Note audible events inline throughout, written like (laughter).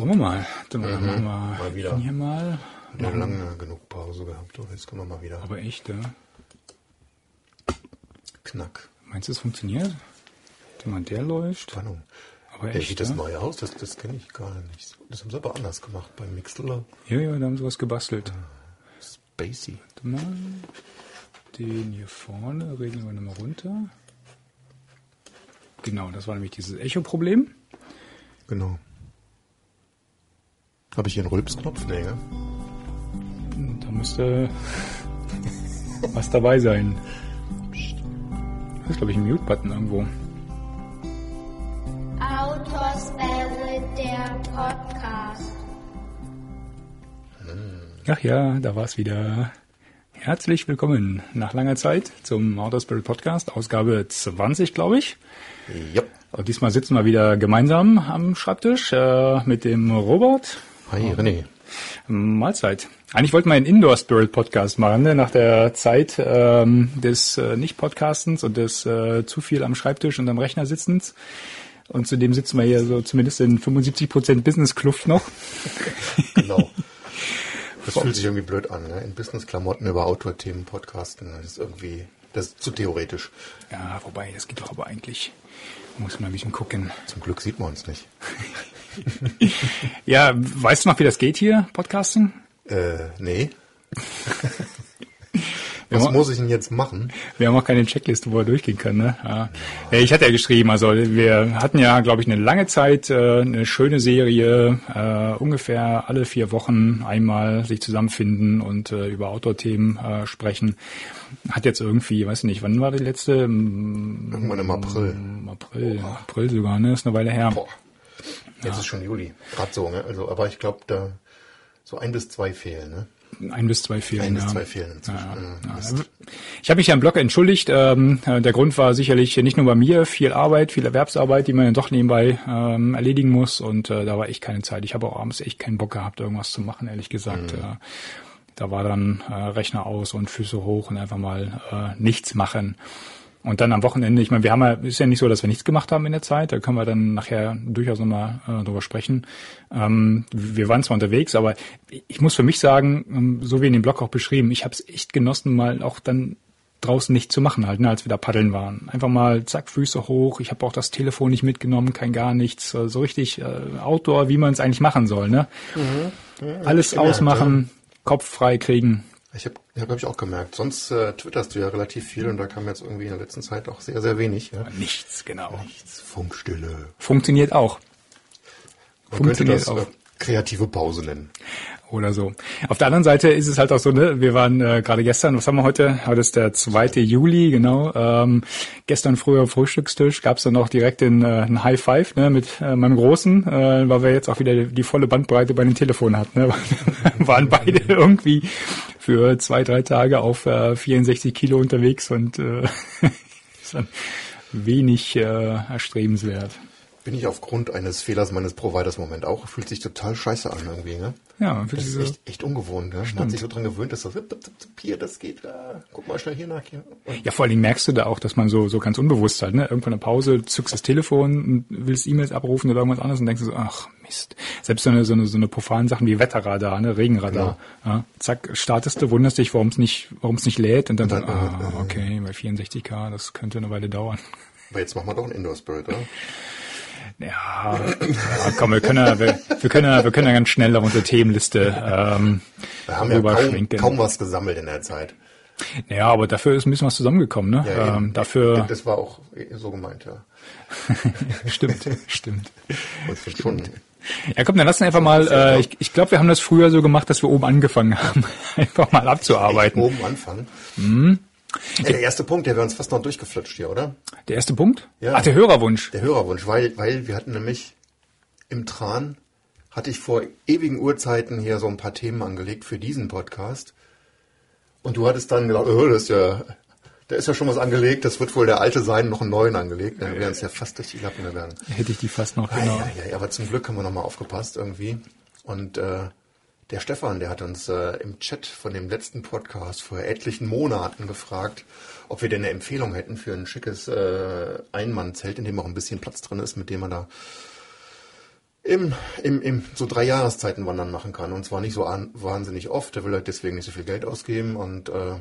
Wollen wir mal. Dann Mhm. machen wir Mal wieder. hier mal. Wir haben lange genug Pause gehabt. So, jetzt können wir mal wieder. Aber echt, ja. Knack. Meinst du, es funktioniert? Wenn man der läuft? Spannung. Aber Ja, echt, sieht das ja? neu aus? Das, das kenne ich gar nicht. Das haben sie aber anders gemacht beim Mixler. Ja, ja, da haben sie was gebastelt. Spacey. Warte mal. Den hier vorne regeln wir nochmal runter. Genau, das war nämlich dieses Echo-Problem. Genau. Habe ich hier einen Rülpsknopf? Nee, gell? Da müsste was dabei sein. Das ist, glaube ich, ein Mute-Button irgendwo. Autoswelle, der Podcast. Ach ja, da war es wieder. Herzlich willkommen nach langer Zeit zum Outer Spirit Podcast, Ausgabe 20, glaube ich. Ja. Und diesmal sitzen wir wieder gemeinsam am Schreibtisch äh, mit dem Robert. Hi, René. Mahlzeit. Eigentlich wollten wir einen Indoor Spirit Podcast machen, ne? nach der Zeit ähm, des äh, Nicht-Podcastens und des äh, zu viel am Schreibtisch und am Rechner sitzens. Und zudem sitzen wir hier so zumindest in 75% Business-Kluft noch. (laughs) Genau. Das fühlt sich irgendwie blöd an, ne? In Business-Klamotten über Outdoor-Themen podcasten. Das ist irgendwie, das ist zu theoretisch. Ja, wobei, das geht doch aber eigentlich. Muss man ein bisschen gucken. Zum Glück sieht man uns nicht. (laughs) Ja, weißt du noch, wie das geht hier, Podcasten? Äh, nee. (laughs) Was haben- muss ich denn jetzt machen? Wir haben auch keine Checkliste, wo er durchgehen kann. Ne? Ja. Ja, ich hatte ja geschrieben, also wir hatten ja, glaube ich, eine lange Zeit äh, eine schöne Serie, äh, ungefähr alle vier Wochen einmal sich zusammenfinden und äh, über Outdoor-Themen äh, sprechen. Hat jetzt irgendwie, weiß nicht, wann war die letzte? Im Irgendwann im April. April, April sogar, ne? Ist eine Weile her. Boah. Jetzt ist schon Juli. Gerade so, ne? Also, aber ich glaube, da so ein bis zwei fehlen, ne? Ein bis zwei fehlen. Ein bis ja. zwei fehlen inzwischen. Ja, Äh, ja. Mist. Ich habe mich ja im Blog entschuldigt. Ähm, äh, der Grund war sicherlich nicht nur bei mir viel Arbeit, viel Erwerbsarbeit, die man dann doch nebenbei ähm, erledigen muss. Und äh, da war echt keine Zeit. Ich habe auch abends echt keinen Bock gehabt, irgendwas zu machen, ehrlich gesagt. Äh, da war dann äh, Rechner aus und Füße hoch und einfach mal äh, nichts machen. Und dann am Wochenende, ich meine, wir haben ja, ist ja nicht so, dass wir nichts gemacht haben in der Zeit, da können wir dann nachher durchaus nochmal äh, drüber sprechen. Ähm, wir waren zwar unterwegs, aber ich muss für mich sagen, ähm, so wie in dem Blog auch beschrieben, ich habe es echt genossen, mal auch dann draußen nichts zu machen halt, ne, als wir da paddeln waren. Einfach mal zack, Füße hoch, ich habe auch das Telefon nicht mitgenommen, kein gar nichts, äh, so richtig äh, Outdoor, wie man es eigentlich machen soll. Ne? Alles gemerkt, ausmachen, Kopf frei kriegen. Ich habe, hab, glaube ich, auch gemerkt. Sonst äh, twitterst du ja relativ viel und da kam jetzt irgendwie in der letzten Zeit auch sehr, sehr wenig. Ja? Nichts, genau. Nichts, Funkstille. Funktioniert auch. Man könnte Funktioniert das auch. äh, kreative Pause nennen. oder so. Auf der anderen Seite ist es halt auch so, ne, wir waren äh, gerade gestern, was haben wir heute? Heute ist der 2. Juli, genau. Ähm, gestern früher Frühstückstisch gab es dann auch direkt den, äh, ein High Five ne, mit äh, meinem Großen, äh, weil wir jetzt auch wieder die volle Bandbreite bei den Telefonen hatten. Ne? (laughs) waren beide irgendwie für zwei, drei Tage auf äh, 64 Kilo unterwegs und äh, (laughs) ist dann wenig äh, erstrebenswert. Bin ich aufgrund eines Fehlers meines Providers im Moment auch. Fühlt sich total scheiße an irgendwie, ne? Ja, man fühlt Das sich ist echt, echt ungewohnt, ne? Man hat sich so dran gewöhnt, dass so, hier, das geht, ah, guck mal schnell hier nach hier. Und Ja, vor allen Dingen merkst du da auch, dass man so, so ganz unbewusst halt, ne? Irgendwann eine Pause, zückst das Telefon und willst E-Mails abrufen oder irgendwas anderes und denkst so, ach Mist. Selbst so eine, so eine, so eine profanen Sachen wie Wetterradar, ne? Regenradar. Ja, zack, startest du, wunderst dich, warum es nicht, warum es nicht lädt und dann, dann, so, ah, okay, bei 64k, das könnte eine Weile dauern. aber jetzt machen wir doch einen Indoor Spirit, oder? Ja, ja komm, wir können ja, wir, wir können ja, wir können ja ganz schnell auf unsere Themenliste ähm, Wir haben ja kaum, kaum was gesammelt in der Zeit. Ja, aber dafür ist ein bisschen was zusammengekommen, ne? Ja, ähm, dafür, Das war auch so gemeint, ja. (laughs) stimmt, stimmt. Schon, Ja, komm, dann lass uns einfach mal, äh, ich, ich glaube, wir haben das früher so gemacht, dass wir oben angefangen (laughs) haben, einfach mal abzuarbeiten. oben anfangen. Mhm. Ja, der erste Punkt, der wäre uns fast noch durchgeflutscht hier, oder? Der erste Punkt? Ja. Ach, der Hörerwunsch. Der Hörerwunsch, weil, weil wir hatten nämlich im Tran, hatte ich vor ewigen Urzeiten hier so ein paar Themen angelegt für diesen Podcast. Und du hattest dann gedacht, oh, das ist ja, da ist ja schon was angelegt, das wird wohl der alte sein, noch einen neuen angelegt. Dann wären es ja fast durch die Lappen gegangen. Hätte ich die fast noch, genau. ja, ja, aber zum Glück haben wir nochmal aufgepasst irgendwie. Und äh, der Stefan, der hat uns äh, im Chat von dem letzten Podcast vor etlichen Monaten gefragt, ob wir denn eine Empfehlung hätten für ein schickes äh, Einmannzelt, in dem auch ein bisschen Platz drin ist, mit dem man da im, im, im so drei Jahreszeiten wandern machen kann. Und zwar nicht so wahnsinnig oft. Der will halt deswegen nicht so viel Geld ausgeben und äh,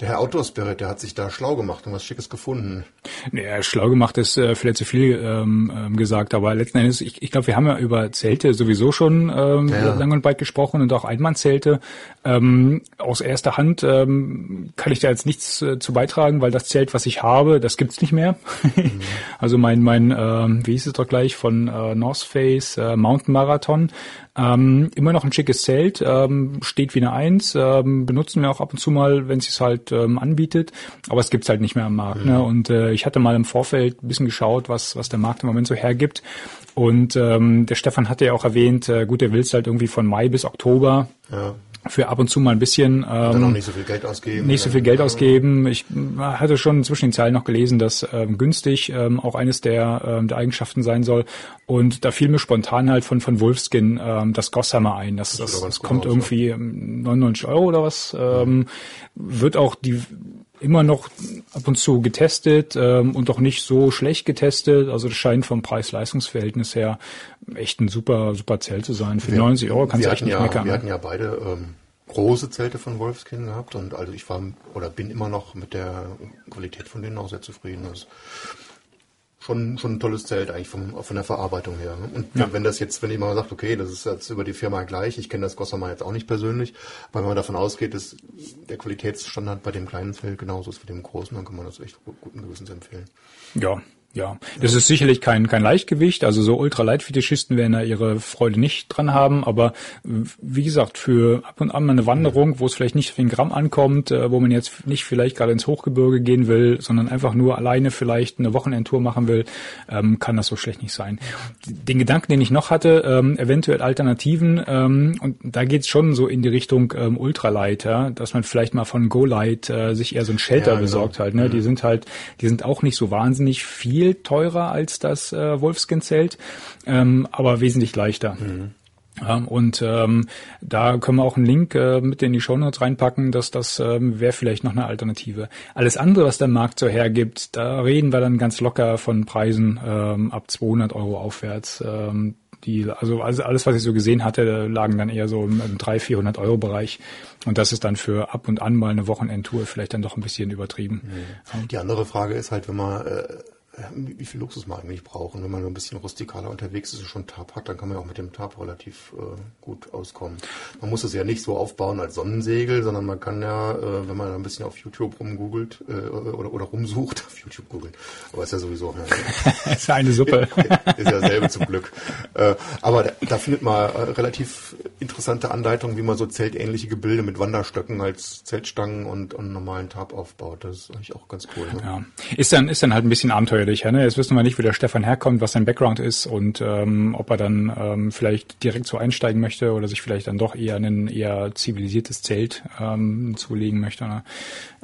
der Herr Outdoor Spirit, der hat sich da schlau gemacht und was Schickes gefunden. Naja, schlau gemacht ist äh, vielleicht zu viel ähm, ähm, gesagt, aber letzten Endes, ich, ich glaube, wir haben ja über Zelte sowieso schon ähm, Ja. lang und breit gesprochen und auch Einmannzelte. Ähm, aus erster Hand ähm, kann ich da jetzt nichts äh, zu beitragen, weil das Zelt, was ich habe, das gibt's nicht mehr. (laughs) also mein, mein ähm, wie hieß es doch gleich, von äh, North Face äh, Mountain Marathon. Ähm, immer noch ein schickes Zelt, ähm, steht wie eine Eins, ähm, benutzen wir auch ab und zu mal, wenn es sich halt ähm, anbietet, aber es gibt's halt nicht mehr am Markt. Ne? Und äh, ich hatte mal im Vorfeld ein bisschen geschaut, was, was der Markt im Moment so hergibt. Und ähm, der Stefan hatte ja auch erwähnt, äh, gut, der will's halt irgendwie von Mai bis Oktober Ja. Für ab und zu mal ein bisschen Dann ähm, auch nicht so viel Geld ausgeben. nicht so viel Geld ausgeben. Ich äh, hatte schon zwischen den Zeilen noch gelesen, dass ähm, günstig ähm, auch eines der, ähm, der Eigenschaften sein soll. Und da fiel mir spontan halt von von Wolfskin ähm, das Gossamer ein. Das, das, das gut kommt aus, irgendwie ähm, 99 Euro oder was. Ähm, wird auch die immer noch ab und zu getestet ähm, und auch nicht so schlecht getestet. Also das scheint vom Preis-Leistungs-Verhältnis her echt ein super super Zelt zu sein. Für 90 Euro kannst wir du echt nicht ja, meckern. Wir hatten ja beide ähm, große Zelte von Wolfskin gehabt und also ich war oder bin immer noch mit der Qualität von denen auch sehr zufrieden. Das ist schon, schon ein tolles Zelt eigentlich vom, von der Verarbeitung her. ne? Und Ja. wenn das jetzt, wenn jemand sagt, okay, das ist jetzt über die Firma gleich, ich kenne das Gossamer jetzt auch nicht persönlich, aber wenn man davon ausgeht, dass der Qualitätsstandard bei dem kleinen Zelt genauso ist wie dem großen, dann kann man das echt gu- guten Gewissens empfehlen. Ja, ja. Das ist sicherlich kein, kein Leichtgewicht. Also so Ultraleitfetischisten werden da ihre Freude nicht dran haben. Aber w- wie gesagt, für ab und an mal eine Wanderung, wo es vielleicht nicht auf den Gramm ankommt, äh, wo man jetzt nicht vielleicht gerade ins Hochgebirge gehen will, sondern einfach nur alleine vielleicht eine Wochenendtour machen will, ähm, kann das so schlecht nicht sein. Den Gedanken, den ich noch hatte, ähm, eventuell Alternativen, ähm, und da geht's schon so in die Richtung ähm, Ultralight, ja, dass man vielleicht mal von GoLight äh, sich eher so ein Shelter Ja, genau. besorgt halt. Ne? Die sind halt, die sind auch nicht so wahnsinnig viel teurer als das äh, Wolfskin-Zelt, ähm, aber wesentlich leichter. Ja, und ähm, da können wir auch einen Link äh, mit in die Shownotes reinpacken, dass das ähm, wäre vielleicht noch eine Alternative. Alles andere, was der Markt so hergibt, da reden wir dann ganz locker von Preisen ähm, ab 200 Euro aufwärts. Ähm, die, also, also alles, was ich so gesehen hatte, lagen dann eher so im, im 300, 400 Euro Bereich. Und das ist dann für ab und an mal eine Wochenendtour vielleicht dann doch ein bisschen übertrieben. Die andere Frage ist halt, wenn man äh, wie wie viel Luxus man eigentlich braucht. Und wenn man ein bisschen rustikaler unterwegs ist und schon Tarp hat, dann kann man ja auch mit dem Tarp relativ äh, gut auskommen. Man muss es ja nicht so aufbauen als Sonnensegel, sondern man kann ja, äh, wenn man ein bisschen auf YouTube rumgoogelt äh, oder, oder rumsucht, (laughs) auf YouTube googeln, aber ist ja sowieso (laughs) ja, ist eine Suppe. (laughs) ist ja selbe zum Glück. Äh, aber da, da findet man äh, relativ interessante Anleitungen, wie man so zeltähnliche Gebilde mit Wanderstöcken als Zeltstangen und, und normalen Tarp aufbaut. Das ist eigentlich auch ganz cool. Ne? Ja. Ist dann, ist dann halt ein bisschen abenteuerlicher. Ne? Jetzt wissen wir nicht, wie der Stefan herkommt, was sein Background ist und ähm, ob er dann ähm, vielleicht direkt so einsteigen möchte oder sich vielleicht dann doch eher ein eher zivilisiertes Zelt ähm, zulegen möchte. Ne?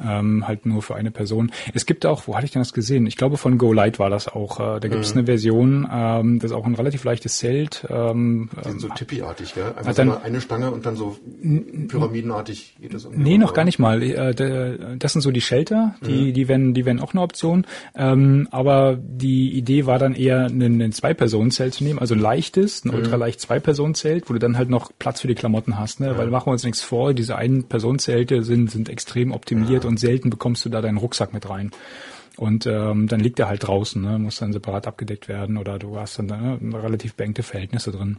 Ähm, halt nur für eine Person. Es gibt auch, wo hatte ich denn das gesehen? Ich glaube von Go Light war das auch. Äh, da gibt es eine Version, ähm, das ist auch ein relativ leichtes Zelt. Ähm, sind so Tippi-artig, gell? Einfach Hat so dann- eine, Stange und dann so pyramidenartig geht das irgendwie. Nee, noch gar nicht mal. Äh, Das sind so die Shelter, die, die werden, die werden auch eine Option. Ähm, aber die Idee war dann eher ein, ein Zwei-Personen-Zelt zu nehmen, also ein leichtes, ein ultraleicht Zwei-Personen-Zelt, wo du dann halt noch Platz für die Klamotten hast, ne? Weil machen wir uns nichts vor, diese Ein-Personen-Zelte sind, sind extrem optimiert und selten bekommst du da deinen Rucksack mit rein. Und ähm, dann liegt er halt draußen, ne? muss dann separat abgedeckt werden oder du hast dann ne, relativ beengte Verhältnisse drin.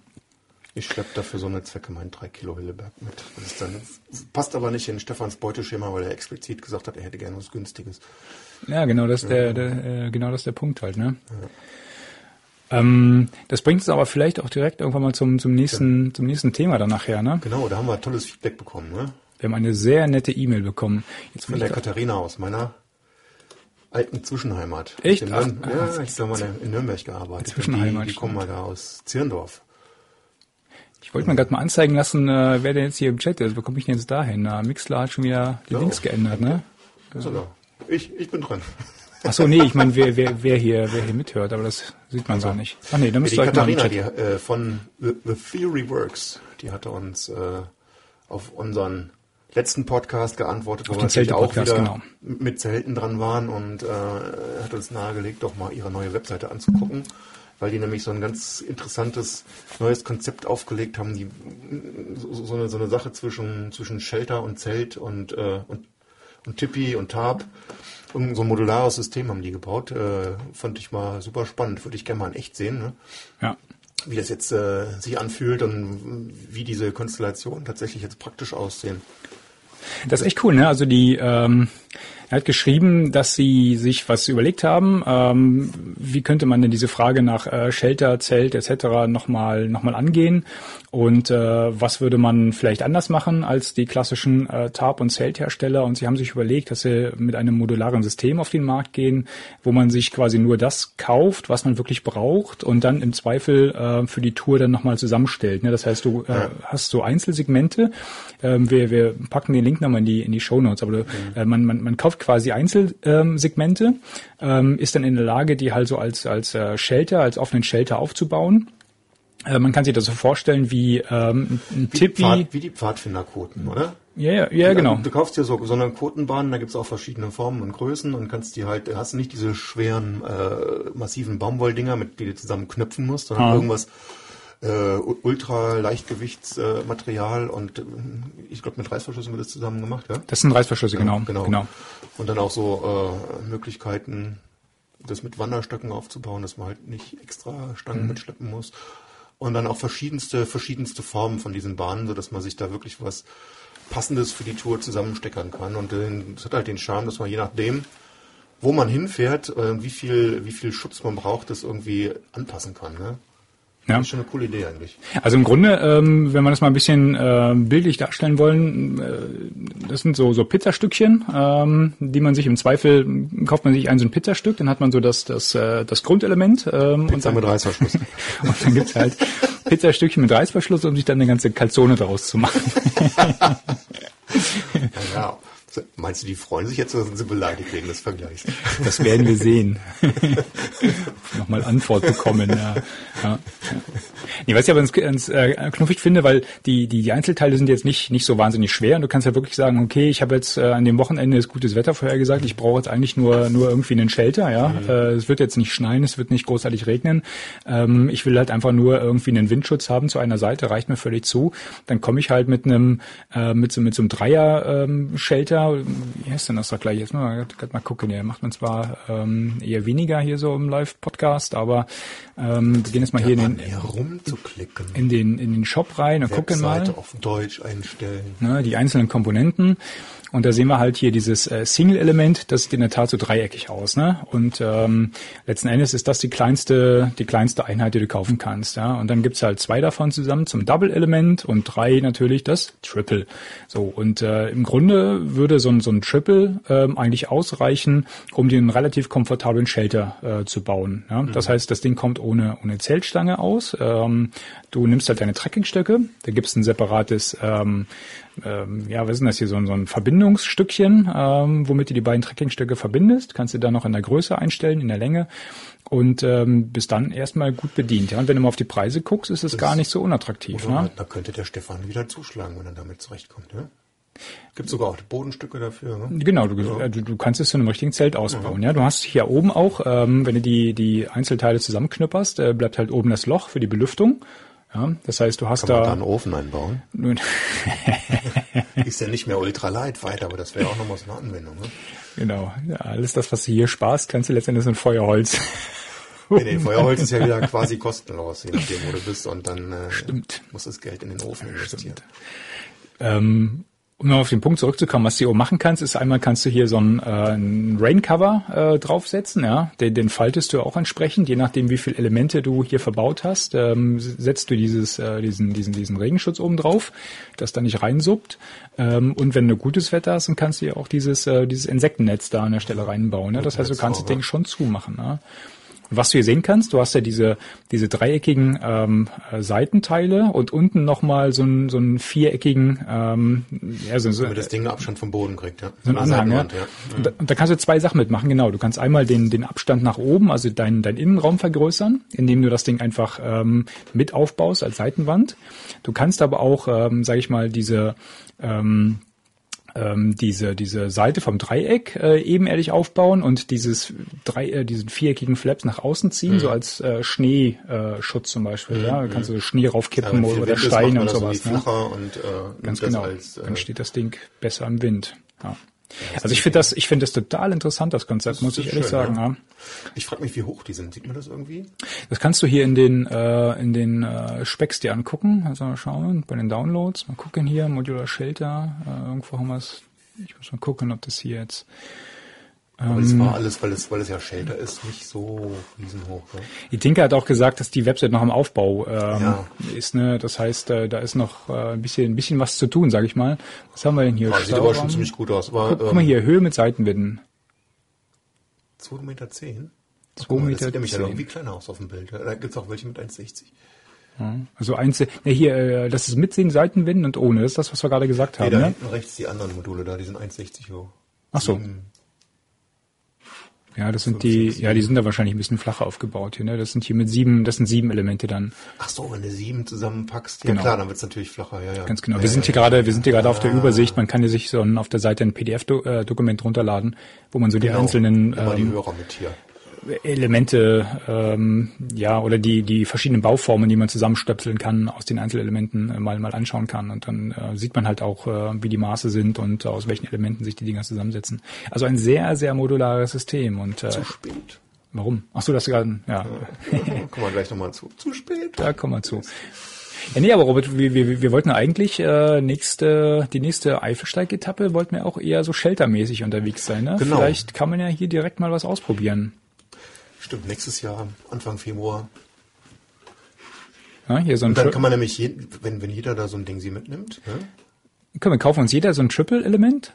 Ich schleppe dafür so eine Zwecke meinen 3 Kilo Hilleberg mit. Das dann, passt aber nicht in Stefans Beuteschema, weil er explizit gesagt hat, er hätte gerne was Günstiges. Ja, genau das ist der, der äh, genau das ist der Punkt halt, ne? Ähm, das bringt uns aber vielleicht auch direkt irgendwann mal zum, zum nächsten, zum nächsten Thema dann nachher, ne? Genau, da haben wir tolles Feedback bekommen, ne? Wir haben eine sehr nette E-Mail bekommen. Jetzt Von der Katharina aus meiner alten Zwischenheimat. Echt? Ach, Nürn- ach, ja, ich habe mal in Nürnberg gearbeitet. Zwischenheimat, Die, die kommen mal da aus Zirndorf. ich wollte mir gerade mal anzeigen lassen, äh, wer denn jetzt hier im Chat ist. Wo komme ich denn jetzt dahin? Na, Mixler hat schon wieder die Ja. Links geändert, ne? So, da. Ich, ich bin dran. Ach so, nee, ich meine, wer, wer, wer hier, wer hier mithört, aber das sieht man so nicht. Ach nee, da Die müsst ihr euch mal Katharina, Chat. die, äh, von The, The Theory Works, die hatte uns äh, auf unseren letzten Podcast geantwortet, wo wir natürlich auch wieder genau. mit Zelten dran waren und äh, hat uns nahegelegt, doch mal ihre neue Webseite anzugucken. weil die nämlich so ein ganz interessantes neues Konzept aufgelegt haben, die so, so, eine, so eine Sache zwischen, zwischen Shelter und Zelt und, äh, und, und Tippi und Tarp. Und so ein modulares System haben die gebaut. Äh, fand ich mal super spannend. Würde ich gerne mal in echt sehen. Ne? Ja. Wie das jetzt äh, sich anfühlt und wie diese Konstellationen tatsächlich jetzt praktisch aussehen. Das ist echt cool, ne? Also die, ähm, er hat geschrieben, dass sie sich was überlegt haben, ähm, wie könnte man denn diese Frage nach äh, Shelter, Zelt etc. nochmal noch mal angehen und äh, was würde man vielleicht anders machen als die klassischen äh, Tarp- und Zelthersteller. Und sie haben sich überlegt, dass sie mit einem modularen System auf den Markt gehen, wo man sich quasi nur das kauft, was man wirklich braucht und dann im Zweifel äh, für die Tour dann nochmal zusammenstellt. Ne? Das heißt, du äh, hast so Einzelsegmente. Ähm, wir, wir packen den Link nochmal in die, in die Show Notes, aber du, äh, man, man, man kauft quasi Einzelsegmente, ähm, ist dann in der Lage, die halt so als, als äh, Shelter, als offenen Shelter aufzubauen. Äh, man kann sich das so vorstellen wie ähm, ein Wie, die Tippi. Pfad, wie die Pfadfinderquoten, oder? Ja, ja, ja, genau. Du kaufst dir so, so eine Quotenbahn, da gibt's auch verschiedene Formen und Größen und kannst die halt, hast du nicht diese schweren, äh, massiven Baumwolldinger, mit die du zusammen knüpfen musst, sondern Ah. irgendwas äh, ultra Leichtgewichtsmaterial äh, und äh, ich glaube mit Reißverschlüssen wird das zusammen gemacht, ja? Das sind Reißverschlüsse, genau. genau. genau. Und dann auch so äh, Möglichkeiten, das mit Wanderstöcken aufzubauen, dass man halt nicht extra Stangen Mhm. mitschleppen muss. Und dann auch verschiedenste, verschiedenste Formen von diesen Bahnen, so dass man sich da wirklich was Passendes für die Tour zusammensteckern kann. Und es hat halt den Charme, dass man je nachdem, wo man hinfährt, äh, wie viel, wie viel Schutz man braucht, das irgendwie anpassen kann. Ne? Ja. Das ist schon eine coole Idee eigentlich. Also im Grunde, ähm, wenn wir das mal ein bisschen äh, bildlich darstellen wollen, äh, das sind so so Pizzastückchen, ähm, die man sich im Zweifel kauft man sich ein so ein Pizzastück, dann hat man so das das äh, das Grundelement ähm, und Pizza dann, mit Reißverschluss. (laughs) und dann gibt's halt Pizzastückchen mit Reißverschluss, um sich dann eine ganze Calzone daraus zu machen. ja. Meinst du, die freuen sich jetzt oder sind sie beleidigt wegen des Vergleichs? Das werden wir sehen. (laughs) Nochmal Antwort bekommen. Ja. Ja. Nee, was ich aber ganz, ganz äh, knuffig finde, weil die, die, die Einzelteile sind jetzt nicht, nicht so wahnsinnig schwer und du kannst ja wirklich sagen, okay, ich habe jetzt äh, an dem Wochenende ist gutes Wetter vorhergesagt, ich brauche jetzt eigentlich nur, nur irgendwie einen Shelter, ja. Äh, es wird jetzt nicht schneien, es wird nicht großartig regnen. Ähm, ich will halt einfach nur irgendwie einen Windschutz haben zu einer Seite, reicht mir völlig zu. Dann komme ich halt mit einem, äh, mit so, mit so einem Dreier-Shelter, wie heißt denn das doch gleich jetzt? Mal, mal gucken, hier macht man zwar ähm, eher weniger hier so im Live-Podcast, aber ähm, wir gehen jetzt mal hier in den, in den, in den Shop rein und gucken mal Webseite auf Deutsch einstellen. ne, die einzelnen Komponenten. Und da sehen wir halt hier dieses äh, Single-Element, das sieht in der Tat so dreieckig aus. Ne? Und ähm, letzten Endes ist das die kleinste, die kleinste Einheit, die du kaufen kannst. Ja? Und dann gibt's halt zwei davon zusammen zum Double-Element und drei natürlich das Triple. So, und äh, im Grunde würde so ein, so ein Triple ähm, eigentlich ausreichen, um den relativ komfortablen Shelter äh, zu bauen. Ja? Das heißt, das Ding kommt ohne, ohne Zeltstange aus. Ähm, du nimmst halt deine Trekkingstöcke, da gibt's ein separates ähm, ähm, ja, was ist denn das hier, so ein, so ein Verbindungsstückchen, ähm, womit du die beiden Trekkingstöcke verbindest. Kannst du dann noch in der Größe einstellen, in der Länge und ähm, bist dann erstmal gut bedient. Ja, und wenn du mal auf die Preise guckst, ist es gar nicht so unattraktiv. Oder Ne? Da könnte der Stefan wieder zuschlagen, wenn er damit zurechtkommt. Ja? Gibt sogar auch Bodenstücke dafür. Ne? Genau, du, äh, du, du kannst es zu einem richtigen Zelt ausbauen. Ja, du hast hier oben auch, ähm, wenn du die die Einzelteile zusammenknüpperst, äh, bleibt halt oben das Loch für die Belüftung. Ja, das heißt, du hast Kann man da da einen Ofen einbauen? nun, (laughs) Ist ja nicht mehr ultralight weit, aber das wäre auch nochmal so eine Anwendung. Ne? genau, ja, alles das, was du hier sparst, kannst du letztendlich in Feuerholz. (laughs) Nee, nee, Feuerholz ist ja wieder quasi kostenlos, je nachdem, wo du bist. Und dann äh, Stimmt. muss das Geld in den Ofen investieren. Ähm, um noch auf den Punkt zurückzukommen, was du hier oben machen kannst, ist einmal kannst du hier so ein, äh, ein Raincover äh, draufsetzen, ja, den, den faltest du auch entsprechend, je nachdem wie viele Elemente du hier verbaut hast, ähm, setzt du dieses, äh, diesen, diesen, diesen Regenschutz oben drauf, das da nicht reinsuppt. Ähm, und wenn du gutes Wetter hast, dann kannst du ja auch dieses, äh, dieses Insektennetz da an der Stelle reinbauen. Ne? Das heißt, du kannst das Ding schon zumachen. Ne? Und was du hier sehen kannst, du hast ja diese, diese dreieckigen ähm, äh, Seitenteile und unten nochmal so einen, so einen viereckigen, ähm, ja, so, so, Damit das Ding einen Abstand vom Boden kriegt, ja. so ein Anhang. Ja. Ja. Und, da, und da kannst du zwei Sachen mitmachen, genau. Du kannst einmal den, den Abstand nach oben, also deinen dein Innenraum vergrößern, indem du das Ding einfach ähm, mit aufbaust als Seitenwand. Du kannst aber auch, ähm, sage ich mal, diese ähm, ähm, diese diese Seite vom Dreieck äh, ebenerdig aufbauen und dieses drei äh, diesen viereckigen Flaps nach außen ziehen, Mhm. so als äh, Schneeschutz äh, zum Beispiel. Ja, da kannst du Schnee Ja, raufkippen viel oder Steine und sowas. Ne? und äh, Ganz genau. Als, äh, Dann steht das Ding besser im Wind. Ja. Also ich finde das, ich finde das total interessant, das Konzept, muss ist ich ehrlich schön, sagen. ja. Ich frage mich, wie hoch die sind. Sieht man das irgendwie? Das kannst du hier in den äh, in den äh, Specks dir angucken. Also mal schauen bei den Downloads. Mal gucken hier Modular Shelter. Äh, irgendwo haben wir es. Ich muss mal gucken, ob das hier jetzt. Aber das Ähm. war alles, weil es, weil es ja Shelter ist, nicht so riesenhoch. Ne? Die Tinker hat auch gesagt, dass die Website noch im Aufbau ähm, Ja. ist. Ne, das heißt, äh, da ist noch äh, ein bisschen ein bisschen was zu tun, sag ich mal. Was haben wir denn hier? Ja, sieht aber schon ziemlich gut aus. War, Guck, guck mal hier, Höhe mit Seitenwinden. 2,10 Meter. Zehn? 2,10 Das Meter sieht nämlich ja irgendwie kleiner aus auf dem Bild. Da gibt's auch welche mit 1,60. Also eins, ne, hier, äh, das ist mit den Seitenwinden und ohne. Das ist das, was wir gerade gesagt Nee, haben. da Ne? hinten rechts die anderen Module da, die sind 1,60 hoch. Ach so. Ja, das sind die, ja, die sind da wahrscheinlich ein bisschen flacher aufgebaut hier, ne? Das sind hier mit sieben, das sind sieben Elemente dann. Ach so, wenn du sieben zusammenpackst, ja Genau. klar, dann wird's natürlich flacher. Ja, ja. Ganz genau. Ja, Wir sind ja, hier ja. gerade, wir sind hier gerade auf der Übersicht. Man kann hier sich so auf der Seite ein PDF-Dokument runterladen, wo man so die Genau. einzelnen Immer die ähm, Hörer mit hier. Elemente, ähm, ja, oder die, die verschiedenen Bauformen, die man zusammenstöpseln kann, aus den Einzelelementen äh, mal, mal anschauen kann. Und dann äh, sieht man halt auch, äh, wie die Maße sind und aus welchen Elementen sich die Dinger zusammensetzen. Also ein sehr, sehr modulares System. Und äh, Zu spät. warum? Ach so, das gerade, ja, Kommen wir gleich nochmal zu. Zu spät. da kommen wir zu. Ja, nee, aber Robert, wir, wir, wir wollten eigentlich äh, nächste, die nächste Eifelsteig-Etappe wollten wir auch eher so sheltermäßig unterwegs sein. Ne? Genau. Vielleicht kann man ja hier direkt mal was ausprobieren. Stimmt, nächstes Jahr, Anfang Februar. Ja, hier so ein Und dann Tri- kann man nämlich, je, wenn, wenn jeder da so ein Ding sie mitnimmt, ne? können wir kaufen uns jeder so ein Triple-Element.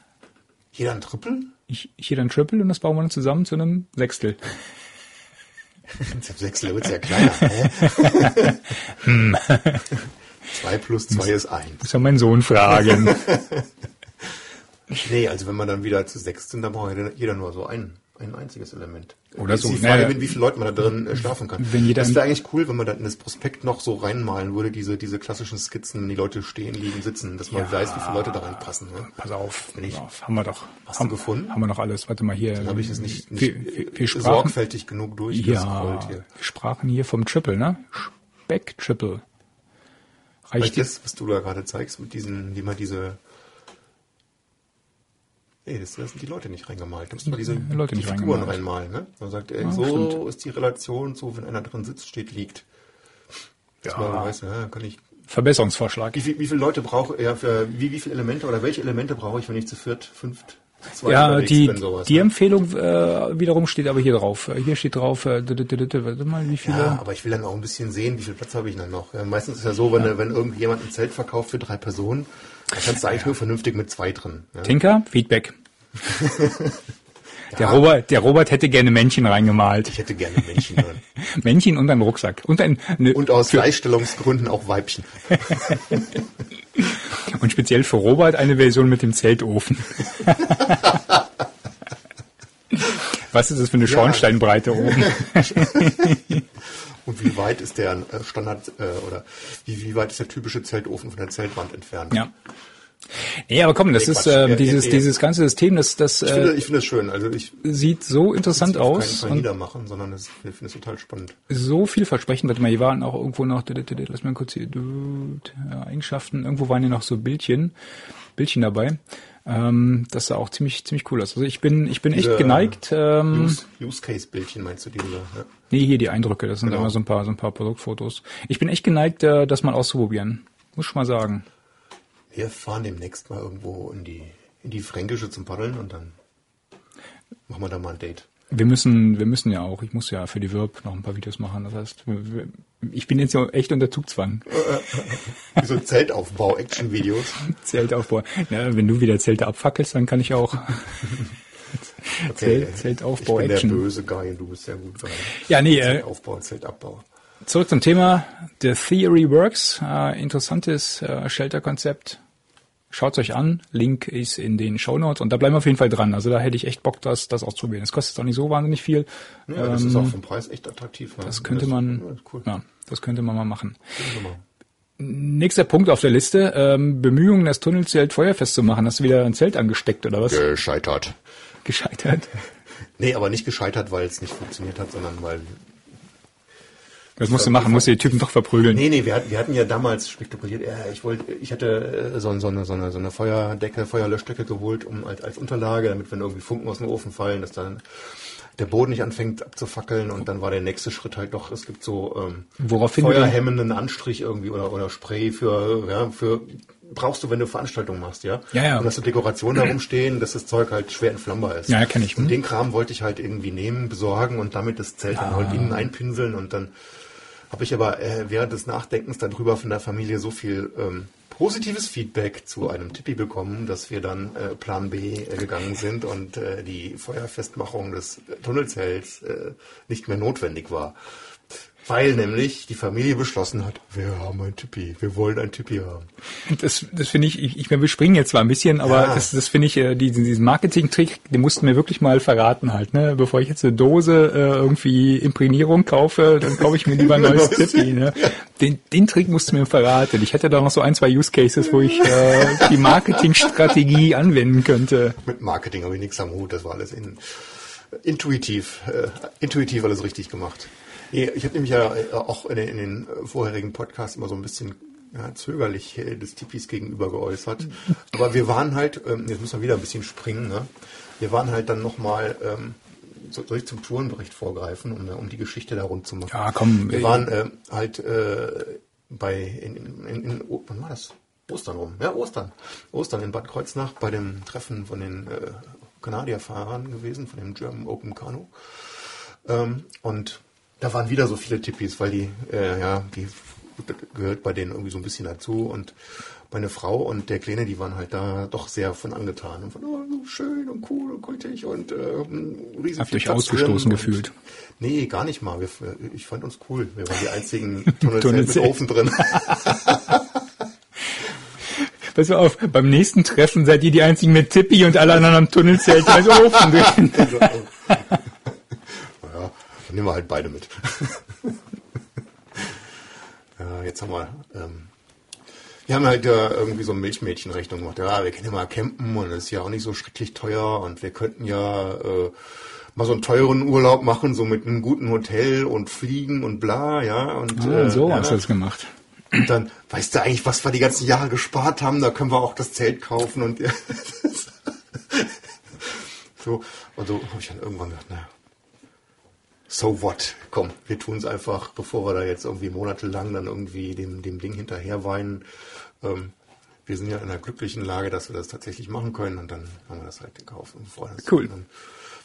jeder ein Triple? Ich, hier dann Triple und das bauen wir dann zusammen zu einem Sechstel. Ich hab sechs wird's ja kleiner. (laughs) Hm. zwei plus zwei ist eins. Muss ja mein Sohn fragen. (laughs) Nee, also wenn man dann wieder zu sechs sind, dann braucht jeder- jeder nur so ein, ein einziges Element. Oder Ist so, Die Frage, naja. mit wie vielen Leuten man da drin äh, schlafen kann. Wenn jeder das wäre eigentlich cool, wenn man dann in das Prospekt noch so reinmalen würde, diese, diese klassischen Skizzen, wenn die Leute stehen, liegen, sitzen, dass man Ja. weiß, wie viele Leute da reinpassen. Ne? Pass auf, Wenn ich- pass auf, haben wir doch. Hast du haben, gefunden? Haben wir noch alles. Warte mal hier. Dann habe ich es nicht, nicht wir, wir, äh, sprachen, sorgfältig genug durchgescrollt ja, hier. wir sprachen hier vom Triple, ne? Speck Triple. Weil Reicht das, was du da gerade zeigst, mit diesen, wie man diese. Nee, das, da sind die Leute nicht reingemalt. Da müssen wir diese Leute die Figuren reinmalen. Ne? Man sagt, ey, Ja, so stimmt. ist die Relation, so wenn einer drin sitzt, steht, liegt. Dass Ja. man weiß, ja, kann ich. Verbesserungsvorschlag. Wie, viel, wie viele Leute brauche ja, für, wie, wie viele Elemente oder welche Elemente brauche ich, wenn ich zu viert, fünft, zwei Ja, die, bin, sowas. die ne? Empfehlung äh, wiederum steht aber hier drauf. Hier steht drauf, äh, warte mal, wie viele? Ja, aber ich will dann auch ein bisschen sehen, wie viel Platz habe ich dann noch. Ja, meistens ist ja so, wenn, wenn irgendjemand ein Zelt verkauft für drei Personen, dann kannst du eigentlich nur vernünftig mit zwei drin. Ja. Tinker, Feedback. (laughs) Der, Ja. Robert, der Robert hätte gerne Männchen reingemalt. Ich hätte gerne Männchen drin. (laughs) Männchen und einen Rucksack. Und ein ne, Und aus Gleichstellungsgründen auch Weibchen. (laughs) und speziell für Robert eine Version mit dem Zeltofen. Was ist das für eine Schornsteinbreite oben? Und wie weit ist der äh, Standard äh, oder wie, wie weit ist der typische Zeltofen von der Zeltwand entfernt? Ja. Nee, aber komm, das Nee, ist äh, dieses, dieses ganze System, das, das Ich finde, äh, ich finde es schön. Also ich sieht so interessant aus keinen Fall niedermachen, sondern es, ich finde es total spannend. so vielversprechend. Warte mal, hier waren auch irgendwo noch, lass mal kurz hier, ja, Eigenschaften, irgendwo waren hier noch so Bildchen, Bildchen dabei. Ähm, das sah auch ziemlich, ziemlich cool aus. Also ich bin, ich bin echt geneigt. Ähm, Use, Use Case Bildchen meinst du diese? Ja. Nee, hier die Eindrücke, das sind Genau. immer so ein paar, so ein paar Produktfotos. Ich bin echt geneigt, äh, das mal auszuprobieren. Muss ich mal sagen. Wir fahren demnächst mal irgendwo in die in die Fränkische zum Paddeln und dann machen wir da mal ein Date. Wir müssen, wir müssen ja auch, ich muss ja für die Wirb noch ein paar Videos machen. Das heißt, ich bin jetzt ja echt unter Zugzwang. (laughs) Wie so Zeltaufbau-Action-Videos. (laughs) Zeltaufbau. Ja, wenn du wieder Zelte abfackelst, dann kann ich auch (laughs) (laughs) Zelt- Zeltaufbau, ich bin Action. der böse Guy und du bist der gute Guy. Ja, nee, äh, Zeltaufbau, Zeltabbau. zurück zum Thema. The Theory Works. Äh, interessantes äh, Shelter-Konzept. Schaut's euch an. Link ist in den Show Notes und da bleiben wir auf jeden Fall dran. Also da hätte ich echt Bock, das, das auszuprobieren. Es kostet auch nicht so wahnsinnig viel. Ja, das ist auch vom Preis echt attraktiv. Ne? Das könnte man, Ja, cool. ja, das könnte man mal machen. Nächster Punkt auf der Liste, ähm, Bemühungen, das Tunnelzelt feuerfest zu machen. Hast du wieder ein Zelt angesteckt oder was? Gescheitert. Gescheitert. Nee, aber nicht gescheitert, weil es nicht funktioniert hat, sondern weil Was musst du machen? Musst du die Typen doch verprügeln? Nee, nee, wir hatten, wir hatten ja damals spekuliert, ja, ich wollte, ich hatte äh, so, so, eine, so, eine, so eine Feuerdecke, Feuerlöschdecke geholt, um als, als Unterlage, damit wenn irgendwie Funken aus dem Ofen fallen, dass dann der Boden nicht anfängt abzufackeln und dann war der nächste Schritt halt doch, es gibt so ähm, Worauf feuerhemmenden Anstrich irgendwie oder, oder Spray für, ja, für brauchst du, wenn du Veranstaltungen machst, ja? Ja, ja. Und dass du Dekorationen da rumstehen, dass das Zeug halt schwer entflammbar ist. Ja, kenn ich. Und Hm. den Kram wollte ich halt irgendwie nehmen, besorgen und damit das Zelt dann Ah. halt innen einpinseln und dann habe ich aber äh, während des Nachdenkens darüber von der Familie so viel ähm, positives Feedback zu einem Tippi bekommen, dass wir dann äh, Plan B äh, gegangen sind und äh, die Feuerfestmachung des Tunnelzelts äh, nicht mehr notwendig war. Weil nämlich die Familie beschlossen hat, wir haben ein Tippi, wir wollen ein Tippi haben. Das, das finde ich, ich, ich meine, wir springen jetzt zwar ein bisschen, aber Ja. das, das finde ich, äh, diesen, diesen Marketing-Trick, den mussten wir wirklich mal verraten halt, ne? Bevor ich jetzt eine Dose äh, irgendwie Imprägnierung kaufe, dann kaufe ich mir lieber ein (laughs) neues Tippi, ne? Den, den Trick musst du mir verraten. Ich hätte da noch so ein, zwei Use Cases, wo ich äh, die Marketingstrategie (laughs) anwenden könnte. Mit Marketing habe ich nichts am Hut, das war alles in, intuitiv, äh, intuitiv alles richtig gemacht. Ich habe nämlich ja äh, auch in den, in den äh, vorherigen Podcasts immer so ein bisschen ja, zögerlich äh, des Tipis gegenüber geäußert. (laughs) Aber wir waren halt, ähm, jetzt müssen wir wieder ein bisschen springen, ne? wir waren halt dann nochmal, ähm, so- soll ich zum Tourenbericht vorgreifen, um, um die Geschichte da rund zu machen? Ja, komm. Wir waren äh, halt äh, bei, in, in, in, in, O- wann war das? Ostern rum. Ja, Ostern. Ostern in Bad Kreuznach bei dem Treffen von den äh, Kanadierfahrern gewesen, von dem German Open Kanu. Ähm, und da waren wieder so viele Tippis, weil die, äh, ja, die gehört bei denen irgendwie so ein bisschen dazu. Und meine Frau und der Kleine, die waren halt da doch sehr von angetan. Und von, oh, so schön und cool und kultig und äh, riesig Habt viel euch ausgestoßen gefühlt? Nee, gar nicht mal. Wir, ich fand uns cool. Wir waren die einzigen (laughs) Tunnelzelt mit. Ofen drin. (laughs) Pass mal auf, beim nächsten Treffen seid ihr die einzigen mit Tippi und alle anderen am Tunnelzelt als Ofen (laughs) drin. Dann nehmen wir halt beide mit. (laughs) ja, jetzt haben wir, ähm, wir haben halt ja irgendwie so eine Milchmädchenrechnung gemacht. Ja, wir können ja mal campen und das ist ja auch nicht so schrecklich teuer und wir könnten ja äh, mal so einen teuren Urlaub machen, so mit einem guten Hotel und fliegen und bla, ja. Und, Ah, so ja, hast du das gemacht. Und dann, weißt du eigentlich, was wir die ganzen Jahre gespart haben? Da können wir auch das Zelt kaufen und (laughs) so. Und so habe ich dann irgendwann gedacht, naja, so what? Komm, wir tun es einfach, bevor wir da jetzt irgendwie monatelang dann irgendwie dem, dem Ding hinterher weinen. Ähm, wir sind ja in einer glücklichen Lage, dass wir das tatsächlich machen können und dann haben wir das halt gekauft und freuen uns. Cool. Dann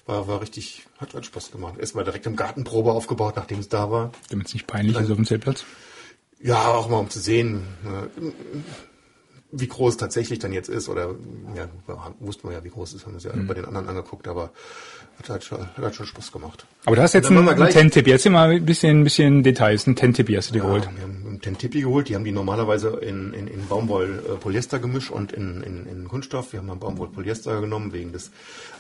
war, war richtig, hat, hat Spaß gemacht. Erstmal direkt im Gartenprobe aufgebaut, nachdem es da war. Damit es nicht peinlich ist auf dem Zeltplatz. Ja, auch mal um zu sehen, äh, wie groß es tatsächlich dann jetzt ist. Oder ja, wussten wir ja, wie groß es ist, haben wir es ja bei den anderen angeguckt, aber hat halt schon, hat halt schon Spaß gemacht. Aber du hast jetzt einen, einen gleich- Ten-Tipp. Jetzt immer ein bisschen, ein bisschen Details. Ein Ten-Tippi hast du dir geholt. Ja, wir haben einen Tentipi geholt, die haben die normalerweise in, in, in Baumwoll-Polyester-Gemisch und in, in, in Kunststoff. Wir haben dann Baumwoll-Polyester genommen wegen des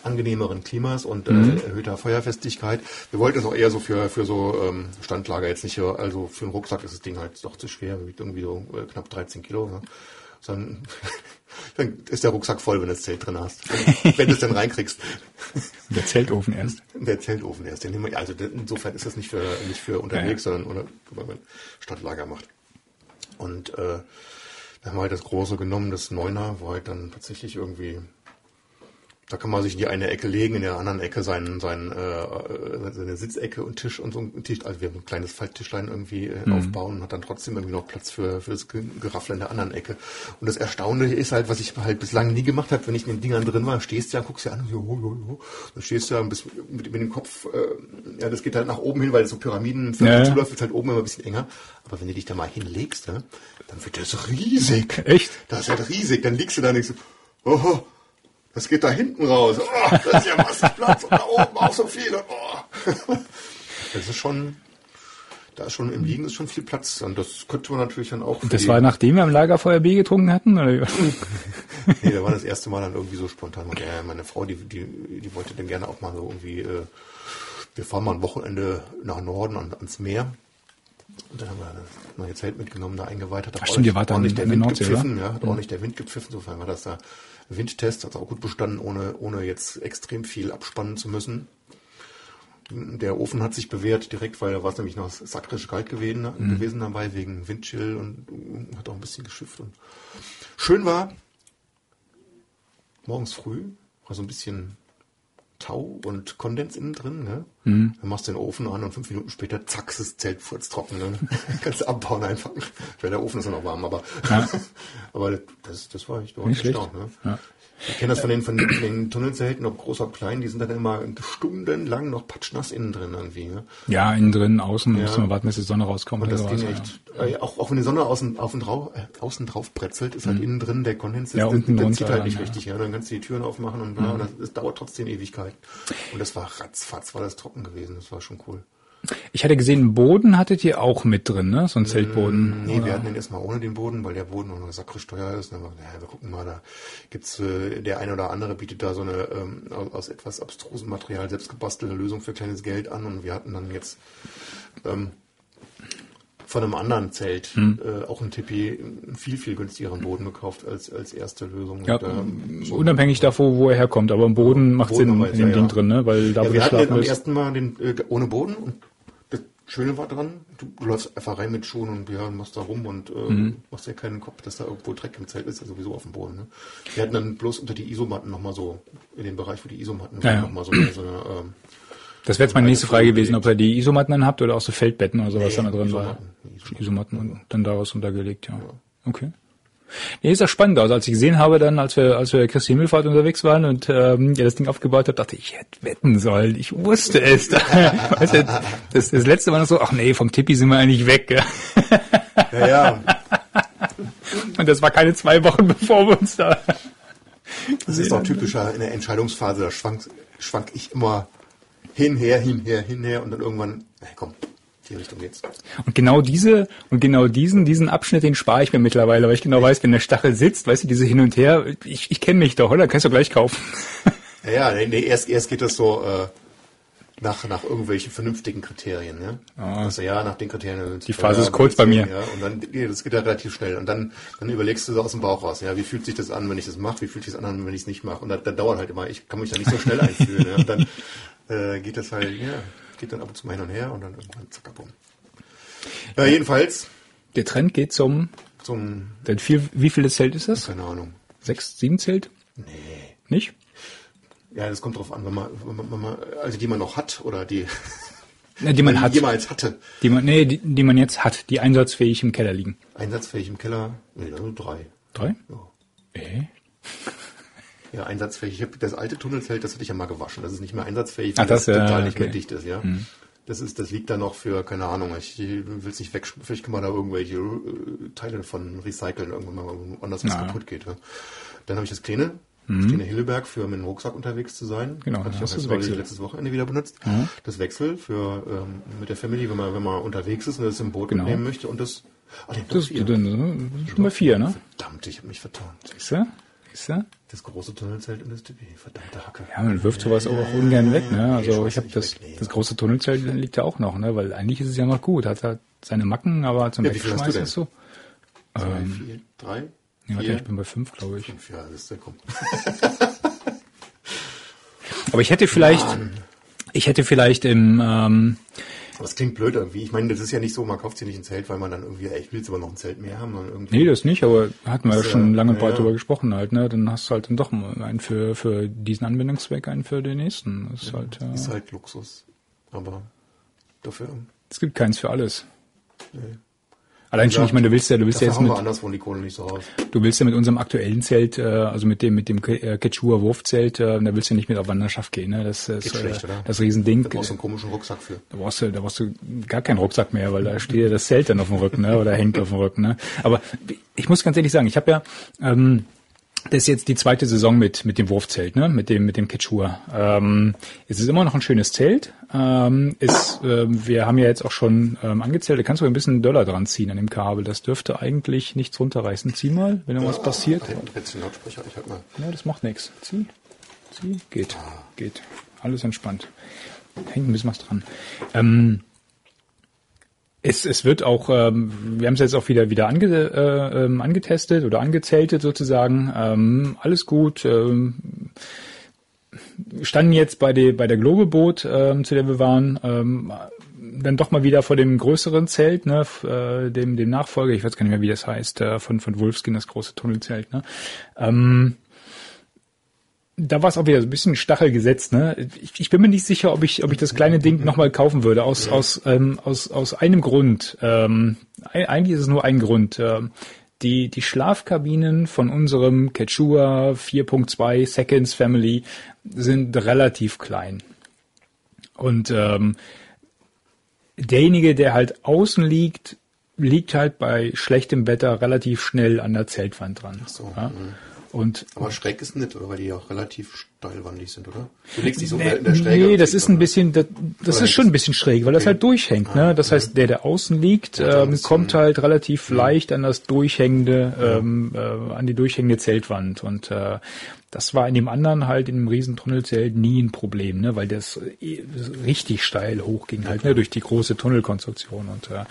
angenehmeren Klimas und äh, erhöhter Feuerfestigkeit. Wir wollten es auch eher so für, für so ähm, Standlager jetzt nicht, also für einen Rucksack ist das Ding halt doch zu schwer, wiegt irgendwie so äh, knapp 13 Kilo. Ne? Dann, (laughs) dann ist der Rucksack voll, wenn du das Zelt drin hast. wenn du es dann reinkriegst. (laughs) Der Zeltofen erst. Der Zeltofen erst. Den wir, also insofern ist das nicht für, nicht für unterwegs, sondern oder, weil man Stadtlager macht. Und äh, da haben wir halt das große genommen, das Neuner, wo halt dann tatsächlich irgendwie, da kann man sich in die eine Ecke legen, in der anderen Ecke seinen, seinen, äh, seine Sitzecke und Tisch und so ein Tisch, also wir haben ein kleines Falttischlein irgendwie äh, aufbauen und hat dann trotzdem irgendwie noch Platz für, für das Ge- Geraffel in der anderen Ecke. Und das Erstaunliche ist halt, was ich halt bislang nie gemacht habe, wenn ich in den Dingern drin war, stehst du ja, guckst ja an, so, jo, jo, jo. dann stehst du ja bis, mit, mit dem Kopf, äh, ja, das geht halt nach oben hin, weil es so Pyramiden Ja, zuläuft, ist halt oben immer ein bisschen enger. Aber wenn du dich da mal hinlegst, ne, dann wird das riesig. Echt? Das ist halt riesig. Dann liegst du da und denkst, so, oh, das geht da hinten raus. Oh, das ist ja massig Platz und da oben auch so viel. Und, oh. (laughs) Das ist schon, da ist schon im Liegen ist schon viel Platz. Und das könnte man natürlich dann auch. für Das war nachdem wir am Lagerfeuer Bier getrunken hatten? Oder? (laughs) Nee, da war das erste Mal dann irgendwie so spontan. Und, ja, meine Frau, die, die, die wollte dann gerne auch mal so irgendwie, äh, wir fahren mal ein Wochenende nach Norden an, ans Meer. Und dann haben wir das neue Zelt mitgenommen, da eingeweiht. Hat Ach stimmt, ihr wart dann ordentlich der in der Wind Nordsee, gepfiffen, oder? ja, hat ordentlich der Wind gepfiffen. Insofern war das da Windtest, hat auch gut bestanden, ohne, ohne jetzt extrem viel abspannen zu müssen. Der Ofen hat sich bewährt direkt, weil da war es nämlich noch sakrisch kalt gewesen, Mhm. gewesen dabei, wegen Windchill und äh, hat auch ein bisschen geschifft. Und schön war, morgens früh war so ein bisschen Tau und Kondens innen drin. Ne? Mhm. Dann machst du den Ofen an und fünf Minuten später, zack, ist das Zelt furztrocken. Ne? (laughs) Kannst du abbauen einfach. Weil der Ofen ist ja noch warm, aber, (laughs) aber das, das war ich Nicht schlecht. erstaunt. Ne? Ja. Ich kenne das von den, von den Tunnelzelten, ob groß, ob klein, die sind dann immer stundenlang noch patschnass innen drin irgendwie. Ne? Ja, innen drin, außen, Ja. muss man warten, bis die Sonne rauskommt. Und das ging echt, äh, auch, auch wenn die Sonne außen, auf und drauf, äh, außen drauf brezelt, ist halt innen drin der Kondens, Mhm. Ja, unten das drunter zieht halt dann, nicht ja. Mhm. richtig. Ja. Dann kannst du die Türen aufmachen und bla, und das, das dauert trotzdem Ewigkeit. Und das war ratzfatz, war das trocken gewesen, das war schon cool. Ja. Ich hatte gesehen, Boden hattet ihr auch mit drin, ne? So ein Zeltboden. Nee, wir oder? hatten den erstmal ohne den Boden, weil der Boden auch noch sakrisch teuer ist. Dann haben wir, ja, wir gucken mal, da gibt's äh, der eine oder andere bietet da so eine ähm, aus, aus etwas abstrusem Material selbst gebastelte Lösung für kleines Geld an. Und wir hatten dann jetzt ähm, von einem anderen Zelt Hm. äh, auch ein Tipi einen viel, viel günstigeren Boden gekauft als, als erste Lösung. Ja, Und, ähm, so- unabhängig davon, wo er herkommt, aber im Boden macht Boden Sinn wir in dem ja, Ding ja. drin, ne? Weil da, ja, wir hatten am ersten Mal den äh, ohne Boden und Schöne war dran, du, du läufst einfach rein mit Schuhen und ja, machst da rum und äh, Mhm. machst dir keinen Kopf, dass da irgendwo Dreck im Zelt ist, ja sowieso auf dem Boden. Ne? Wir hatten dann bloß unter die Isomatten nochmal so, in den Bereich, wo die Isomatten Ja, ja. nochmal so, eine- so eine, ähm, Das wäre jetzt meine nächste Frage gewesen, ob ihr die Isomatten dann habt oder auch so Feldbetten oder sowas Nee, da drin war. Isomatten. Isomatten. Isomatten und dann daraus untergelegt, ja. Okay. Nee, ist ja spannend. Also als ich gesehen habe dann, als wir, als wir Christi Himmelfahrt unterwegs waren und ähm, ja, das Ding aufgebaut habe, dachte ich, ich hätte wetten sollen. Ich wusste es. (laughs) weißt du, das, das letzte war noch so, ach nee, vom Tippi sind wir eigentlich weg. Ja. ja, Und das war keine zwei Wochen, (laughs) bevor wir uns da. das ist doch typischer in der Entscheidungsphase, da schwank, schwank ich immer hinher, hinher, hinher und dann irgendwann, na komm, die Richtung geht's. Und genau diese und genau diesen diesen Abschnitt, den spare ich mir mittlerweile, weil ich genau weiß, wenn der Stachel sitzt, weißt du, diese hin und her, ich, ich kenne mich doch, oder? Kannst du gleich kaufen. (laughs) Ja, ja, nee, erst, erst geht das so äh, nach, nach irgendwelchen vernünftigen Kriterien. Ne? Also ja, nach den Kriterien. Die Phase ist kurz bei mir. Ja, und dann nee, das geht ja relativ schnell. Und dann, dann überlegst du so aus dem Bauch raus, ja, wie fühlt sich das an, wenn ich das mache, wie fühlt sich das an, wenn ich es nicht mache. Und das, das dauert halt immer. Ich kann mich da nicht so schnell einfühlen. ja. Und dann äh, geht das halt, ja, geht dann ab und zu mal hin und her und dann irgendwann zack, bumm. Ja, jedenfalls Der Trend geht zum, zum, denn viel, wie viel Zelt ist das? keine Ahnung. Sechs, sieben Zelt? Nee. Nicht? Ja, das kommt drauf an, wenn man, wenn man, also die man noch hat oder die, (laughs) Ne, die man hat. jemals hatte. Die man, nee, die, die man jetzt hat, die einsatzfähig im Keller liegen. Einsatzfähig im Keller? Nee, nur drei. Drei? Ja. Äh? Ja, einsatzfähig. Ich das alte Tunnelzelt, das hatte ich ja mal gewaschen. Das ist nicht mehr einsatzfähig, Ach, weil das, das, ja, total nicht okay. mehr dicht ist, ja. Das ist, das liegt da noch für, keine Ahnung, ich will es nicht weg, vielleicht kann man da irgendwelche äh, Teile von recyceln, irgendwann mal woanders was Na. kaputt geht. Ja. Dann habe ich das kleine, das kleine Hilleberg für mit dem Rucksack unterwegs zu sein. Mhm. Genau, Hatte ich du jetzt das neulich Wechsel. letztes Wochenende wieder benutzt. Das Wechsel für ähm, mit der Family, wenn man, wenn man unterwegs ist und das im Boot Genau. mitnehmen möchte. Und das, ah, den Das, das, das ist schon bei vier, ne? Verdammt, ich habe mich vertan. Siehst du? Siehst du? Das große Tunnelzelt und das Tipi. Verdammte Hacke. Ja, man wirft sowas auch ungern weg, ne? Nee, Also schmeiß ich habe das, weg, nee. das große Tunnelzelt liegt ja auch noch, ne? Weil eigentlich ist es ja noch gut. Hat halt seine Macken, aber zum Ja, Wegschmeißen ist so. Zwei, vier, drei, Ähm, Ja, vier, ich bin bei fünf, glaube ich. fünf. Ja, das ist der komm. (laughs) Aber ich hätte vielleicht, ich hätte vielleicht im, ähm, Das klingt blöd irgendwie. Ich meine, das ist ja nicht so, man kauft sich nicht ein Zelt, weil man dann irgendwie, ey, ich will jetzt aber noch ein Zelt mehr haben. Sondern irgendwie nee, das nicht, aber hatten wir ja schon lange und ja, breit ja. drüber gesprochen halt, ne? Dann hast du halt dann doch einen für, für diesen Anwendungszweck, einen für den nächsten. Das ist halt, äh, ist halt Luxus. Aber dafür, es gibt keins für alles. nee. Allein schon, ich meine, du willst ja, du willst ja jetzt mit. Du willst ja mit unserem aktuellen Zelt, äh, also mit dem mit dem äh, Quechua Wurfzelt, äh, da willst du nicht mit auf Wanderschaft gehen, ne? Das ist Geht schlecht, äh, oder? das Riesending. Da brauchst du einen komischen Rucksack für. Da brauchst du, da brauchst du gar keinen Rucksack mehr, weil da steht ja das Zelt dann auf dem Rücken, ne? Oder hängt auf dem Rücken, ne? Aber ich muss ganz ehrlich sagen, ich habe ja ähm, das ist jetzt die zweite Saison mit mit dem Wurfzelt, ne? Mit dem mit dem Quechua. Ähm, es ist immer noch ein schönes Zelt. Ähm, ist, ähm, wir haben ja jetzt auch schon ähm, angezählt. Da kannst du ein bisschen Döller dran ziehen an dem Kabel. Das dürfte eigentlich nichts runterreißen. Zieh mal, wenn irgendwas passiert. Da hinten jetzt den Lautsprecher, ich halt mal. Ja, das macht nichts. Zieh. Zieh. Geht. Geht. Alles entspannt. Hängt ein bisschen was dran. Ähm, Es, es wird auch, ähm, wir haben es jetzt auch wieder wieder ange, äh, ähm, angetestet oder angezeltet sozusagen. Ähm, alles gut. Ähm, standen jetzt bei der bei der Globeboot, ähm, zu der wir waren, ähm, dann doch mal wieder vor dem größeren Zelt, ne, äh, dem dem Nachfolger, ich weiß gar nicht mehr, wie das heißt, äh, von von Wolfskin, das große Tunnelzelt. Ne. Ähm, da war es auch wieder so ein bisschen Stachel gesetzt. Ne? Ich, ich bin mir nicht sicher, ob ich, ob ich das kleine Ding nochmal kaufen würde. Aus, aus, ähm, aus, aus einem Grund. Ähm, eigentlich ist es nur ein Grund. Ähm, die, die Schlafkabinen von unserem Quechua 4.2 Seconds Family sind relativ klein. Und ähm, derjenige, der halt außen liegt, liegt halt bei schlechtem Wetter relativ schnell an der Zeltwand dran. So, ja? Und Aber schräg ist nicht, oder? Weil die ja auch relativ steilwandig sind, oder? Du legst dich so Nee, in der Schräge. nee das ist ein dann- bisschen, das, das Oder ist schon ein bisschen schräg, weil das Okay. halt durchhängt. Ne? Das heißt, der, der außen liegt, Ja, ähm, kommt halt relativ leicht an das durchhängende, ähm, äh, an die durchhängende Zeltwand. Und äh, das war in dem anderen halt in dem Riesentunnelzelt nie ein Problem, ne? weil das äh, richtig steil hochging halt ne? durch die große Tunnelkonstruktion. Und äh,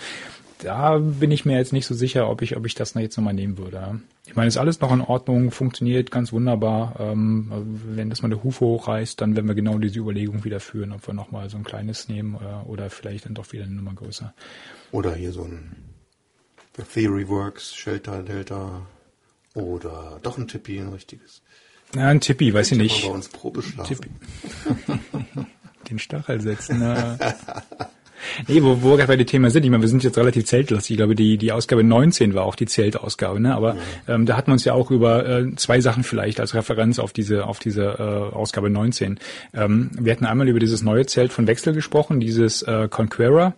da bin ich mir jetzt nicht so sicher, ob ich, ob ich das jetzt nochmal nehmen würde. Ich meine, ist alles noch in Ordnung, funktioniert ganz wunderbar. Ähm, wenn das mal der Hufe hochreißt, dann werden wir genau diese Überlegung wieder führen, ob wir nochmal so ein kleines nehmen äh, oder vielleicht dann doch wieder eine Nummer größer. Oder hier so ein The Theory Works, Shelter, Delta. Oder doch ein Tippi, ein richtiges. Ja, ein Tippi, weiß ich nicht. bei uns Probe. (laughs) Den Stachel setzen. Na. (laughs) Nee, wo, wo wir gerade bei dem Thema sind, ich meine, wir sind jetzt relativ zeltlastig. Ich glaube, die, die Ausgabe 19 war auch die Zeltausgabe, ne? Aber ähm, da hatten wir uns ja auch über äh, zwei Sachen vielleicht als Referenz auf diese, auf diese äh, Ausgabe 19. Ähm, wir hatten einmal über dieses neue Zelt von Wechsel gesprochen, dieses äh, Conqueror.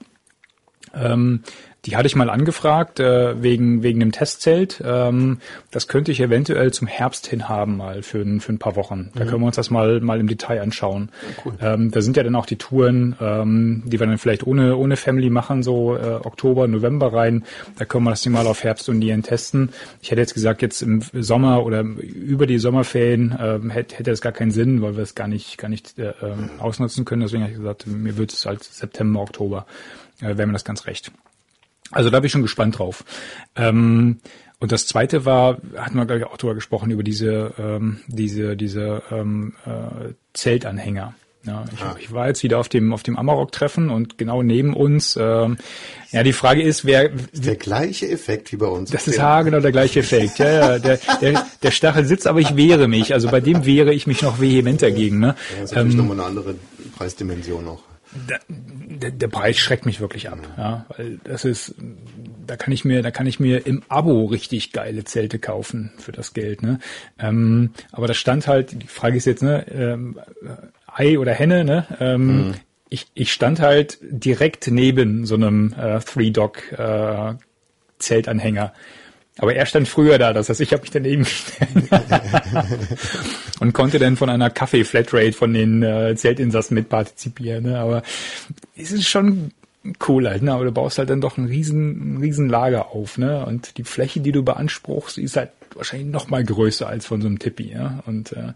Ähm, die hatte ich mal angefragt äh, wegen wegen dem Testzelt. Ähm, das könnte ich eventuell zum Herbst hin haben mal für, ein- für ein paar Wochen. Da können wir uns das mal mal im Detail anschauen. cool. ähm, da sind ja dann auch die Touren, ähm, die wir dann vielleicht ohne ohne Family machen, so äh, Oktober, November rein. Da können wir das Ding mal auf Herbst und Nieren testen. Ich hätte jetzt gesagt, jetzt im Sommer oder über die Sommerferien ähm, hätte, hätte das gar keinen Sinn, weil wir es gar nicht gar nicht äh, ähm, ausnutzen können. Deswegen habe ich gesagt, mir wird es als September, Oktober, äh, wäre mir das ganz recht. Also da bin ich schon gespannt drauf. Ähm, und das zweite war, hatten wir glaube ich auch drüber gesprochen, über diese, ähm, diese, diese ähm, äh, Zeltanhänger. Ja, ich, Ah. ich war jetzt wieder auf dem auf dem Amarok-Treffen und genau neben uns. Ähm, ja, die Frage ist, wer Der gleiche Effekt wie bei uns. das ist haargenau der gleiche Effekt. Ja, ja, der, der, der Stachel sitzt, aber ich wehre mich. Also bei dem wehre ich mich noch vehement dagegen. Ne? Ja, ist natürlich nochmal eine andere Preisdimension noch. Der, der, Preis schreckt mich wirklich ab, ja, weil das ist, da kann ich mir, da kann ich mir im Abo richtig geile Zelte kaufen für das Geld, ne? Ähm, aber da stand halt, die Frage ist jetzt, ne, ähm, Ei oder Henne, ne? Ähm, ich, ich stand halt direkt neben so einem äh, Three-Dog äh, Zeltanhänger. Aber er stand früher da, das heißt, ich habe mich daneben gestellt (laughs) und konnte dann von einer Kaffee-Flatrate von den äh, Zeltinsassen mitpartizipieren. Ne? Aber es ist schon cool halt, ne? aber du baust halt dann doch ein riesen, ein riesen Lager auf. Ne? Und die Fläche, die du beanspruchst, ist halt wahrscheinlich noch mal größer als von so einem Tippi. Ja? Und äh,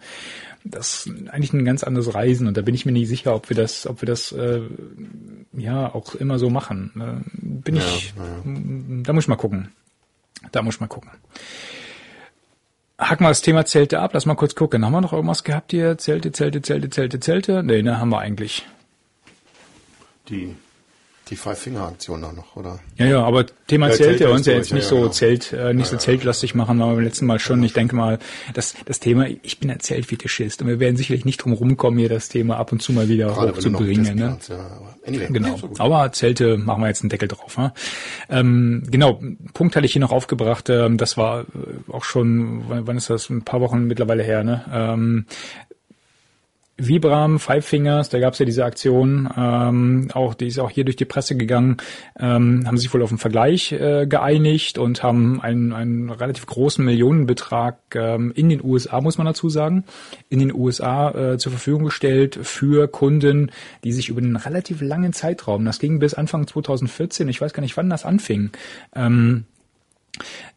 das ist eigentlich ein ganz anderes Reisen und da bin ich mir nicht sicher, ob wir das, ob wir das äh, ja auch immer so machen. Ne? Bin ich, da muss ich mal gucken. Da muss ich mal gucken. Hacken wir das Thema Zelte ab. Lass mal kurz gucken. Haben wir noch irgendwas gehabt hier? Zelte, Zelte, Zelte, Zelte, Zelte? Nee, ne, haben wir eigentlich. Die, die Five-Finger-Aktion da noch, oder? Ja, ja, aber Thema Ja, Zelte, Zelte uns ist ja jetzt nicht ja, so ja, genau. Zelt, äh, nicht so zeltlastig machen, aber beim letzten Mal schon. Ich denke mal, das, das Thema, ich bin ein Zeltfetischist und wir werden sicherlich nicht drum rumkommen, hier das Thema ab und zu mal wieder Gerade hochzubringen. Ne? Ja, aber anyway, Genau. so. Aber Zelte machen wir jetzt einen Deckel drauf. Ne? Ähm, genau, Punkt hatte ich hier noch aufgebracht. Ähm, das war äh, auch schon, wann, wann ist das? Ein paar Wochen mittlerweile her. Ne? Ähm, Vibram, Five Fingers, da gab es ja diese Aktion, ähm, auch die ist auch hier durch die Presse gegangen, ähm, haben sich wohl auf einen Vergleich äh, geeinigt und haben einen, einen relativ großen Millionenbetrag ähm, in den USA, muss man dazu sagen, in den USA äh, zur Verfügung gestellt für Kunden, die sich über einen relativ langen Zeitraum, das ging bis Anfang 2014, ich weiß gar nicht, wann das anfing, ähm,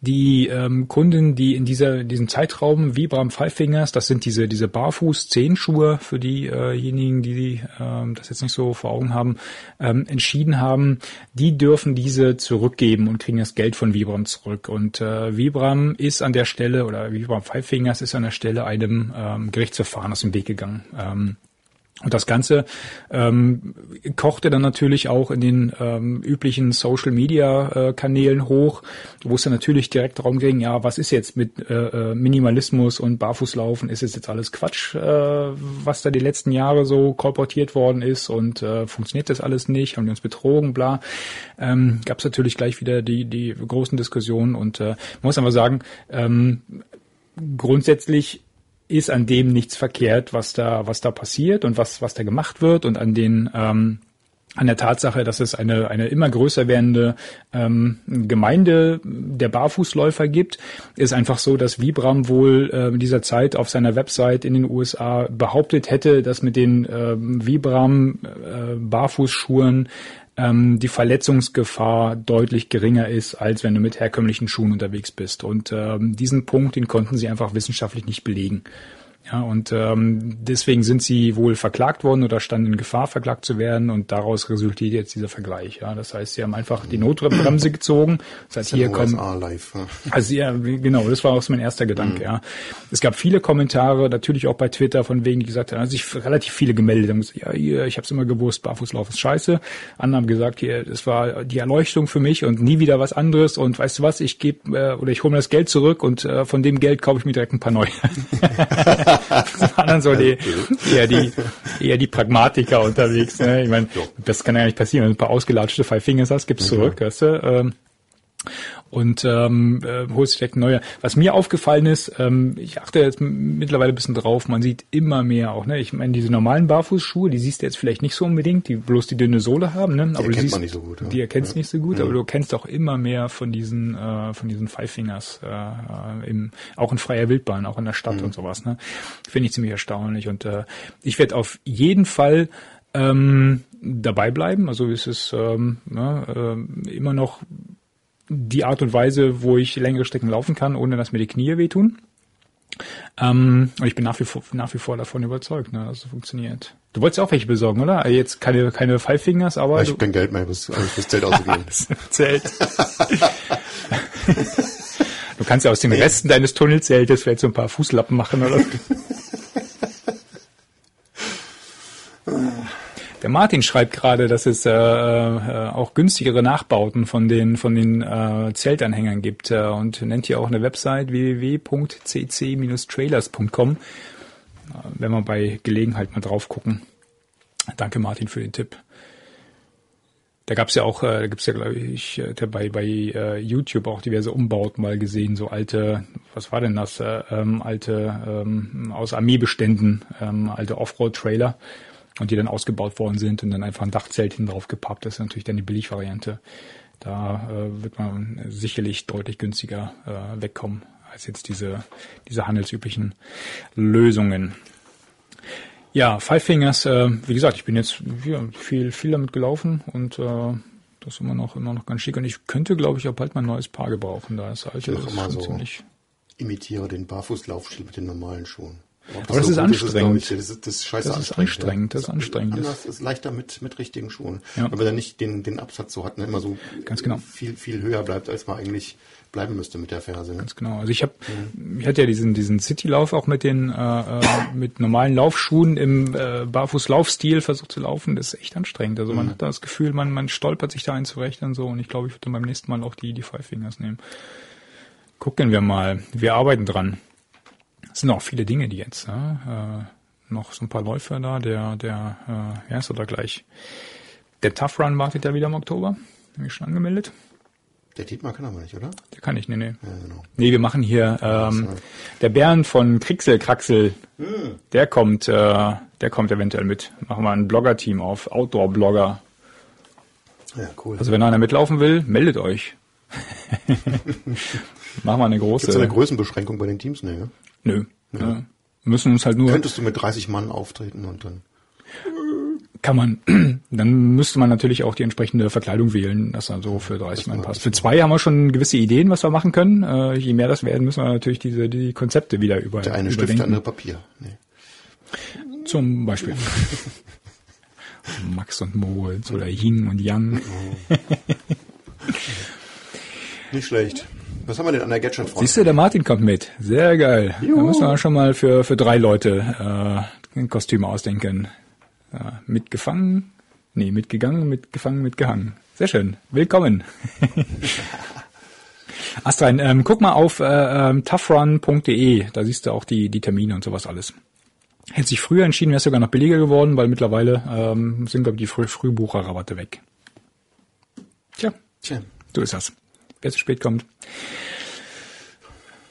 die ähm, Kunden, die in dieser diesem Zeitraum Vibram Five Fingers, das sind diese diese Barfuß Zehenschuhe für diejenigen, die ähm, das jetzt nicht so vor Augen haben, ähm, entschieden haben, die dürfen diese zurückgeben und kriegen das Geld von Vibram zurück. Und äh, Vibram ist an der Stelle oder Vibram Five Fingers ist an der Stelle einem ähm, Gerichtsverfahren aus dem Weg gegangen. Ähm, und das Ganze ähm, kochte dann natürlich auch in den ähm, üblichen Social Media äh, Kanälen hoch, wo es dann natürlich direkt darum ging, ja, was ist jetzt mit äh, äh, Minimalismus und Barfußlaufen? Ist es jetzt alles Quatsch, äh, was da die letzten Jahre so kolportiert worden ist und äh, funktioniert das alles nicht? Haben die uns betrogen, bla? Ähm, Gab es natürlich gleich wieder die, die großen Diskussionen und äh, man muss einfach sagen, ähm, grundsätzlich ist an dem nichts verkehrt, was da, was da passiert und was, was da gemacht wird und an den, ähm, an der Tatsache, dass es eine, eine immer größer werdende ähm, Gemeinde der Barfußläufer gibt, ist einfach so, dass Vibram wohl äh, in dieser Zeit auf seiner Website in den USA behauptet hätte, dass mit den äh, Vibram äh, Barfußschuhen ähm, die Verletzungsgefahr deutlich geringer ist, als wenn du mit herkömmlichen Schuhen unterwegs bist. Und ähm, diesen Punkt, den konnten sie einfach wissenschaftlich nicht belegen. Ja, und ähm, deswegen sind sie wohl verklagt worden oder standen in Gefahr, verklagt zu werden und daraus resultiert jetzt dieser Vergleich. Ja, das heißt, sie haben einfach die Notbremse gezogen. Das heißt, hier kommen. Also ja, genau, das war auch mein erster Gedanke. Mhm. Ja, es gab viele Kommentare, natürlich auch bei Twitter von wegen, die gesagt haben, also sich relativ viele gemeldet haben. Ja, hier, ich habe es immer gewusst, Barfußlauf ist scheiße. Andere haben gesagt, hier, das war die Erleuchtung für mich und nie wieder was anderes. Und weißt du was, ich gebe äh, oder ich hole mir das Geld zurück und äh, von dem Geld kaufe ich mir direkt ein paar neue. (laughs) (laughs) das (laughs) waren dann so die, eher die, eher die Pragmatiker unterwegs. Ne? Ich meine, das kann ja nicht passieren. Wenn du ein paar ausgelatschte Five Fingers hast, gibst zurück, weißt du? Ähm, und ähm, äh, holst direkt neue. Was mir aufgefallen ist, ähm, ich achte jetzt mittlerweile ein bisschen drauf, man sieht immer mehr auch, ne? Ich meine, diese normalen Barfußschuhe, die siehst du jetzt vielleicht nicht so unbedingt, die bloß die dünne Sohle haben, ne? Aber die erkennt man nicht so gut. Ja. Die erkennst ja. nicht so gut, ja. aber du kennst auch immer mehr von diesen äh, von diesen Five Fingers, äh, im, auch in freier Wildbahn, auch in der Stadt mhm. und sowas, ne? Finde ich ziemlich erstaunlich. Und äh, ich werde auf jeden Fall ähm, dabei bleiben. Also ist es ähm, ne, äh, immer noch die Art und Weise, wo ich längere Strecken laufen kann, ohne dass mir die Knie wehtun. Ähm, und ich bin nach wie vor, nach wie vor davon überzeugt, ne, dass es funktioniert. Du wolltest auch welche besorgen, oder? Jetzt keine, keine Five Fingers, aber. Ja, ich habe kein Geld mehr, bis, fürs (laughs) Zelt ausgegeben. (laughs) Zelt. du kannst ja aus den Resten deines Tunnelzeltes vielleicht so ein paar Fußlappen machen, oder? (laughs) Der Martin schreibt gerade, dass es äh, äh, auch günstigere Nachbauten von den von den äh, Zeltanhängern gibt äh, und nennt hier auch eine Website www.cc-trailers.com. Äh, wenn wir bei Gelegenheit mal drauf gucken. Danke Martin für den Tipp. Da gab's ja auch, äh, da gibt's ja glaube ich äh, bei bei äh, YouTube auch diverse Umbauten mal gesehen, so alte, was war denn das, äh, ähm, alte ähm, aus Armeebeständen, ähm, alte Offroad-Trailer und die dann ausgebaut worden sind und dann einfach ein Dachzelt hin drauf gepappt. Das ist natürlich dann die Billigvariante. Da äh, wird man sicherlich deutlich günstiger äh, wegkommen als jetzt diese, diese handelsüblichen Lösungen. Ja, Five Fingers, äh, wie gesagt, ich bin jetzt ja, viel, viel damit gelaufen und äh, das ist immer noch, immer noch ganz schick. Und ich könnte, glaube ich, auch bald mal ein neues Paar gebrauchen. Da ist alte, das ist so ziemlich. Imitiere den Barfußlaufstil mit den normalen Schuhen. Aber das, das ist anstrengend. Ist, das, ist, das ist scheiße das ist anstrengend. Das ist anstrengend. Anders ist leichter mit, mit richtigen Schuhen. Ja. Weil er nicht den, den Absatz so hat, ne? immer so Ganz genau. viel, viel höher bleibt, als man eigentlich bleiben müsste mit der Ferse. Ne? Ganz genau. Also ich habe, mhm. ich hatte ja diesen diesen Citylauf auch mit den äh, äh, mit normalen Laufschuhen im äh, Barfußlaufstil versucht zu laufen. Das ist echt anstrengend. Also man mhm. hat da das Gefühl, man man stolpert sich da ein zurecht und so. Und ich glaube, ich würde beim nächsten Mal auch die die Five Fingers nehmen. Gucken wir mal. Wir arbeiten dran. Es sind auch viele Dinge, die jetzt, ja, äh, noch so ein paar Läufer da, der, der, äh, ja, ist oder gleich. Der Tough Run wartet ja wieder im Oktober. Bin ich schon angemeldet. Der Dietmar kann aber nicht, oder? Der kann nicht, nee, nee. Ja, genau. Nee, wir machen hier, ähm, der Bären von Krixel, Kraxel, hm. der kommt, äh, der kommt eventuell mit. Machen wir ein Blogger-Team auf, Outdoor-Blogger. Ja, cool. Also wenn einer mitlaufen will, meldet euch. (laughs) Machen wir eine große. Gibt es eine Größenbeschränkung bei den Teams? Ne? Nö. Ja. Wir müssen uns halt nur. Könntest du mit 30 Mann auftreten und dann. kann man, (clears throat) dann müsste man natürlich auch die entsprechende Verkleidung wählen, dass dann so für 30 Mann passt. Für zwei haben wir schon gewisse Ideen, was wir machen können. Äh, je mehr das werden, müssen wir natürlich diese die Konzepte wieder über Der eine Stift, überdenken. der andere Papier. Nee. Zum Beispiel. (laughs) Max und Moritz oder Yin und Yang. (laughs) Nicht schlecht. Was haben wir denn an der Gadget-Front? Siehst du, der Martin kommt mit. Sehr geil. Da müssen wir schon mal für, für drei Leute äh, ein Kostüm ausdenken. Ja, mitgefangen? Nee, mitgegangen, mitgefangen, mitgehangen. Sehr schön. Willkommen. (laughs) Astrein, ähm, guck mal auf äh, ähm, toughrun.de. Da siehst du auch die, die Termine und sowas alles. Hätte sich früher entschieden, wäre es sogar noch billiger geworden, weil mittlerweile ähm, sind, glaube ich, die Früh Frühbucherrabatte weg. Tja, Tja. so ist das. Wer zu spät kommt.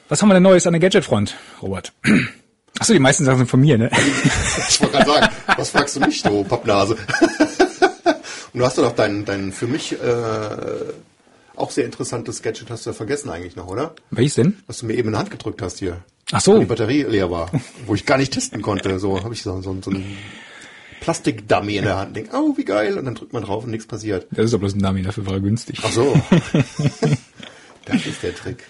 Was haben wir denn Neues an der Gadget-Front, Robert? (clears throat) Achso, die meisten Sachen sind von mir, ne? (laughs) Ich wollte gerade sagen, was fragst du mich, du Pappnase? (laughs) Und du hast doch noch dein, dein für mich äh, auch sehr interessantes Gadget, hast du ja vergessen eigentlich noch, oder? Welches denn? Was du mir eben in die Hand gedrückt hast hier. Ach so. Wo die Batterie leer war. Wo ich gar nicht testen konnte. So habe ich so, so, so einen Plastikdummy in der Hand. Denk, oh, wie geil. Und dann drückt man drauf und nichts passiert. Das ist doch bloß ein Dummy, dafür war er günstig. Ach so. (laughs) das ist der Trick.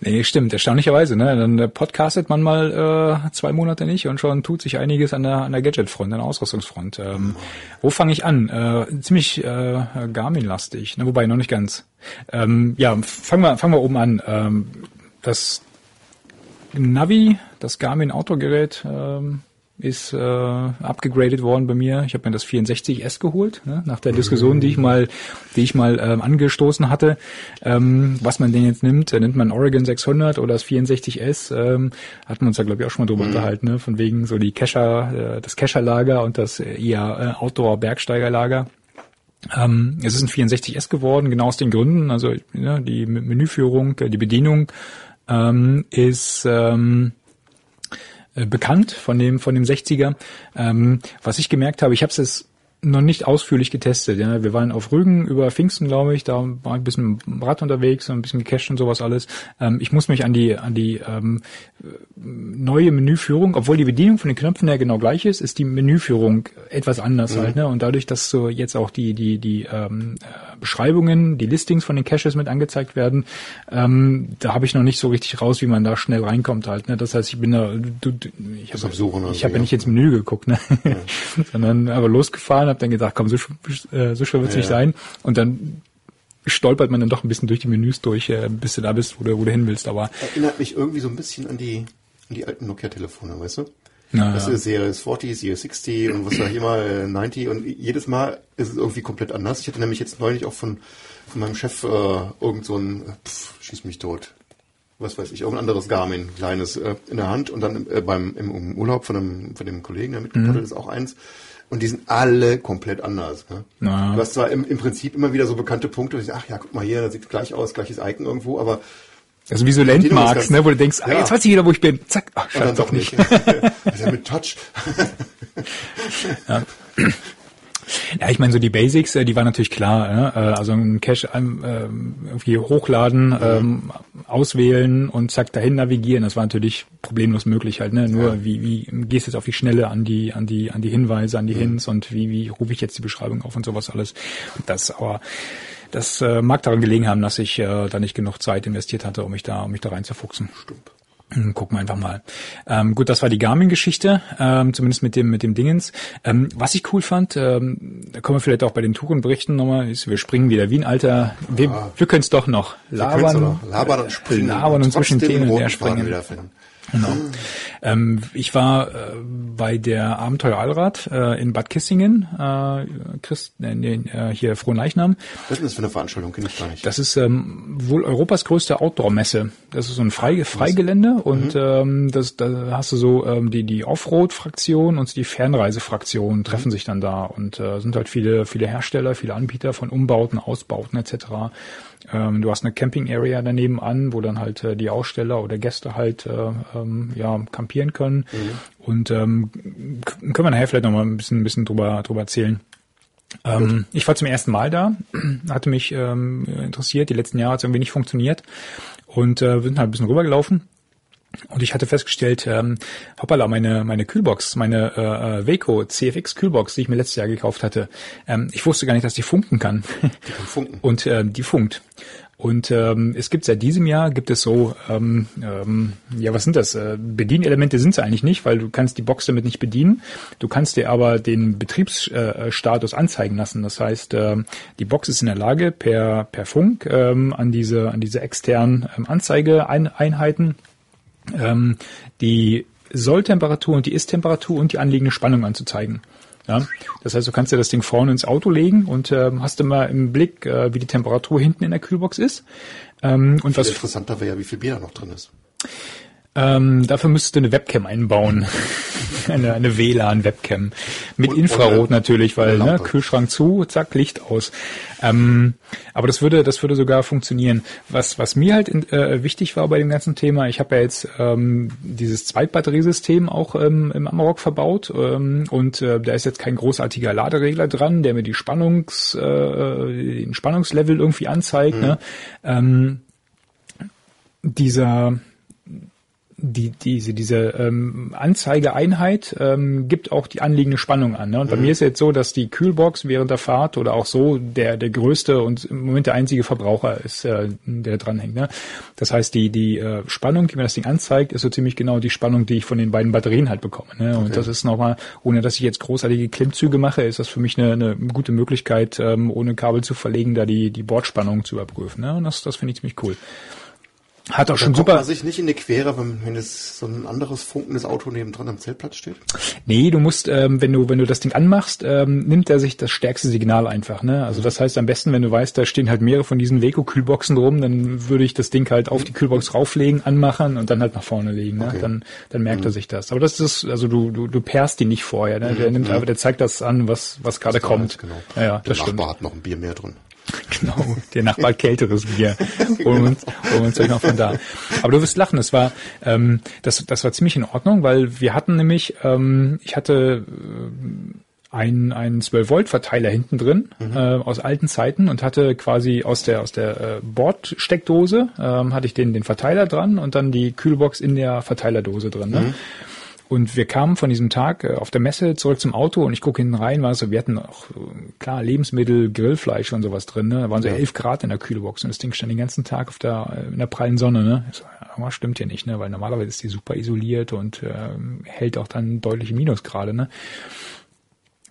Nee, stimmt, erstaunlicherweise, ne? Dann äh, podcastet man mal äh, zwei Monate nicht und schon tut sich einiges an der, an der Gadget-Front, an der Ausrüstungsfront. Ähm, wo fange ich an? Äh, ziemlich äh, Garmin-lastig, ne? wobei noch nicht ganz. Ähm, ja, fangen wir, fangen wir oben an. Ähm, das Navi, das Garmin Autogerät, ähm, ist äh, abgegradet worden bei mir. Ich habe mir das 64S geholt, ne? nach der Diskussion, die ich mal, die ich mal ähm, angestoßen hatte, ähm, was man denn jetzt nimmt. Äh, nimmt man Oregon 600 oder das 64S? Ähm, hatten wir uns da glaube ich auch schon mal drüber unterhalten, ne? von wegen so die Cacher, äh, das Cacherlager und das äh, eher äh, Outdoor-Bergsteigerlager. Ähm, es ist ein 64S geworden, genau aus den Gründen. Also ja, die M- Menüführung, äh, die Bedienung ähm, ist ähm, äh, bekannt von dem von dem 60er. Ähm, was ich gemerkt habe, ich habe es jetzt noch nicht ausführlich getestet. Ja. Wir waren auf Rügen über Pfingsten, glaube ich. Da war ein bisschen Rad unterwegs, ein bisschen gecached und sowas alles. Ähm, ich muss mich an die an die ähm, neue Menüführung, obwohl die Bedienung von den Knöpfen her genau gleich ist, ist die Menüführung etwas anders halt. Ne? Und dadurch, dass so jetzt auch die die die ähm, äh, Beschreibungen, die Listings von den Caches mit angezeigt werden, ähm, da habe ich noch nicht so richtig raus, wie man da schnell reinkommt halt. Ne? Das heißt, ich bin da, du, du, ich habe oder ich so, habe ja ja. nicht ins Menü geguckt, ne? (laughs) sondern aber losgefahren, habe dann gedacht, komm, so, äh, so schwer wird's Ja. nicht sein. Und dann stolpert man dann doch ein bisschen durch die Menüs durch, äh, bis du da bist, wo du, wo du hin willst. Aber Erinnert mich irgendwie so ein bisschen an die, an die alten Nokia-Telefone, weißt du? Na, Das ist Series 40, Series 60 und was war hier mal äh, 90 und jedes Mal ist es irgendwie komplett anders. Ich hatte nämlich jetzt neulich auch von, von meinem Chef äh, irgend so ein, äh, pff, schieß mich tot. Was weiß ich, irgendein anderes Garmin, kleines, äh, in der Hand und dann äh, beim im, im Urlaub von einem, von dem Kollegen, der mitgepaddelt ist, auch eins. Und die sind alle komplett anders. Ne? Na. Du hast zwar im, im Prinzip immer wieder so bekannte Punkte, wo ich sag, ach ja, guck mal hier, das sieht gleich aus, gleiches Icon irgendwo, aber also wie so Landmarks, ne, wo du denkst, ah, Ja. jetzt weiß ich wieder, wo ich bin. Zack, ach, dann doch nicht. nicht. also (laughs) ja mit Touch. Ja, ich meine, so die Basics, äh, die waren natürlich klar. Ne? Äh, Also ein Cache ähm, ähm, irgendwie hochladen, ähm, auswählen und zack dahin navigieren. Das war natürlich problemlos möglich halt. Ne? Nur wie, wie gehst du jetzt auf die Schnelle an die an die an die Hinweise, an die Hints und wie wie rufe ich jetzt die Beschreibung auf und sowas alles. Das aber das äh, mag daran gelegen haben, dass ich äh, da nicht genug Zeit investiert hatte, um mich da um mich da reinzufuchsen. Stimmt. Hm, Gucken wir einfach mal. Ähm, gut, das war die Garmin-Geschichte, ähm, zumindest mit dem mit dem Dingens. Ähm, was ich cool fand, ähm, da können wir vielleicht auch bei den Tourenberichten nochmal, ist, wir springen wieder wie ein alter, wir, wir können es doch noch. Können's doch noch labern und springen. labern und zwischen Themen und her springen. Genau. Ähm, ich war äh, bei der Abenteuer Allrad äh, in Bad Kissingen, äh, Christ, äh, nee, äh, hier Frohnleichnam. Was ist denn das für eine Veranstaltung? Kenn ich gar nicht. Das ist ähm, wohl Europas größte Outdoor-Messe. Das ist so ein Freige Freigelände und ähm, das, da hast du so ähm, die die Offroad-Fraktion und die Fernreise-Fraktion treffen sich dann da und äh, sind halt viele viele Hersteller, viele Anbieter von Umbauten, Ausbauten etc. Ähm, du hast eine Camping-Area daneben an, wo dann halt äh, die Aussteller oder Gäste halt äh, ähm, ja campieren können und ähm, können wir nachher vielleicht noch mal ein bisschen ein bisschen drüber drüber erzählen. Ähm, ich war zum ersten Mal da, (clears throat) hatte mich ähm, interessiert. Die letzten Jahre hat es irgendwie nicht funktioniert und äh, wir sind halt ein bisschen rübergelaufen. Und ich hatte festgestellt, ähm, hoppala, meine, meine Kühlbox, meine äh, äh Weco CFX Kühlbox, die ich mir letztes Jahr gekauft hatte, ähm, ich wusste gar nicht, dass die funken kann. Die kann funken. Und äh, die funkt. Und ähm, es gibt seit diesem Jahr gibt es so, ähm, ähm, ja, was sind das? Äh, Bedienelemente sind es eigentlich nicht, weil du kannst die Box damit nicht bedienen. Du kannst dir aber den Betriebsstatus anzeigen lassen. Das heißt, äh, die Box ist in der Lage, per per Funk ähm, an diese an diese externen ähm, Anzeigeeinheiten ähm, die Solltemperatur und die Ist-Temperatur und die anliegende Spannung anzuzeigen. Ja, das heißt, du kannst dir das Ding vorne ins Auto legen und äh, hast immer im Blick, äh, wie die Temperatur hinten in der Kühlbox ist. Ähm, und was interessanter wäre ja, wie viel Bier da noch drin ist. Ähm, dafür müsstest du eine Webcam einbauen. (laughs) eine, eine WLAN-Webcam. Mit und, Infrarot natürlich, weil ne, Kühlschrank zu, zack, Licht aus. Ähm, aber das würde, das würde sogar funktionieren. Was, was mir halt in, äh, wichtig war bei dem ganzen Thema, ich habe ja jetzt ähm, dieses Zweitbatteriesystem auch ähm, im Amarok verbaut ähm, und äh, da ist jetzt kein großartiger Laderegler dran, der mir die Spannungs, äh, den Spannungslevel irgendwie anzeigt. Mhm. Ne? Ähm, dieser die, diese, diese ähm, Anzeigeeinheit ähm, gibt auch die anliegende Spannung an. Ne? Und bei mhm. mir ist jetzt so, dass die Kühlbox während der Fahrt oder auch so der, der größte und im Moment der einzige Verbraucher ist, äh, der dranhängt. Ne? Das heißt, die, die äh, Spannung, die mir das Ding anzeigt, ist so ziemlich genau die Spannung, die ich von den beiden Batterien halt bekomme. Ne? Und okay. das ist nochmal, ohne dass ich jetzt großartige Klimmzüge mache, ist das für mich eine, eine gute Möglichkeit, ähm, ohne Kabel zu verlegen, da die, die Bordspannung zu überprüfen. Ne? Und das, das finde ich ziemlich cool. Hat auch schon super. man sich nicht in die Quere, wenn, wenn es so ein anderes funkendes Auto nebendran am Zeltplatz steht? Nee, du musst, ähm, wenn du, wenn du das Ding anmachst, ähm, nimmt er sich das stärkste Signal einfach, ne? Also mhm. das heißt am besten, wenn du weißt, da stehen halt mehrere von diesen Weco-Kühlboxen rum, dann würde ich das Ding halt auf die Kühlbox rauflegen, anmachen und dann halt nach vorne legen, ne? Okay. Dann, dann merkt mhm. er sich das. Aber das ist, also du, du, du perst die nicht vorher, ne? Der mhm. nimmt einfach, der zeigt das an, was, was gerade kommt. Genau. Ja, ja, der das Nachbar stimmt. hat noch ein Bier mehr drin. Genau, der Nachbar kälteres Bier. Holen uns, holen uns euch noch von da. Aber du wirst lachen, das war, ähm, das, das war ziemlich in Ordnung, weil wir hatten nämlich, ähm, ich hatte äh, einen, einen 12-Volt-Verteiler hinten drin mhm. äh, aus alten Zeiten und hatte quasi aus der aus der äh, Bordsteckdose ähm, hatte ich den den Verteiler dran und dann die Kühlbox in der Verteilerdose drin. Ne? Mhm. Und wir kamen von diesem Tag äh, auf der Messe zurück zum Auto und ich gucke hinten rein, war so, wir hatten auch, klar, Lebensmittel, Grillfleisch und sowas drin, ne? Da waren so ja. 11 Grad in der Kühlbox und das Ding stand den ganzen Tag auf der, äh, in der prallen Sonne, ne? So, ja, stimmt hier nicht, ne? Weil normalerweise ist die super isoliert und äh, hält auch dann deutliche Minusgrade, ne?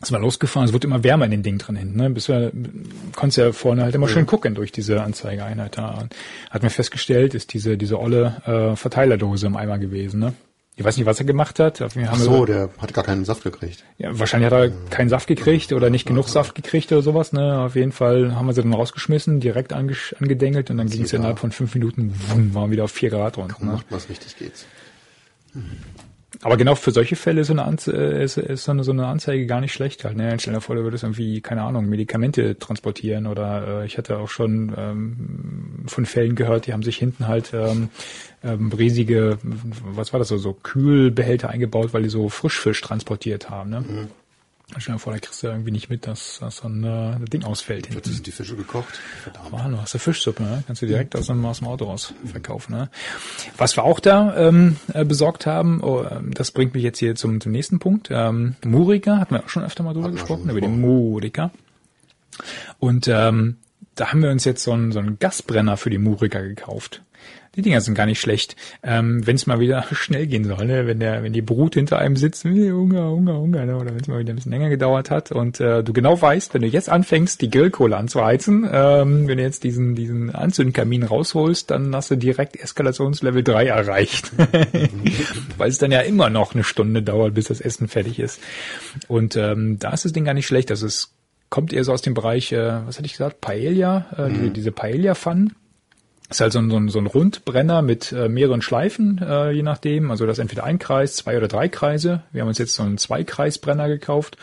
sind wir losgefahren, es wird immer wärmer in den Ding drin hinten, ne? Bis wir konntest ja vorne halt immer ja. schön gucken durch diese Anzeigeeinheit da. Hat mir festgestellt, ist diese diese olle äh, Verteilerdose im Eimer gewesen, ne? Ich weiß nicht, was er gemacht hat. Wir Ach so, der hat gar keinen Saft gekriegt. Ja, wahrscheinlich hat er keinen Saft gekriegt oder nicht genug Saft gekriegt oder sowas. Ne? Auf jeden Fall haben wir sie dann rausgeschmissen, direkt ange angedengelt und dann ging es innerhalb von fünf Minuten, wumm, waren wieder auf vier Grad runter. Ne? macht was richtig geht's. Hm. Aber genau für solche Fälle ist so eine, Anze ist, ist so, eine, so eine Anzeige gar nicht schlecht halt. Ne? Stell dir vor, du würdest irgendwie, keine Ahnung, Medikamente transportieren oder äh, ich hatte auch schon ähm, von Fällen gehört, die haben sich hinten halt ähm, ähm, riesige, was war das so, so Kühlbehälter eingebaut, weil die so Frischfisch transportiert haben. Ne? Mhm. Stell dir vor, da kriegst du irgendwie nicht mit, dass, dass so ein äh, Ding ausfällt. Hinten. sind die Fische gekocht. Verdammt. Aber hallo, hast du Fischsuppe, ne? Kannst du direkt aus dem, aus dem Auto raus verkaufen. Ne? Was wir auch da ähm, äh, besorgt haben, oh, ähm, das bringt mich jetzt hier zum, zum nächsten Punkt. Ähm, Murika, hatten wir auch schon öfter mal drüber gesprochen, über den Murika. Und ähm, da haben wir uns jetzt so einen, so einen Gasbrenner für die Murika gekauft. Die Dinger sind gar nicht schlecht. Ähm, wenn es mal wieder (laughs) schnell gehen soll, ne? wenn der, wenn die Brut hinter einem sitzt, Hunger, Hunger, Hunger, ne? oder wenn es mal wieder ein bisschen länger gedauert hat und äh, du genau weißt, wenn du jetzt anfängst, die Grillkohle anzuheizen, ähm, wenn du jetzt diesen, diesen Anzündkamin rausholst, dann hast du direkt Eskalationslevel 3 erreicht. (laughs) Weil es dann ja immer noch eine Stunde dauert, bis das Essen fertig ist. Und ähm, da ist das Ding gar nicht schlecht. Also es kommt eher so aus dem Bereich, äh, was hatte ich gesagt, Paella, äh, mhm. die, diese Paella-Pfannen ist halt so ein, so ein, so ein Rundbrenner mit äh, mehreren Schleifen, äh, je nachdem. Also das entweder ein Kreis, zwei oder drei Kreise. Wir haben uns jetzt so einen Zweikreisbrenner gekauft.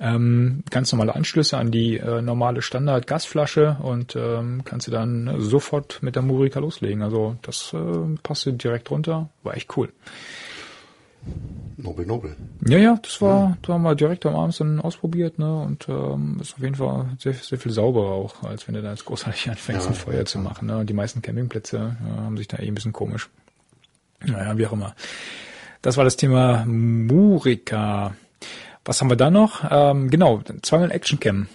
Ähm, ganz normale Anschlüsse an die äh, normale Standard-Gasflasche und ähm, kannst du dann sofort mit der Murika loslegen. Also das äh, passt direkt runter. War echt cool. Nobel, nobel. Ja, ja, das war, ja. da haben wir direkt am Abend dann ausprobiert, ne, und ähm, ist auf jeden Fall sehr, sehr viel sauberer auch, als wenn du da jetzt großartig (laughs) anfängst, ja, ein Feuer ja, zu machen, ne. Und die meisten Campingplätze äh, haben sich da eh ein bisschen komisch. Naja, wie auch immer. Das war das Thema Murika. Was haben wir da noch? Ähm, genau, zweimal Actioncam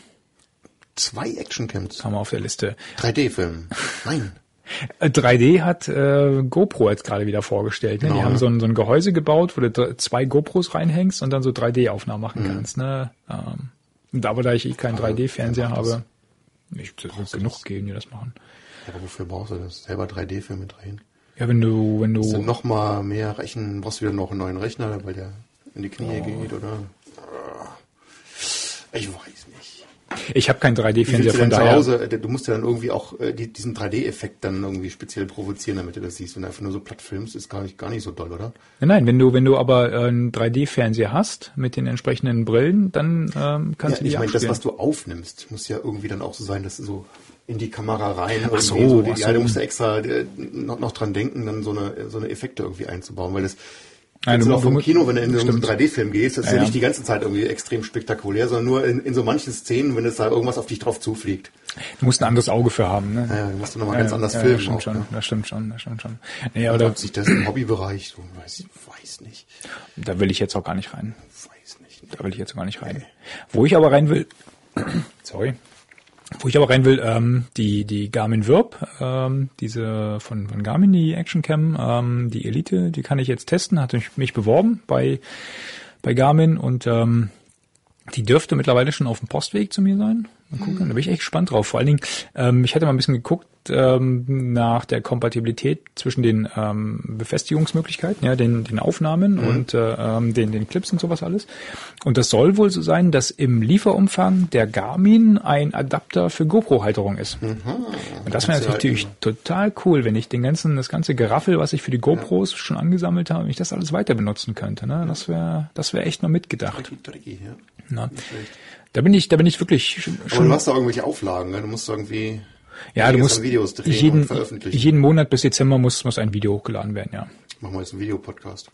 Zwei Actioncams. haben wir auf der Liste. 3D-Film. Nein. Äh, 3D hat äh, GoPro jetzt gerade wieder vorgestellt. Ne? Genau, die haben ja. so ein, so ein Gehäuse gebaut, wo du zwei GoPros reinhängst und dann so 3D-Aufnahmen machen kannst. Ne? Ähm, und aber da ich eh keinen Mhm. Aber 3D-Fernseher wer macht das? habe, ich, das wird genug geben, die das machen. Ja, aber wofür brauchst du das? Selber 3D-Filme drehen? Ja, wenn du, wenn du, noch mal mehr Rechen, brauchst du wieder noch einen neuen Rechner, weil der in die Knie Oh. geht, oder? Ich weiß. Ich habe keinen Wie 3D-Fernseher, willst du von daher. Hause, du musst ja dann irgendwie auch äh, die, diesen 3D-Effekt dann irgendwie speziell provozieren, damit du das siehst. Wenn du einfach nur so platt filmst, ist gar nicht, gar nicht so doll, oder? Nein, nein, wenn du, wenn du aber äh, einen 3D-Fernseher hast mit den entsprechenden Brillen, dann ähm, kannst du ja, die ich meine, das, was du aufnimmst, muss ja irgendwie dann auch so sein, dass du so in die Kamera rein Ach so, irgendwie ach so. ja, du musst ja extra äh, noch, noch dran denken, dann so eine, so eine Effekte irgendwie einzubauen, weil das Nein, du auch vom Kino, wenn du in so einen stimmt. 3D-Film gehst, das ist Ja, ja, nicht die ganze Zeit irgendwie extrem spektakulär, sondern nur in, in so manchen Szenen, wenn es da irgendwas auf dich drauf zufliegt. Du musst ein anderes Auge für haben. Ne? Ja, du musst du nochmal ganz Ja, anders ja, filmen. Das stimmt auch, schon, ne? das stimmt schon, das stimmt schon. Nee, Oder aber hat sich das im Hobbybereich, so, weiß, ich weiß nicht, da, da will ich jetzt auch gar nicht rein. weiß nicht. Da will ich jetzt gar nicht rein. Wo ich aber rein will, (clears throat) sorry, wo ich aber rein will, ähm, die, die Garmin Virb, ähm, diese von, von Garmin, die Action Cam, ähm, die Elite, die kann ich jetzt testen, hatte mich, mich beworben bei, bei Garmin und ähm, die dürfte mittlerweile schon auf dem Postweg zu mir sein. Mal gucken, da bin ich echt gespannt drauf. Vor allen Dingen, ähm, ich hatte mal ein bisschen geguckt ähm, nach der Kompatibilität zwischen den ähm, Befestigungsmöglichkeiten, ja, den, den Aufnahmen und äh, ähm, den, den Clips und sowas alles. Und das soll wohl so sein, dass im Lieferumfang der Garmin ein Adapter für GoPro-Halterung ist. Und das wäre natürlich total cool, wenn ich den ganzen, das ganze Geraffel, was ich für die GoPros schon angesammelt habe, wenn ich das alles weiter benutzen könnte. Ne? Das wäre, das wäre echt noch mitgedacht. Tricky, tricky, ja. Na, da bin ich, da bin ich wirklich schon. Aber du hast da irgendwelche Auflagen, ne? Du musst irgendwie ja, du musst Videos drehen und jeden, veröffentlichen. jeden Monat bis Dezember muss, muss ein Video hochgeladen werden, ja. Machen wir jetzt einen Videopodcast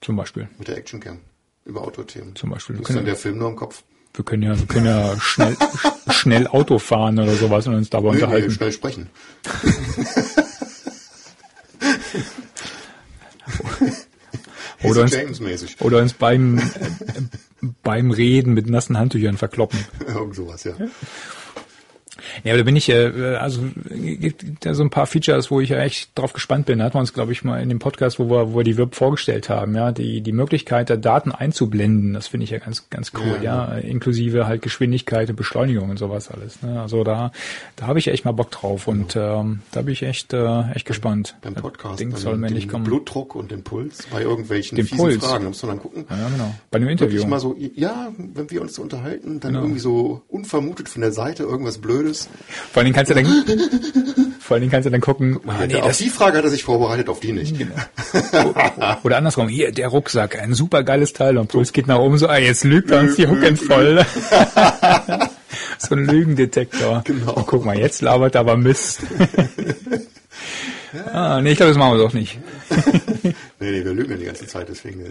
Zum Beispiel. mit der Actioncam über Autothemen. Zum Beispiel. Du Wir hast dann können, der Film nur im Kopf. wir können ja, wir können ja schnell, (laughs) schnell Auto fahren oder sowas und uns dabei Nee, nee, unterhalten. schnell sprechen. (laughs) Oder uns, James-mäßig. oder uns beim, äh, beim Reden mit nassen Handtüchern verkloppen. (laughs) Irgend sowas, ja. Ja, aber da bin ich, äh, also gibt ja so ein paar Features, wo ich ja echt drauf gespannt bin. Da hatten wir uns, glaube ich, mal in dem Podcast, wo wir, wo wir die WIRB vorgestellt haben, ja, die, die Möglichkeit, da Daten einzublenden, das finde ich ja ganz, ganz cool, ja, inklusive halt Geschwindigkeit und Beschleunigung und sowas alles. Ne? Also da, da habe ich echt mal Bock drauf und ähm, da bin ich echt, äh, echt gespannt. Beim Podcast, Ding soll dem kommen. Blutdruck und dem Puls, bei irgendwelchen Dem fiesen Puls. Fragen. Da musst du dann gucken. Ja, genau. Bei einem Interview. Mal so, ja, wenn wir uns so unterhalten, dann Genau. irgendwie so unvermutet von der Seite irgendwas Blödes. Vor allen Dingen kannst du dann, vor allen Dingen kannst du dann gucken, ah, nee, auf die Frage hat er sich vorbereitet, auf die nicht. (laughs) Oder andersrum, hier, der Rucksack, ein super geiles Teil und Puls geht nach oben so, ah, jetzt lügt er uns die Hucken voll. (laughs) so ein Lügendetektor. Genau. Und guck mal, jetzt labert er aber Mist. (laughs) ah, nee, ich glaube, das machen wir doch nicht. Nee, nee, wir lügen ja die ganze Zeit, deswegen.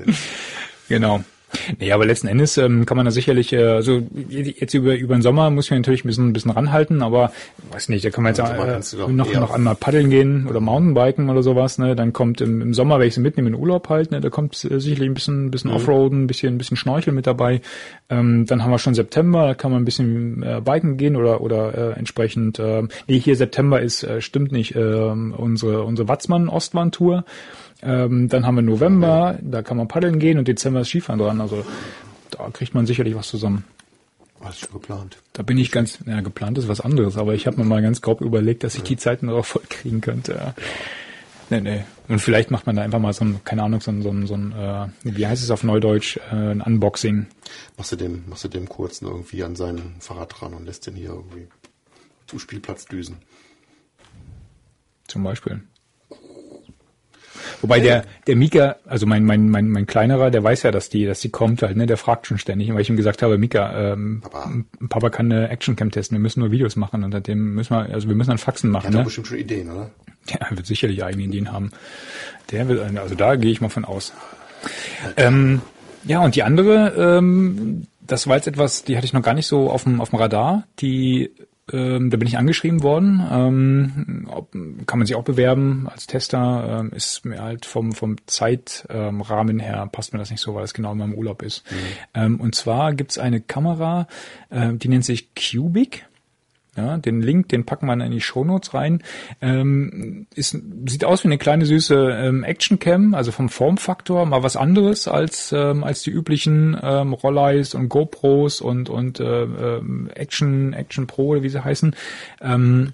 Genau. (laughs) Nee, aber letzten Endes ähm, kann man da sicherlich, äh, also jetzt über über den Sommer muss man natürlich ein bisschen ein bisschen ranhalten, aber weiß nicht, da kann man jetzt du äh, noch noch einmal paddeln gehen oder Mountainbiken oder sowas, ne? Dann kommt im, im Sommer, wenn ich sie mitnehme in den Urlaub halt, ne, da kommt äh, sicherlich ein bisschen ein Mhm. bisschen Offroaden, ein bisschen ein bisschen Schnorcheln mit dabei. Ähm, dann haben wir schon September, da kann man ein bisschen äh, biken gehen oder oder äh, entsprechend ähm, nee, hier September ist äh, stimmt nicht ähm, unsere unsere Watzmann Ostwand Tour. Ähm, dann haben wir November, da kann man paddeln gehen und Dezember ist Skifahren dran. Also da kriegt man sicherlich was zusammen. Hast du schon geplant? Da bin ich ganz, ja, geplant ist was anderes, aber ich habe mir mal ganz grob überlegt, dass ich die Zeiten darauf (laughs) voll kriegen könnte. Ja. Nee, nee. Und vielleicht macht man da einfach mal so ein, keine Ahnung, so ein, so ein, so ein äh, wie heißt es auf Neudeutsch, äh, ein Unboxing. Machst du dem, machst du dem kurzen irgendwie an sein Fahrrad dran und lässt den hier irgendwie zum Spielplatz düsen. Zum Beispiel. Wobei der, der Mika, also mein, mein, mein, mein kleinerer, der weiß ja, dass die, dass die kommt halt, ne, der fragt schon ständig, weil ich ihm gesagt habe, Mika, ähm, Papa. Papa kann eine Actioncam testen, wir müssen nur Videos machen und seitdem müssen wir, also wir müssen dann Faxen Der machen, hat doch ne? bestimmt schon Ideen, oder? Der wird sicherlich eigene Ideen haben. Der wird, eine- also da gehe ich mal von aus. Ähm, ja, und die andere, ähm, das war jetzt etwas, die hatte ich noch gar nicht so auf dem, auf dem Radar. Die ähm, da bin ich angeschrieben worden. Ähm, ob, kann man sich auch bewerben als Tester. Ähm, ist mir halt vom, vom Zeitrahmen her passt mir das nicht so, weil es genau in meinem Urlaub ist. Mhm. Ähm, und zwar gibt's eine Kamera, äh, die nennt sich Cubic. Ja, den Link, den packen wir in die Shownotes rein. Ähm, ist, sieht aus wie eine kleine süße ähm, Actioncam, also vom Formfaktor mal was anderes als ähm, als die üblichen ähm, Rolleis und GoPros und und äh, äh, Action Action Pro, wie sie heißen. Ähm,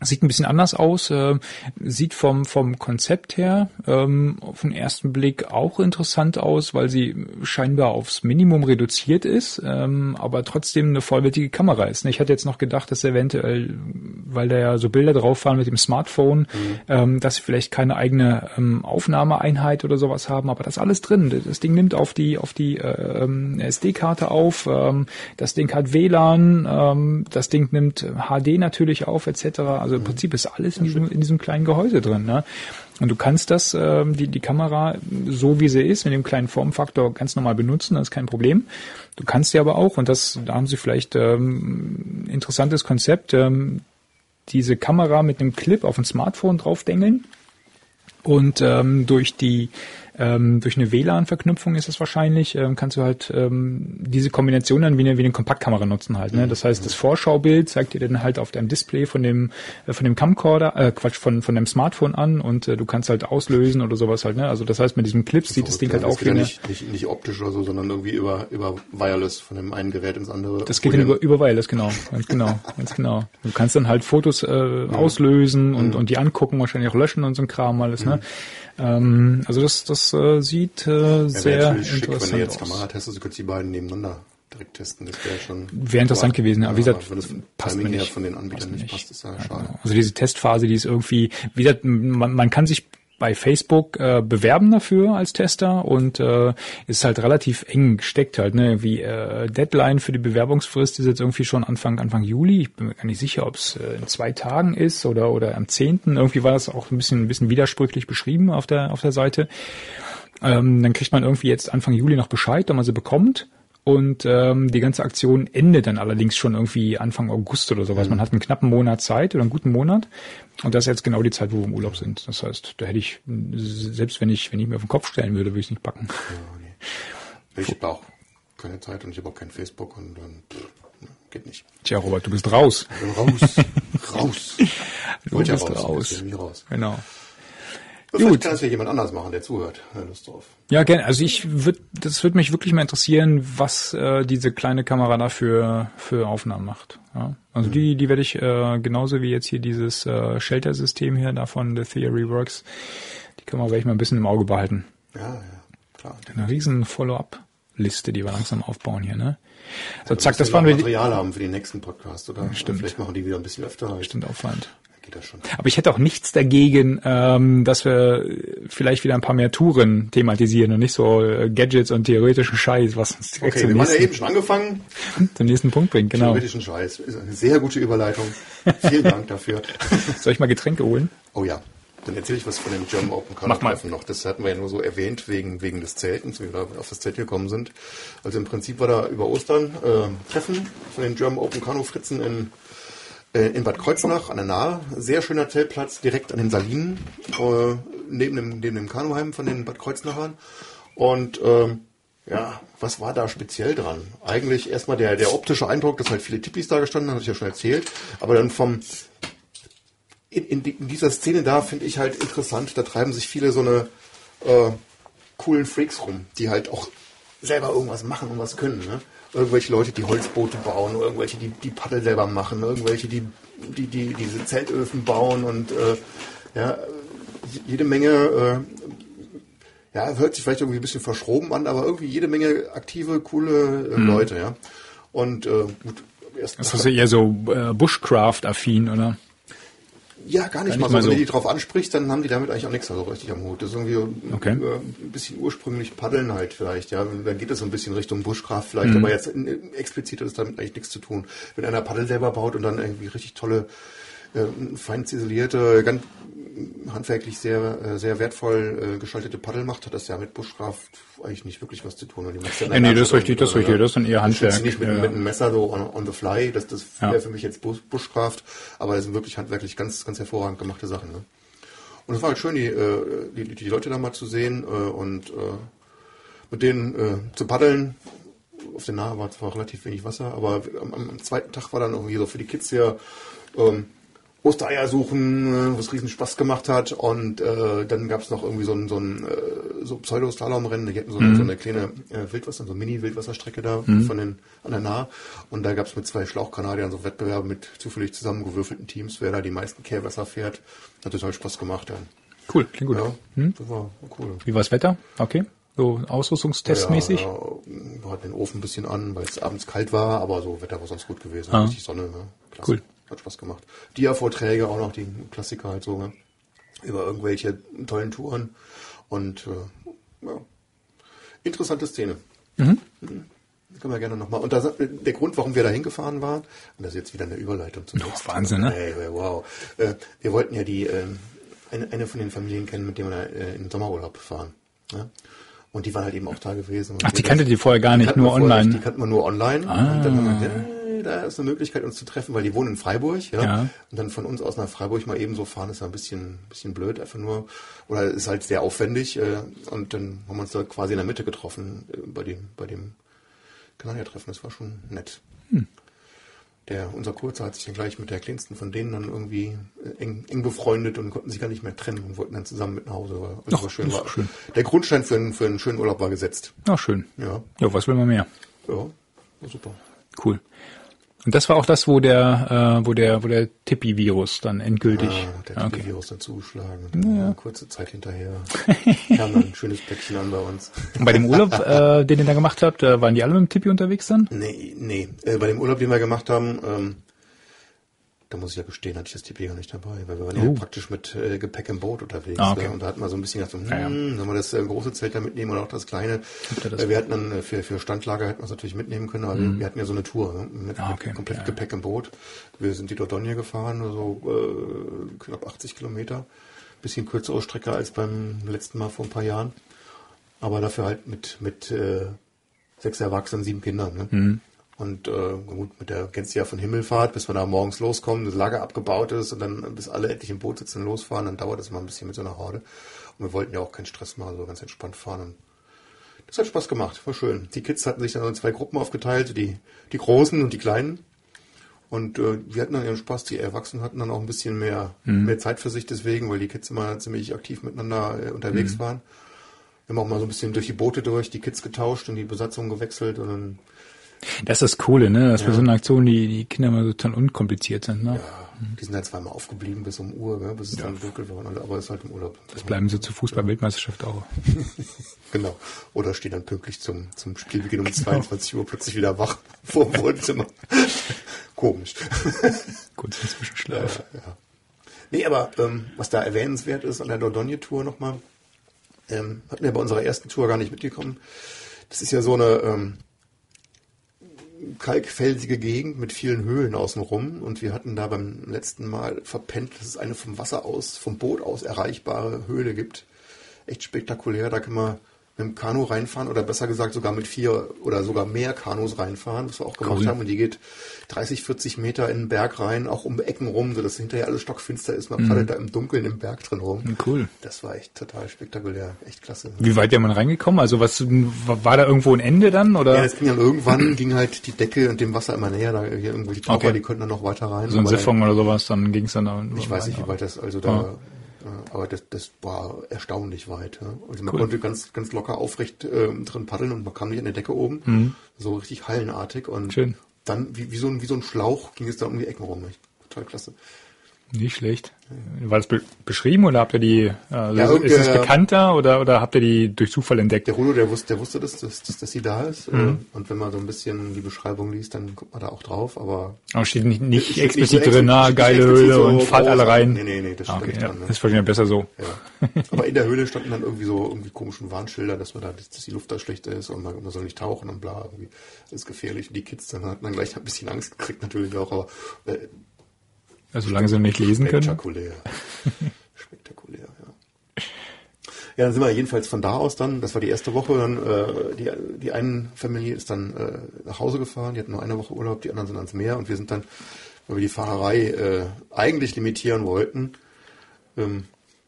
Sieht ein bisschen anders aus, äh, sieht vom, vom Konzept her ähm, auf den ersten Blick auch interessant aus, weil sie scheinbar aufs Minimum reduziert ist, ähm, aber trotzdem eine vollwertige Kamera ist. Ich hatte jetzt noch gedacht, dass eventuell, weil da ja so Bilder drauf waren mit dem Smartphone, mhm. ähm, dass sie vielleicht keine eigene ähm, Aufnahmeeinheit oder sowas haben, aber das ist alles drin. Das Ding nimmt auf die, auf die äh, ähm, SD-Karte auf, ähm, das Ding hat WLAN, ähm, das Ding nimmt HD natürlich auf, etc also im Prinzip ist alles in diesem, in diesem kleinen Gehäuse drin. Ne? Und du kannst das, ähm, die, die Kamera, so wie sie ist, mit dem kleinen Formfaktor ganz normal benutzen, das ist kein Problem. Du kannst sie aber auch, und das, da haben sie vielleicht ähm, interessantes Konzept, ähm, diese Kamera mit einem Clip auf ein Smartphone draufdengeln und ähm, durch die ähm, durch eine WLAN-Verknüpfung ist es wahrscheinlich, ähm, kannst du halt ähm, diese Kombination dann wie eine, wie eine Kompaktkamera nutzen halt. Ne? Das heißt, das Vorschaubild zeigt dir dann halt auf deinem Display von dem äh, von dem Camcorder, äh, Quatsch, von von deinem Smartphone an und äh, du kannst halt auslösen oder sowas halt. Ne? Also das heißt, mit diesem Clip sieht das Ding halt auch wie ja nicht, nicht, nicht optisch oder so, sondern irgendwie über über Wireless von dem einen Gerät ins andere. Das geht dann über, über Wireless, genau, ganz genau, ganz genau. Du kannst dann halt Fotos äh, mhm. auslösen und mhm. und die angucken, wahrscheinlich auch löschen und so ein Kram alles. Ne? Ähm, also das, das äh, sieht äh, ja, sehr interessant schick, wenn du jetzt Kamera testest, du könntest die beiden nebeneinander direkt testen. Das wäre schon. Wäre interessant aber, gewesen, ja. Wie gesagt, wenn das passt mir nicht. von den Anbietern nicht passt, ist ja, ja schade. Genau. Also diese Testphase, die ist irgendwie, wie gesagt, man, man kann sich bei Facebook äh, bewerben dafür als Tester und äh, ist halt relativ eng gesteckt halt, ne? Wie äh, Deadline für die Bewerbungsfrist ist jetzt irgendwie schon Anfang Anfang Juli. Ich bin mir gar nicht sicher, ob es äh, in zwei Tagen ist oder oder am zehnten. Irgendwie war das auch ein bisschen ein bisschen widersprüchlich beschrieben auf der auf der Seite. Ähm, dann kriegt man irgendwie jetzt Anfang Juli noch Bescheid, wenn man sie bekommt. Und ähm, die ganze Aktion endet dann allerdings schon irgendwie Anfang August oder sowas. Mhm. Man hat einen knappen Monat Zeit oder einen guten Monat. Und das ist jetzt genau die Zeit, wo wir im Urlaub sind. Das heißt, da hätte ich, selbst wenn ich, wenn ich mir auf den Kopf stellen würde, würde ich es nicht packen. Ja, nee. Ich habe auch keine Zeit und ich habe auch kein Facebook und dann pff, geht nicht. Tja, Robert, du bist raus. Raus. raus. (laughs) Du bist raus. raus. raus. Genau. Gut. kann das ja jemand anders machen, der zuhört. Lust drauf. Ja, gerne. Also ich würde, das würde mich wirklich mal interessieren, was äh, diese kleine Kamera da für, für Aufnahmen macht. Ja? Also mhm. die, die werde ich äh, genauso wie jetzt hier dieses äh, Shelter-System hier davon, The Theory Works, die Kamera werde ich mal ein bisschen im Auge behalten. Ja, ja, klar. Eine riesen Follow-up-Liste, die wir langsam aufbauen hier, ne? So, zack, das waren wir. Material haben für den nächsten Podcast, oder? Stimmt. Vielleicht machen die wieder ein bisschen öfter. Halt. Stimmt, Aufwand geht das schon. Aber ich hätte auch nichts dagegen, ähm, dass wir vielleicht wieder ein paar mehr Touren thematisieren und nicht so äh, Gadgets und theoretischen Scheiß, was uns direkt okay, zum wir nächsten, haben ja eben schon angefangen. (laughs) Zum nächsten Punkt bringt, genau. Theoretischen Scheiß. Ist eine sehr gute Überleitung. Vielen Dank dafür. (laughs) Soll ich mal Getränke holen? Oh ja. Dann erzähle ich was von dem German Open Color Treffen noch. Das hatten wir ja nur so erwähnt wegen, wegen des Zeltens, wie wir da auf das Zelt gekommen sind. Also im Prinzip war da über Ostern äh, Treffen von den German Open Kanu Fritzen in in Bad Kreuznach an der Nahe. Sehr schöner Zeltplatz, direkt an den Salinen, äh, neben, dem, neben dem Kanuheim von den Bad Kreuznachern. Und ähm, ja, was war da speziell dran? Eigentlich erstmal der, der optische Eindruck, dass halt viele Tippis da gestanden haben, hatte ich ja schon erzählt. Aber dann vom in, in, in dieser Szene da finde ich halt interessant, da treiben sich viele so eine äh, coolen Freaks rum, die halt auch selber irgendwas machen und was können. Ne? Irgendwelche Leute, die Holzboote bauen, irgendwelche, die die Paddel selber machen, irgendwelche, die, die, die diese Zeltöfen bauen und äh, ja, jede Menge, äh, ja, hört sich vielleicht irgendwie ein bisschen verschroben an, aber irgendwie jede Menge aktive, coole äh, mhm. Leute, ja. Und äh, gut, erst. Das ist eher so äh, Bushcraft-affin, oder? Ja, gar nicht, gar mal, mal so. Wenn du die drauf ansprichst, dann haben die damit eigentlich auch nichts so richtig am Hut. Das ist irgendwie okay. ein bisschen ursprünglich paddeln halt vielleicht, ja. Dann geht es so ein bisschen Richtung Buschkraft vielleicht, mhm. aber jetzt explizit hat es damit eigentlich nichts zu tun. Wenn einer Paddel selber baut und dann irgendwie richtig tolle äh, fein ziselierte, ganz handwerklich sehr, äh, sehr wertvoll äh, gestaltete Paddel macht, hat das ja mit Buschkraft eigentlich nicht wirklich was zu tun. Und die ja Ja, nee, das ist richtig, das ist oder- richtig, das ist dann eher Handwerk. nicht mit, Ja, mit ja. einem Messer so on, on the fly, das, das Ja. wäre für mich jetzt Busch, Buschkraft, aber das sind wirklich handwerklich ganz, ganz hervorragend gemachte Sachen. Ne? Und es war halt schön, die, äh, die, die Leute da mal zu sehen äh, und äh, mit denen äh, zu paddeln. Auf der Nahe war zwar relativ wenig Wasser, aber am, am zweiten Tag war dann irgendwie so für die Kids ja ähm, Ostereier suchen, äh, was riesen Spaß gemacht hat. Und äh, dann gab es noch irgendwie so ein, so ein äh, so Pseudo-Slalom-Rennen. Die hatten so, eine so eine kleine äh, Wildwasser, so eine Mini-Wildwasserstrecke da von den an der Nahe. Und da gab es mit zwei Schlauchkanadiern so Wettbewerbe mit zufällig zusammengewürfelten Teams, wer da die meisten Kehrwasser fährt. Hat total Spaß gemacht dann. Cool, klingt gut. Ja, Hm? das war cool. Wie war das Wetter? Okay. So ausrüstungstestmäßig? Ja, ja, wir hatten den Ofen ein bisschen an, weil es abends kalt war, aber so Wetter war sonst gut gewesen. Ah. Richtig Sonne, ne? Klasse. Cool. Hat Spaß gemacht. Dia-Vorträge auch noch, die Klassiker halt so, ne? Über irgendwelche tollen Touren. Und äh, ja, interessante Szene. Mhm. Können wir gerne nochmal. Und da, der Grund, warum wir da hingefahren waren, und das ist jetzt wieder eine Überleitung zum Oh, Wahnsinn, ne? Hey, wow. Äh, wir wollten ja die, äh, eine, eine von den Familien kennen, mit denen wir äh, in den Sommerurlaub fahren. Ne? Und die waren halt eben auch da gewesen. Ach, die kanntet ihr vorher gar die nicht, nur vorher online. nicht, Die kannten wir nur online. Ah. Und dann haben wir gesagt, hey, da ist eine Möglichkeit, uns zu treffen, weil die wohnen in Freiburg. Ja? Ja. Und dann von uns aus nach Freiburg mal eben so fahren, ist ja ein bisschen, bisschen blöd, einfach nur. Oder ist halt sehr aufwendig. Äh, und dann haben wir uns da quasi in der Mitte getroffen, äh, bei dem, bei dem Kanadiertreffen. Das war schon nett. Hm. Der, unser Kurzer hat sich dann gleich mit der kleinsten von denen dann irgendwie äh, eng, eng befreundet und konnten sich gar nicht mehr trennen und wollten dann zusammen mit nach Hause. Also Ach, war schön, war, schön. Der Grundstein für einen, für einen schönen Urlaub war gesetzt. Ja, schön. Ja, Ja, was will man mehr? ja, war super. Cool. Und das war auch das, wo der, äh, wo der, wo der Tippi-Virus dann endgültig. Ah, der Ah, hat okay. dazugeschlagen. Und dann eine kurze Zeit hinterher (laughs) kam dann ein schönes Päckchen an bei uns. Und bei dem Urlaub, (laughs) äh, den ihr da gemacht habt, äh, waren die alle mit dem Tippi unterwegs dann? Nee, nee. Äh, bei dem Urlaub, den wir gemacht haben, ähm, da muss ich ja gestehen, hatte ich das Tipi gar nicht dabei, weil wir waren ja Oh. praktisch mit äh, Gepäck im Boot unterwegs. Ah, okay. ne? Und da hatten wir so ein bisschen gedacht, so, hm, Ja, ja. sollen wir das äh, große Zelt da mitnehmen oder auch das kleine? das? Äh, wir hatten dann äh, für, für Standlager hätten wir es natürlich mitnehmen können, aber wir hatten ja so eine Tour ne? mit, Mhm. Ah, okay. mit komplett Ja, ja. Gepäck im Boot. Wir sind die Dordogne gefahren, so äh, knapp 80 Kilometer. Bisschen kürzere Strecke als beim letzten Mal vor ein paar Jahren. Aber dafür halt mit, mit äh, sechs Erwachsenen, sieben Kindern. Ne? Mhm. Und äh, gut, mit der kennst du ja von Himmelfahrt, bis wir da morgens loskommen, das Lager abgebaut ist und dann bis alle endlich im Boot sitzen und losfahren, dann dauert das mal ein bisschen mit so einer Horde. Und wir wollten ja auch keinen Stress machen, so ganz entspannt fahren. Und das hat Spaß gemacht, war schön. Die Kids hatten sich dann in zwei Gruppen aufgeteilt, die, die Großen und die Kleinen. Und äh, wir hatten dann ihren Spaß, die Erwachsenen hatten dann auch ein bisschen mehr, mehr Zeit für sich deswegen, weil die Kids immer ziemlich aktiv miteinander äh, unterwegs waren. Wir haben auch mal so ein bisschen durch die Boote durch, die Kids getauscht und die Besatzung gewechselt und dann Das ist das Coole, ne? Dass bei so einer Aktion die, die Kinder mal total unkompliziert sind, ne? Ja, die sind halt zweimal aufgeblieben bis um Uhr, ne, bis es dann dunkel war. Aber es ist halt im Urlaub. Das bleiben sie zur Fußball-Weltmeisterschaft auch. (laughs) Genau. Oder stehen dann pünktlich zum, zum Spielbeginn um 22 Uhr plötzlich wieder wach (laughs) vor dem Wohnzimmer. Komisch. (laughs) Kurz ein Zwischenschlaf. ja. Nee, aber ähm, was da erwähnenswert ist an der Dordogne-Tour nochmal, ähm, hatten wir bei unserer ersten Tour gar nicht mitgekommen. Das ist ja so eine ähm, kalkfelsige Gegend mit vielen Höhlen außenrum und wir hatten da beim letzten Mal verpennt, dass es eine vom Wasser aus, vom Boot aus erreichbare Höhle gibt. Echt spektakulär, da kann man mit dem Kanu reinfahren oder besser gesagt sogar mit vier oder sogar mehr Kanus reinfahren, was wir auch gemacht Cool. haben und die geht 30, 40 Meter in den Berg rein, auch um Ecken rum, sodass hinterher alles stockfinster ist, man paddelt da im Dunkeln im Berg drin rum. Cool. Das war echt total spektakulär, echt klasse. Wie weit wäre man reingekommen? Also was war da irgendwo ein Ende dann? Oder Ja, das ging dann irgendwann, ging halt die Decke und dem Wasser immer näher, da hier irgendwo die Taucher, Okay. die konnten dann noch weiter rein. so ein Siphon oder sowas, dann ging es dann da Ich weiß nicht, wie weit das, also da, äh, aber das, das war erstaunlich weit. Ja. Also man Cool. konnte ganz, ganz locker aufrecht ähm, drin paddeln und man kam nicht an der Decke oben, so richtig hallenartig und Mhm. Schön. dann wie, wie, so ein, wie so ein Schlauch ging es da um die Ecken rum. Total klasse. Nicht schlecht. War das be beschrieben oder habt ihr die, äh, Ja, ist es bekannter oder, oder habt ihr die durch Zufall entdeckt? Der Rulo, der wusste, der wusste dass, dass, dass, dass sie da ist. Mhm. äh, Und wenn man so ein bisschen die Beschreibung liest, dann guckt man da auch drauf. Aber Aber steht nicht, nicht Steht explizit drin, explizit- geile Höhle so und groß. alle rein. Nee, nee, nee, das Ah, stand okay, nicht ja. dran. Ne? Das ist wahrscheinlich besser so. Ja. Aber in der Höhle standen dann irgendwie so irgendwie komischen Warnschilder, dass man da, dass die Luft da schlecht ist und man, man soll nicht tauchen und bla, irgendwie. Das ist gefährlich. Und die Kids dann hatten dann gleich ein bisschen Angst gekriegt natürlich auch, aber äh, Also solange sie nicht lesen können. Spektakulär. (laughs) Spektakulär, ja. Ja, dann sind wir jedenfalls von da aus dann, das war die erste Woche, dann äh, die, die eine Familie ist dann äh, nach Hause gefahren, die hatten nur eine Woche Urlaub, die anderen sind ans Meer und wir sind dann, weil wir die Fahrerei äh, eigentlich limitieren wollten, ähm,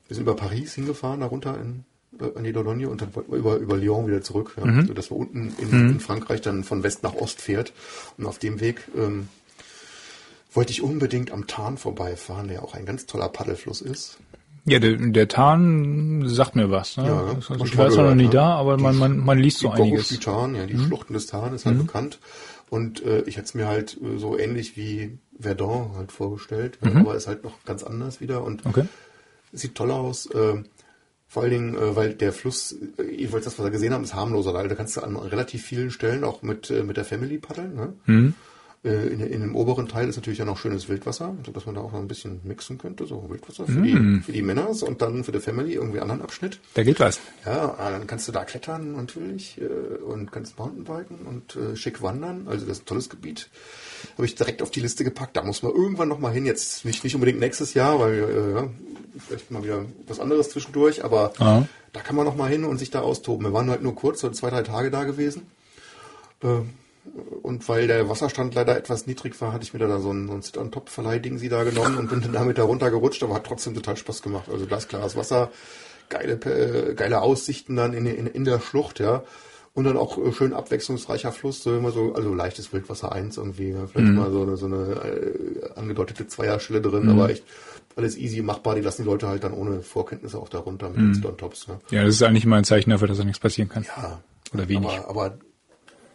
wir sind über Paris hingefahren, da runter in, äh, an die Dordogne und dann wollten wir über, über Lyon wieder zurück, ja, Mhm. sodass man unten in, in Frankreich dann von West nach Ost fährt und auf dem Weg ähm, wollte ich unbedingt am Tarn vorbeifahren, der auch ein ganz toller Paddelfluss ist. Ja, der, der Tarn sagt mir was. Ne? Ja, also ich mal zwar noch gehört, nie ne? da, aber Die man, man, man liest so die einiges. du Tarn, ja, die Schluchten des Tarn ist halt bekannt. Und äh, ich hätte es mir halt äh, so ähnlich wie Verdun halt vorgestellt, ja, aber ist halt noch ganz anders wieder und Okay. sieht toll aus. Äh, vor allen Dingen, äh, weil der Fluss, äh, jedenfalls das, was wir gesehen haben, ist harmloser, weil da kannst du an relativ vielen Stellen auch mit, äh, mit der Family paddeln. Ne? Mhm. Äh, in, in dem oberen Teil ist natürlich ja noch schönes Wildwasser, sodass man da auch noch ein bisschen mixen könnte, so Wildwasser für, Mhm. die, für die Männer und dann für die Family irgendwie anderen Abschnitt. Da geht was. Ja, ah, dann kannst du da klettern natürlich äh, und kannst Mountainbiken und äh, schick wandern. Also das ist ein tolles Gebiet. Habe ich direkt auf die Liste gepackt. Da muss man irgendwann noch mal hin. Jetzt nicht, nicht unbedingt nächstes Jahr, weil ja, vielleicht mal wieder was anderes zwischendurch. Aber Aha. da kann man noch mal hin und sich da austoben. Wir waren halt nur kurz, so zwei, drei Tage da gewesen. Und weil der Wasserstand leider etwas niedrig war, hatte ich mir da so ein, so ein Sit-on-Top-Verleih-Ding sie da genommen und bin dann damit da runtergerutscht, aber hat trotzdem total Spaß gemacht. Also glasklares Wasser, geile, äh, geile Aussichten dann in, in, in der Schlucht, ja. Und dann auch äh, schön abwechslungsreicher Fluss, so immer so, also leichtes Wildwasser 1 irgendwie, ja. vielleicht mal so eine, so eine äh, angedeutete Zweierstelle drin, aber echt alles easy machbar. Die lassen die Leute halt dann ohne Vorkenntnisse auch da runter mit den Sit-on-Tops, ja. Ja, das ist eigentlich immer ein Zeichen dafür, dass da nichts passieren kann. Ja. Oder wenig. Aber, aber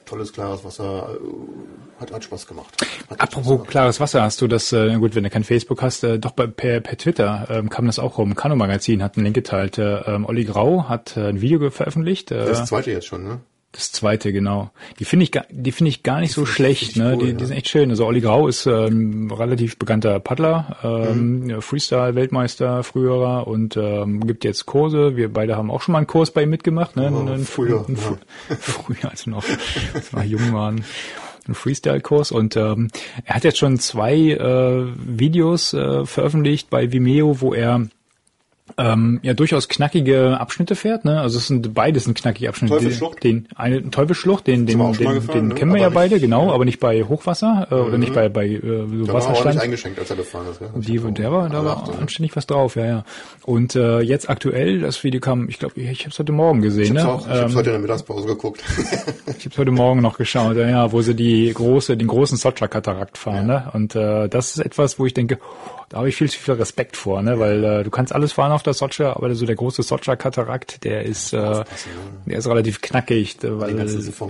tolles, klares Wasser äh, hat, hat Spaß gemacht. Hat echt Spaß Apropos gemacht. klares Wasser, hast du das, äh, gut, wenn du kein Facebook hast, äh, doch bei, per, per Twitter ähm, kam das auch rum. Kano Magazin hat einen Link geteilt. Äh, ähm, Olli Grau hat äh, ein Video veröffentlicht. Äh, Das zweite jetzt schon, ne? Das zweite, genau. Die finde ich, gar- die finde ich gar nicht so schlecht. Ne? cool, die, ja. die sind echt schön. Also Olli Grau ist ähm, relativ bekannter Paddler, ähm, Mhm. Freestyle-Weltmeister, früherer und ähm, gibt jetzt Kurse. Wir beide haben auch schon mal einen Kurs bei ihm mitgemacht. Ne? Einen- früher, einen- ja. (laughs) früher, als wir noch als wir jung waren. Ein Freestyle-Kurs und ähm, er hat jetzt schon zwei äh, Videos äh, veröffentlicht bei Vimeo, wo er ähm, ja durchaus knackige Abschnitte fährt, ne? Also es sind beides sind knackige Abschnitte. Teufelsschlucht? Den, eine Teufelsschlucht, den, den, den, gefahren, den ne? kennen wir Aber ja nicht- beide, genau, ja. aber nicht bei Hochwasser äh, oder nicht bei bei äh, so Da war er auch nicht Wasserstand. eingeschenkt, als er gefahren ist. Ich Die, der war, da war ja. anständig was drauf, ja, ja. Und äh, jetzt aktuell, das Video kam, ich glaube, ich, ich habe es heute Morgen Ich gesehen, ne? ich hab's Ähm, heute in der Mittagspause geguckt. (laughs) ich habe heute Morgen noch geschaut, ja, ja, wo sie die große, den großen Socha-Katarakt fahren, ne? Und äh, das ist etwas, wo ich denke, oh, da habe ich viel zu viel Respekt vor, ne? Weil äh, du kannst alles fahren auf der Socha, aber so der große Socha-Katarakt, der ist, äh, der ist relativ knackig, äh, weil,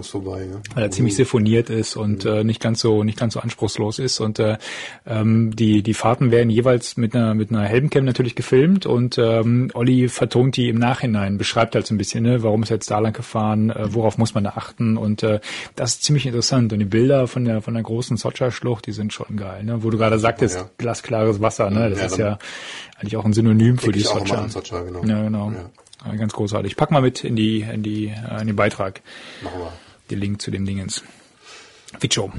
vorbei. Ja. weil er ziemlich siphoniert ist und äh, nicht ganz so nicht ganz so anspruchslos ist und äh, ähm, die die Fahrten werden jeweils mit einer mit einer Helmcam natürlich gefilmt und ähm, Olli vertont die im Nachhinein beschreibt halt so ein bisschen ne warum ist er jetzt da lang gefahren äh, worauf muss man da achten und äh, das ist ziemlich interessant und die Bilder von der von der großen Socha Schlucht die sind schon geil ne wo du gerade sagtest Ja. glasklares Wasser ne das Ja, ist ja eigentlich auch ein Synonym für die ich Socha genau. ja genau Ja, ganz großartig pack mal mit in die in die äh, in den Beitrag machen wir. den Link zu dem Dingens Vicho.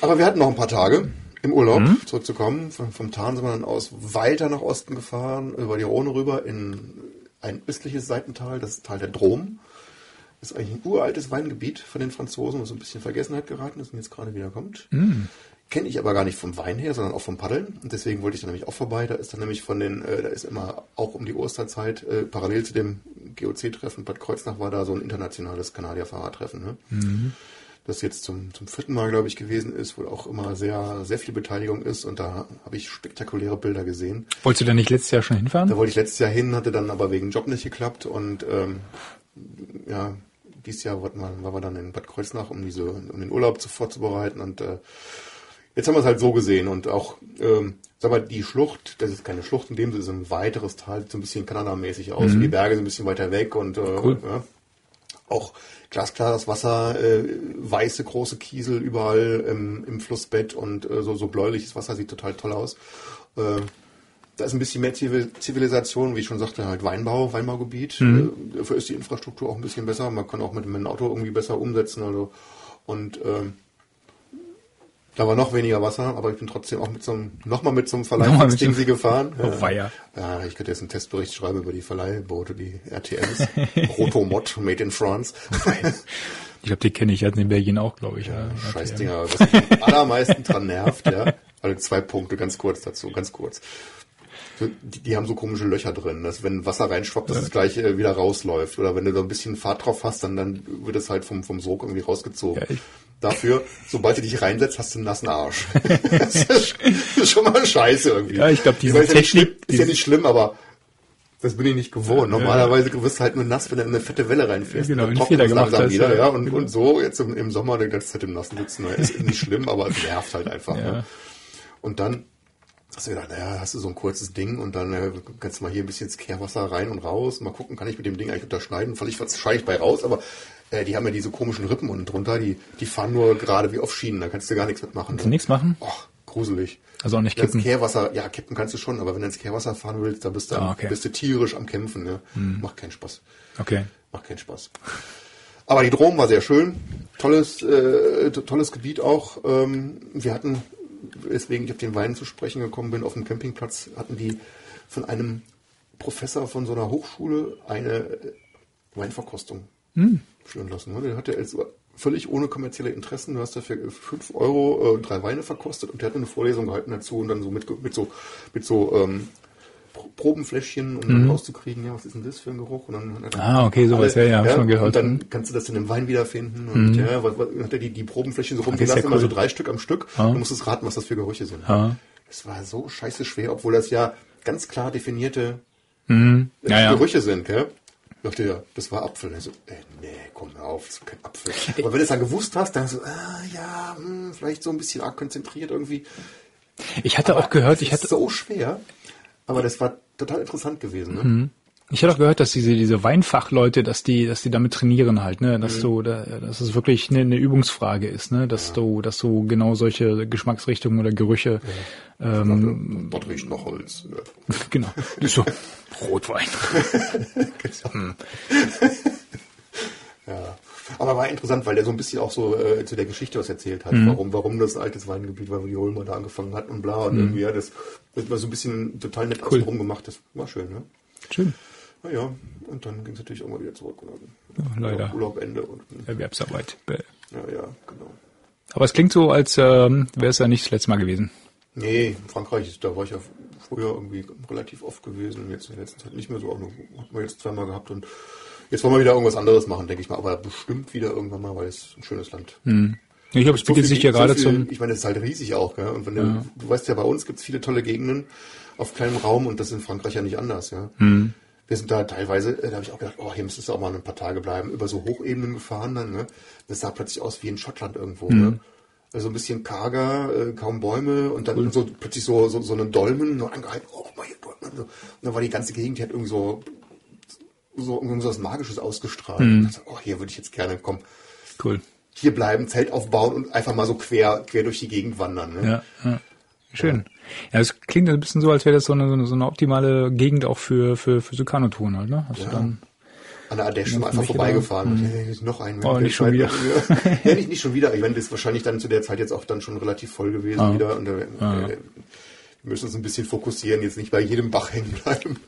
Aber wir hatten noch ein paar Tage im Urlaub, Mhm. zurückzukommen. Vom, vom Tarn sind wir dann aus weiter nach Osten gefahren, über die Rhone rüber in ein östliches Seitental, das Tal der Drom. Das ist eigentlich ein uraltes Weingebiet von den Franzosen, was so ein bisschen in Vergessenheit geraten ist und jetzt gerade wieder kommt. Mhm. Kenne ich aber gar nicht vom Wein her, sondern auch vom Paddeln. Und deswegen wollte ich da nämlich auch vorbei. Da ist dann nämlich von den, äh, da ist immer auch um die Osterzeit, äh, parallel zu dem GOC-Treffen Bad Kreuznach war da so ein internationales Kanadier-Fahrradtreffen. Ne? Das jetzt zum, zum vierten Mal, glaube ich, gewesen ist, wo auch immer sehr, sehr viel Beteiligung ist. Und da habe ich spektakuläre Bilder gesehen. Wolltest du da nicht letztes Jahr schon hinfahren? Da wollte ich letztes Jahr hin, hatte dann aber wegen Job nicht geklappt. Und ähm, ja, dieses Jahr waren wir, waren wir dann in Bad Kreuznach, um diese, um den Urlaub zu, vorzubereiten. Und äh, jetzt haben wir es halt so gesehen. Und auch, ähm, sag mal, die Schlucht, das ist keine Schlucht in dem Sinne, ist ein weiteres Tal, sieht so ein bisschen Kanada-mäßig aus. Die Berge sind ein bisschen weiter weg und äh, Cool. ja, auch glasklares Wasser, äh, weiße große Kiesel überall im, im Flussbett und äh, so, so bläuliches Wasser sieht total toll aus. Äh, da ist ein bisschen mehr Zivil- Zivilisation, wie ich schon sagte, halt Weinbau, Weinbaugebiet. Äh, dafür ist die Infrastruktur auch ein bisschen besser. Man kann auch mit dem Auto irgendwie besser umsetzen. Also und ähm, Da war noch weniger Wasser, aber ich bin trotzdem auch mit so einem, nochmal mit so einem Verleihungsding sie gefahren. (laughs) Oh, weia. Ja, ich könnte jetzt einen Testbericht schreiben über die Verleihboote, die RTMs. (laughs) Rotomod, made in France. (laughs) Ich glaube, die kenne ich. Hatten in Belgien auch, glaube ich. Ja, Scheißdinger, was mich am allermeisten dran nervt, ja. Also zwei Punkte, ganz kurz dazu, ganz kurz. Die, die haben so komische Löcher drin, dass wenn Wasser reinschwappt, dass es gleich äh, wieder rausläuft. Oder wenn du da ein bisschen Fahrt drauf hast, dann, dann wird es halt vom, vom Sog irgendwie rausgezogen. Ja, ich- Dafür, sobald du dich reinsetzt, hast du einen nassen Arsch. (laughs) das ist schon mal scheiße irgendwie. Ja, ich glaub, diese meine, ist ja nicht Technik- schlimm- Ist ja nicht schlimm, aber das bin ich nicht gewohnt. Normalerweise wirst du halt nur nass, wenn du in eine fette Welle reinfährst. Genau, trocknet Fehler gemacht langsam hast, wieder, ja. ja. Und, Genau. und so jetzt im, im Sommer die ganze Zeit im Nassen sitzen, naja, ist nicht schlimm, aber es nervt halt einfach. Ja. Ne? Und dann hast du gedacht, naja, hast du so ein kurzes Ding und dann äh, kannst du mal hier ein bisschen ins Kehrwasser rein und raus. Mal gucken, kann ich mit dem Ding eigentlich unterschneiden? Vielleicht schneide ich bei raus, aber äh, die haben ja diese komischen Rippen unten drunter, die, die fahren nur gerade wie auf Schienen, da kannst du gar nichts mitmachen. Kannst du nichts machen? Och, gruselig. Also auch nicht kippen. ins Kehrwasser, ja, kippen kannst du schon, aber wenn du ins Kehrwasser fahren willst, dann bist du, Ah, okay. bist du tierisch am Kämpfen. Ne? Macht keinen Spaß. Okay. Macht keinen Spaß. Aber die Drome war sehr schön. Tolles, äh, to- tolles Gebiet auch. Ähm, wir hatten, weswegen ich auf den Wein zu sprechen gekommen bin, auf dem Campingplatz hatten die von einem Professor von so einer Hochschule eine äh, Weinverkostung führen lassen. Ne? Der hatte jetzt völlig ohne kommerzielle Interessen. Du hast dafür 5 Euro äh, drei Weine verkostet und der hat eine Vorlesung gehalten dazu und dann so mit, mit so, mit so ähm, Probenfläschchen, um dann rauszukriegen, ja, was ist denn das für ein Geruch? Und dann er Ah, okay, sowas, ja, ja, hab schon gehört. Und dann kannst du das in dem Wein wiederfinden. Und ja, was, was, hat er die, die Probenfläschchen so ja rumgelassen, immer cool. so drei Stück am Stück. Ah. Du musst es raten, was das für Gerüche sind. Ah. Es war so scheiße schwer, obwohl das ja ganz klar definierte Mhm. Ja, ja. Gerüche sind, gell? Ich dachte ja, das war Apfel. Ich so, äh, nee, komm hör auf, das ist kein Apfel. (laughs) Aber wenn du es dann gewusst hast, dann so, ah, ja, hm, vielleicht so ein bisschen arg konzentriert irgendwie. Ich hatte auch gehört, Das ich ist hatte, so schwer, aber das war total interessant gewesen. Ne? Mhm. ich hatte auch gehört, dass diese, diese Weinfachleute, dass die, dass die damit trainieren halt, ne, Mhm. dass du, da, dass es wirklich eine, eine Übungsfrage ist, ne, dass du, dass du genau solche Geschmacksrichtungen oder Gerüche, ähm, Dort riecht noch Holz. ne? (laughs) genau, das ist so Rotwein. (laughs) Ja. Aber war interessant, weil der so ein bisschen auch so äh, zu der Geschichte was erzählt hat, Mhm. warum, warum das altes Weingebiet wo die Holmer da angefangen hatten und bla und irgendwie, ja, das, das war so ein bisschen total nett Mhm. Cool. außenrum gemacht, das war schön, ne? Schön. Naja, und dann ging es natürlich auch mal wieder zurück. Und dann Ja, leider. Urlaub Ende und Erwerbsarbeit. Ja, ja, genau. Aber es klingt so, als ähm, wäre es ja nicht das letzte Mal gewesen. Nee, in Frankreich, da war ich ja früher irgendwie relativ oft gewesen und jetzt in der letzten Zeit nicht mehr so, aber hat man jetzt zweimal gehabt und jetzt wollen wir wieder irgendwas anderes machen, denke ich mal, aber bestimmt wieder irgendwann mal, weil es ein schönes Land. Ich glaube, es So bietet viel- sich ja so gerade viel- zum, Ich meine, das ist halt riesig auch, gell? Und wenn du, du weißt ja, bei uns gibt es viele tolle Gegenden auf kleinem Raum und das ist in Frankreich ja nicht anders, ja. Mhm. Wir sind da teilweise, äh, da habe ich auch gedacht, oh, hier müsstest du auch mal ein paar Tage bleiben, über so Hochebenen gefahren dann, ne? Das sah plötzlich aus wie in Schottland irgendwo, Mhm. ne? Also ein bisschen karger, äh, kaum Bäume und dann so plötzlich so, so, so eine Dolmen nur angehalten, oh, mal hier, so. und dann war die ganze Gegend, die hat irgendwie so, so, irgendwie so was Magisches ausgestrahlt. Mhm. Dachte, oh, hier würde ich jetzt gerne kommen cool. hier bleiben, Zelt aufbauen und einfach mal so quer, quer durch die Gegend wandern. Ne? Ja, ja. Schön. Ja, es klingt ein bisschen so, als wäre das so eine, so eine, so eine optimale Gegend auch für, für, für so Kanutouren halt, ne? Hast du dann, An der Ardèche mal für einfach vorbeigefahren. Noch ein. Oh, nicht schon wieder. (laughs) ja, nicht, nicht schon wieder. Ich meine, das ist wahrscheinlich dann zu der Zeit jetzt auch dann schon relativ voll gewesen Ah. wieder. Und, äh, äh, wir müssen uns ein bisschen fokussieren, jetzt nicht bei jedem Bach hängen bleiben.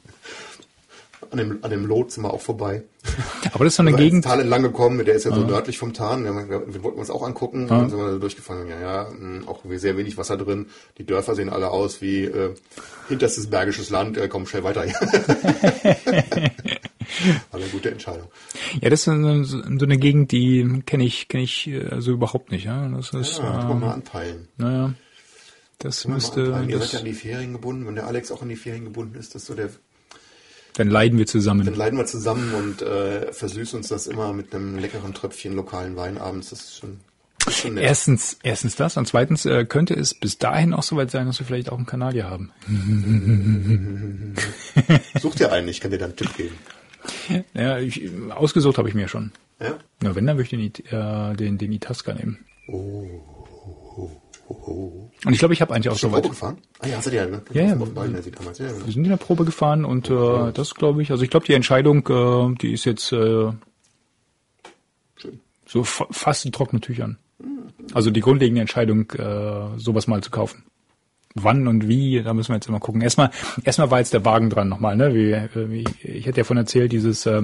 An dem, an dem Lot sind wir auch vorbei. (laughs) aber das ist so eine (laughs) ins Gegend, Tal entlang gekommen, der ist ja so nördlich vom Tarn. Wir, wir, wollten uns auch angucken und dann sind wir da durchgefahren. Ja, ja, mh, auch sehr wenig Wasser drin. Die Dörfer sehen alle aus wie äh, hinterstes bergisches Land. Äh, komm schnell weiter. (laughs) War eine gute Entscheidung. ja, das ist so eine, so eine Gegend, die kenne ich, kenne ich äh, also überhaupt nicht, ja? Das ist, Ja, ähm, mal anpeilen. naja, das müsste, anpeilen. Ihr seid das, ja an die Ferien gebunden. Wenn der Alex auch an die Ferien gebunden ist, das ist so der, dann leiden wir dann zusammen. leiden wir zusammen und äh, versüßen uns das immer mit einem leckeren Tröpfchen lokalen Wein abends. Das ist schon. Erstens, erstens das und zweitens äh, könnte es bis dahin auch soweit sein, dass wir vielleicht auch einen Kanadier haben. (laughs) Such dir einen, ich kann dir dann einen Tipp geben. Ja, ich, ausgesucht habe ich mir schon. Ja? Na, wenn, dann würde ich den, äh, den, den Itasca nehmen. Und ich glaube, ich habe eigentlich auch Probe soweit. gefahren? Ah ja, hast du ja, ne? Ja, ja. Wir sind in der Probe gefahren und äh, das glaube ich, also ich glaube, die Entscheidung, äh, die ist jetzt äh, so fa fast in trockenen Tüchern. Also die grundlegende Entscheidung, äh, sowas mal zu kaufen. Wann und wie, da müssen wir jetzt immer gucken. Erstmal, erstmal war jetzt der Wagen dran nochmal, ne? Wie, wie, ich hätte ja von erzählt, dieses äh,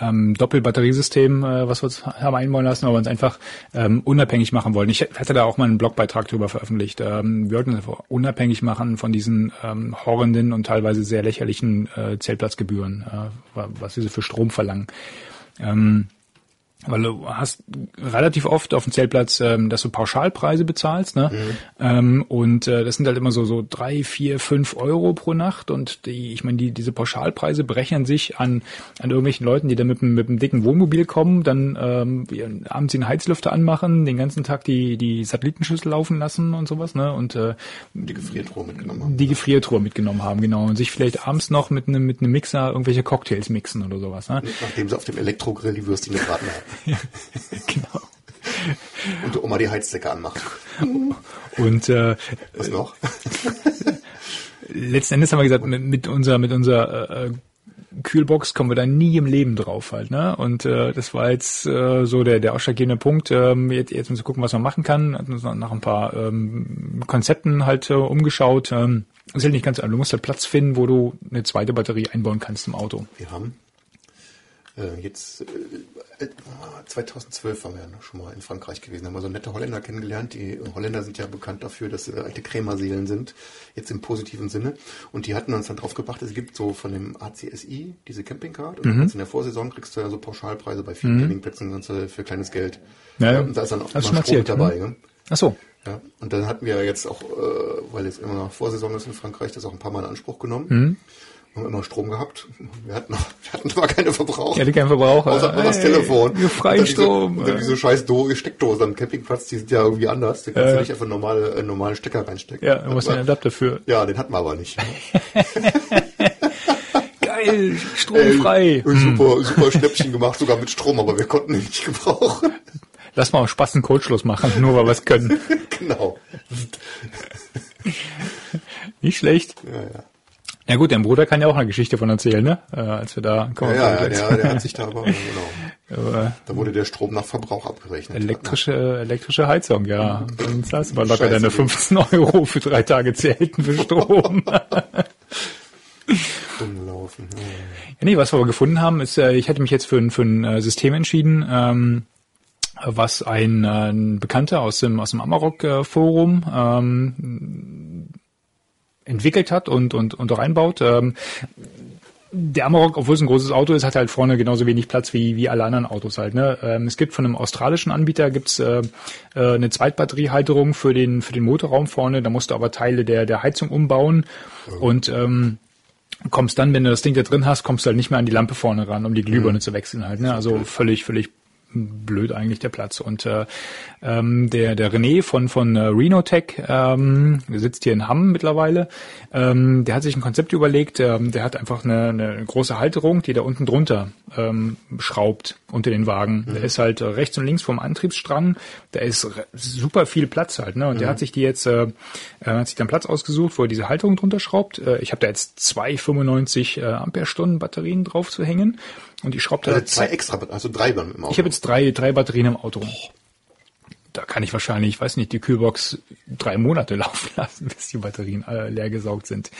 ähm, Doppelbatteriesystem, äh, was wir uns haben einbauen lassen, aber uns einfach ähm, unabhängig machen wollen. Ich hatte da auch mal einen Blogbeitrag drüber veröffentlicht. Ähm, wir wollten uns unabhängig machen von diesen ähm, horrenden und teilweise sehr lächerlichen äh, Zeltplatzgebühren, äh, was diese für Strom verlangen. Ähm, weil du hast relativ oft auf dem Zeltplatz, ähm, dass du Pauschalpreise bezahlst, ne? Mhm. Ähm, und äh, das sind halt immer so so drei, vier, fünf Euro pro Nacht und die, ich meine, die diese Pauschalpreise berechnen sich an an irgendwelchen Leuten, die da mit mit einem dicken Wohnmobil kommen, dann ähm, abends den Heizlüfter anmachen, den ganzen Tag die die Satellitenschüssel laufen lassen und sowas, ne? Und äh, die Gefriertruhe mitgenommen haben. Die Gefriertruhe mitgenommen haben, genau, und sich vielleicht abends noch mit einem mit einem Mixer irgendwelche Cocktails mixen oder sowas, ne? Nachdem sie auf dem Elektrogrill die Würstchen gebraten haben. Ja, (laughs) genau. Und Oma die Heizdecke anmacht. Und äh, was noch? (laughs) letzten Endes haben wir gesagt, mit, mit unserer mit unserer äh, Kühlbox kommen wir da nie im Leben drauf halt, ne? Und äh, das war jetzt äh, so der der ausschlaggebende Punkt. Ähm, jetzt jetzt uns gucken, was man machen kann. Hatten uns nach ein paar ähm, Konzepten halt äh, umgeschaut. Ähm, ist halt nicht ganz, du musst halt Platz finden, wo du eine zweite Batterie einbauen kannst im Auto. Wir haben äh, jetzt äh, 2012 waren wir ja schon mal in Frankreich gewesen, haben wir so nette Holländer kennengelernt. Die Holländer sind ja bekannt dafür, dass sie alte Krämerseelen sind, jetzt im positiven Sinne. Und die hatten uns dann drauf gebracht, es gibt so von dem ACSI diese Campingcard. Und mhm. in der Vorsaison kriegst du ja so Pauschalpreise bei vielen mhm. Campingplätzen für kleines Geld. Ja, ja. Und da ist dann auch Hast immer Strom mit dabei. Ne? Ach so. Ja, und dann hatten wir jetzt auch, äh, weil jetzt immer noch Vorsaison ist in Frankreich, das auch ein paar Mal in Anspruch genommen. Mhm haben immer Strom gehabt. Wir hatten, (laughs) wir hatten zwar keine Verbraucher. Ja, die keinen Verbraucher. Außer hey, das Telefon. Wir freien Strom. Dann diese scheiß Do Steckdose am Campingplatz, die sind ja irgendwie anders. Da kannst äh, du nicht einfach normale, äh, normale Stecker reinstecken. Ja, du musst einen Adapter für. Ja, den hatten wir aber nicht. (laughs) Geil, stromfrei. Ey, super, super Schnäppchen gemacht, sogar mit Strom, aber wir konnten ihn nicht gebrauchen. Lass mal Spaß einen Codeschluss machen, nur weil wir es können. (laughs) genau. Nicht schlecht. Ja, ja. Ja gut, dein Bruder kann ja auch eine Geschichte von erzählen, ne? Äh, als wir da kommen. Ja, ja, der, der hat sich da (laughs) aber, genau. da wurde der Strom nach Verbrauch abgerechnet. Elektrische, elektrische Heizung, ja. Dann zahlst du mal locker deine 15 Euro für drei Tage Zelten für Strom. (laughs) Umlaufen. Ja. ja, nee, was wir aber gefunden haben, ist, äh, ich hatte mich jetzt für ein, für ein äh, System entschieden, ähm, was ein, äh, ein Bekannter aus dem, aus dem Amarok-Forum ähm, entwickelt hat und, und, und auch einbaut. Ähm, der Amarok, obwohl es ein großes Auto ist, hat halt vorne genauso wenig Platz wie, wie alle anderen Autos halt. Ne? Ähm, es gibt von einem australischen Anbieter gibt's äh, äh, eine Zweitbatteriehalterung für den, für den Motorraum vorne. Da musst du aber Teile der, der Heizung umbauen oh. und ähm, kommst dann, wenn du das Ding da drin hast, kommst du halt nicht mehr an die Lampe vorne ran, um die Glühbirne mhm. zu wechseln halt. Ne? Also völlig, völlig blöd eigentlich der Platz. Und äh, ähm, der, der René von, von äh, Renotech, ähm, der sitzt hier in Hamm mittlerweile, ähm, der hat sich ein Konzept überlegt, ähm, der hat einfach eine, eine große Halterung, die da unten drunter ähm, schraubt unter den Wagen. Mhm. Der ist halt äh, rechts und links vom Antriebsstrang, da ist super viel Platz halt. Ne? Und mhm. der hat sich die jetzt, äh, hat sich dann Platz ausgesucht, wo er diese Halterung drunter schraubt. Äh, ich habe da jetzt zwei 95 äh, Ampere-Stunden Batterien drauf zu hängen. Und ich schraube da also zwei extra, also drei im Auto. Ich habe jetzt drei, drei Batterien im Auto. Boah da kann ich wahrscheinlich, ich weiß nicht, die Kühlbox drei Monate (laughs) laufen lassen, bis die Batterien äh, leer gesaugt sind.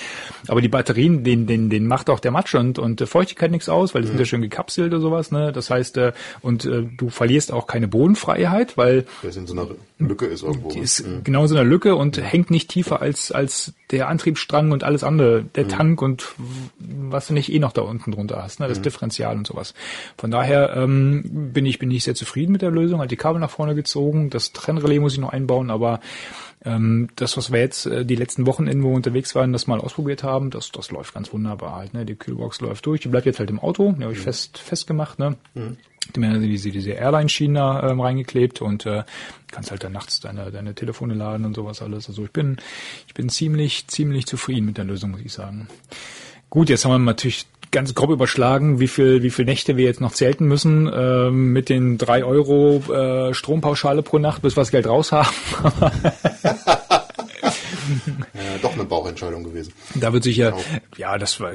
Aber die Batterien, den, den, den macht auch der Matsch und, und Feuchtigkeit nichts aus, weil die mhm. sind ja schön gekapselt oder sowas, ne? Das heißt, äh, und äh, du verlierst auch keine Bodenfreiheit, weil das in so einer Lücke ist irgendwo. Die ist mhm. genau so einer Lücke und mhm. hängt nicht tiefer als, als der Antriebsstrang und alles andere, der mhm. Tank und was du nicht eh noch da unten drunter hast, ne? Das mhm. Differential und sowas. Von daher ähm, bin ich bin ich sehr zufrieden mit der Lösung, hat die Kabel nach vorne gezogen, das Trennrelais muss ich noch einbauen, aber ähm, das, was wir jetzt äh, die letzten Wochenenden, wo wir unterwegs waren, das mal ausprobiert haben, das, das läuft ganz wunderbar halt. Ne? Die Kühlbox läuft durch, die bleibt jetzt halt im Auto, die habe ich mhm. fest festgemacht. Ne? Mhm. Die haben diese, diese Airline-Schienen da ähm, reingeklebt und äh, kannst halt dann nachts deine, deine Telefone laden und sowas alles. Also ich bin, ich bin ziemlich, ziemlich zufrieden mit der Lösung, muss ich sagen. Gut, jetzt haben wir natürlich ganz grob überschlagen, wie viel, wie viel Nächte wir jetzt noch zelten müssen äh, mit den drei Euro äh, Strompauschale pro Nacht, bis wir das Geld raus haben. (laughs) ja, doch eine Bauchentscheidung gewesen. Da wird sich ja, ja, das war.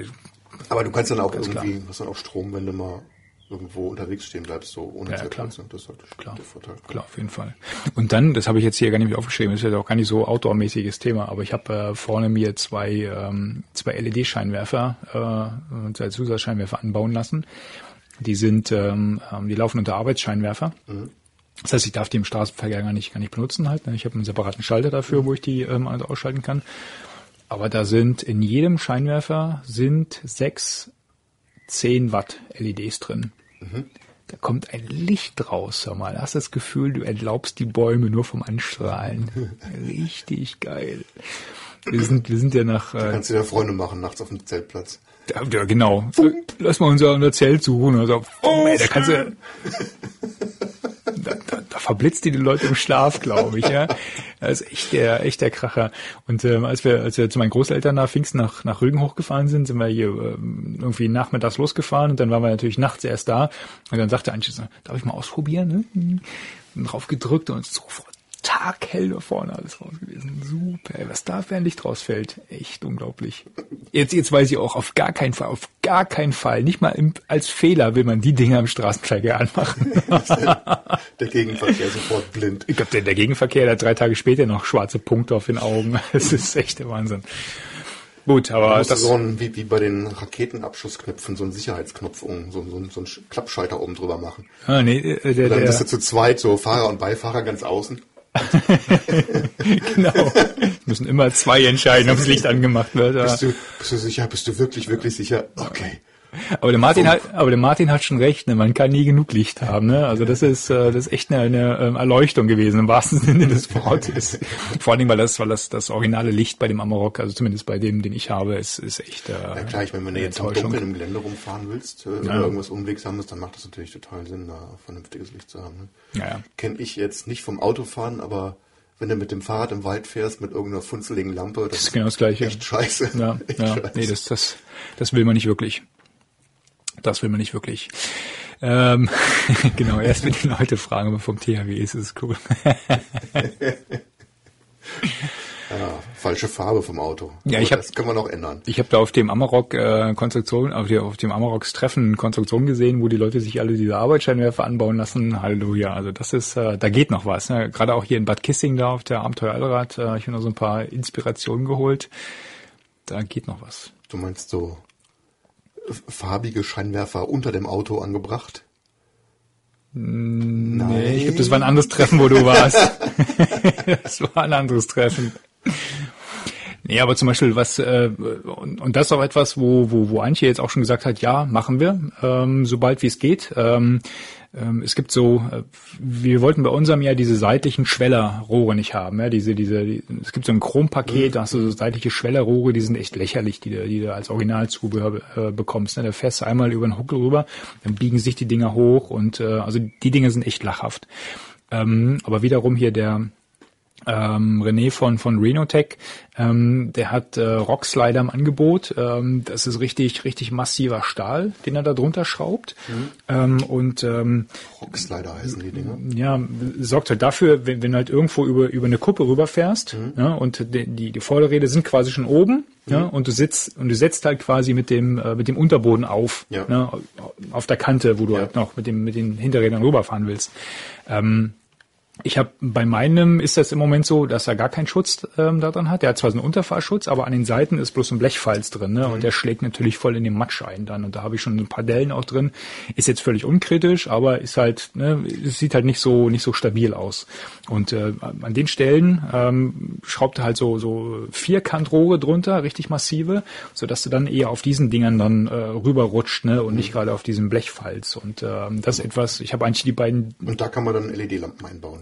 Aber du kannst dann auch irgendwie, was dann auch Strom, wenn du mal irgendwo unterwegs stehen bleibst, so ohne Ja, ne? Das ist halt Klar. der Vorteil. Klar, auf jeden Fall. Und dann, das habe ich jetzt hier gar nicht mit aufgeschrieben, das ist ja auch gar nicht so outdoor-mäßiges Thema, aber ich habe äh, vorne mir zwei, ähm, zwei LED-Scheinwerfer, äh, und zwei Zusatzscheinwerfer anbauen lassen. Die sind, ähm, ähm, die laufen unter Arbeitsscheinwerfer. Das heißt, ich darf die im Straßenverkehr gar nicht, gar nicht benutzen halt. ne? Ich habe einen separaten Schalter dafür, wo ich die ähm, also ausschalten kann. Aber da sind in jedem Scheinwerfer sind sechs 10 Watt LEDs drin. Da kommt ein Licht raus, hör mal. Hast das Gefühl, du entlaubst die Bäume nur vom Anstrahlen. (laughs) Richtig geil. Wir sind, wir sind ja nach, äh, Kannst du dir Freunde machen nachts auf dem Zeltplatz. Ja, genau. Lass mal unser, unser Zelt suchen. Also, oh, ey, da kannst du, (laughs) da, da, da verblitzt die die Leute im Schlaf, glaube ich, ja. Das ist echt der, echt der Kracher. Und ähm, als wir, als wir zu meinen Großeltern nach Pfingsten nach, nach Rügen hochgefahren sind, sind wir hier ähm, irgendwie nachmittags losgefahren und dann waren wir natürlich nachts erst da. Und dann sagte Antje so, darf ich mal ausprobieren? Ne? Und drauf gedrückt und sofort taghell da vorne alles raus gewesen. Super, ey, was da für ein Licht rausfällt. Echt unglaublich. Jetzt, jetzt weiß ich auch, auf gar keinen Fall, auf gar keinen Fall, nicht mal im, als Fehler will man die Dinger im Straßenverkehr anmachen. (laughs) Der Gegenverkehr sofort blind. Ich glaube, der, der Gegenverkehr, der hat drei Tage später noch schwarze Punkte auf den Augen. (laughs) Das ist echt der Wahnsinn. Gut, aber das, so ein, wie, wie bei den Raketenabschussknöpfen, so einen Sicherheitsknopf, um, so, so, so einen Klappschalter oben drüber machen. ah, nee, äh, der, Dann bist du zu zweit, so Fahrer und Beifahrer ganz außen. (laughs) genau. Es müssen immer zwei entscheiden, ob das Licht angemacht wird. Bist du, bist du sicher? Bist du wirklich, wirklich sicher? Okay. Aber der Martin hat, aber der Martin hat schon recht, ne? man kann nie genug Licht haben, ne? Also das ist, äh, das ist echt eine, eine ähm, Erleuchtung gewesen im wahrsten (laughs) Sinne des Wortes. Vor allen Dingen, weil das, weil das, das originale Licht bei dem Amarok, also zumindest bei dem, den ich habe, ist, ist echt. Äh, Ja klar, ich meine, wenn du jetzt im. Dunkeln im Gelände rumfahren willst, äh, oder irgendwas Unwegsames, dann macht das natürlich total Sinn, da vernünftiges Licht zu haben. Ne? Ja, ja. Kenne ich jetzt nicht vom Autofahren, aber wenn du mit dem Fahrrad im Wald fährst mit irgendeiner funzeligen Lampe, das, Das ist genau das Gleiche. echt scheiße. Ja, (laughs) echt ja. scheiße. Nee, das, das, das will man nicht wirklich. Das will man nicht wirklich. Ähm, (laughs) genau, erst wenn die Leute fragen, aber vom THW ist es cool. ja, (laughs) falsche Farbe vom Auto. Ja, ich hab- das können wir noch ändern. Ich habe da auf dem Amarok äh, Konstruktion, auf, der, auf dem Amaroks Treffen Konstruktion gesehen, wo die Leute sich alle diese Arbeitsscheinwerfer anbauen lassen. Halleluja. Also das ist, äh, da geht noch was. Ne? Gerade auch hier in Bad Kissing da auf der Abenteuer Allrad, äh, ich habe noch so ein paar Inspirationen geholt. Da geht noch was. Du meinst so farbige Scheinwerfer unter dem Auto angebracht? Nee, ich glaube, das war ein anderes Treffen, wo du warst. (laughs) das war ein anderes Treffen. Nee, aber zum Beispiel was, äh, und, und das ist auch etwas, wo, wo, wo Antje jetzt auch schon gesagt hat, ja, machen wir, ähm, sobald wie es geht. Ähm, es gibt so, äh, wir wollten bei unserem ja diese seitlichen Schwellerrohre nicht haben. Ja, diese, diese, die, es gibt so ein Chrompaket, da hast du so seitliche Schwellerrohre, die sind echt lächerlich, die, du- die du als Originalzubehör äh, bekommst. Ne? Da fährst du einmal über den Huckel rüber, dann biegen sich die Dinger hoch und äh, also die Dinge sind echt lachhaft. Ähm, aber wiederum hier der ähm, René von von Renotech, ähm, der hat äh, Rockslider im Angebot. Ähm, das ist richtig richtig massiver Stahl, den er da drunter schraubt. Ähm, und ähm, Rockslider heißen die Dinger. ja, sorgt halt dafür, wenn, wenn du halt irgendwo über, über eine Kuppe rüberfährst ja, und die, die, die Vorderräder sind quasi schon oben ja, und du sitzt und du setzt halt quasi mit dem äh, mit dem Unterboden auf Ja. ne, auf der Kante, wo du Ja. halt noch mit dem mit den Hinterrädern rüberfahren willst. Ähm, ich habe bei meinem ist das im Moment so, dass er gar keinen Schutz ähm, daran hat. Der hat zwar so einen Unterfahrschutz, aber an den Seiten ist bloß ein Blechfalz drin, ne? Und der schlägt natürlich voll in den Matsch ein dann. Und da habe ich schon ein paar Dellen auch drin. Ist jetzt völlig unkritisch, aber ist halt, ne, es sieht halt nicht so nicht so stabil aus. Und äh, an den Stellen ähm, schraubt er halt so so Vierkantrohre drunter, richtig massive, so dass du dann eher auf diesen Dingern dann äh, rüberrutscht, ne? Und nicht gerade auf diesem Blechfalz. Und ähm, das ist etwas. Ich habe eigentlich die beiden Und da kann man dann LED-Lampen einbauen.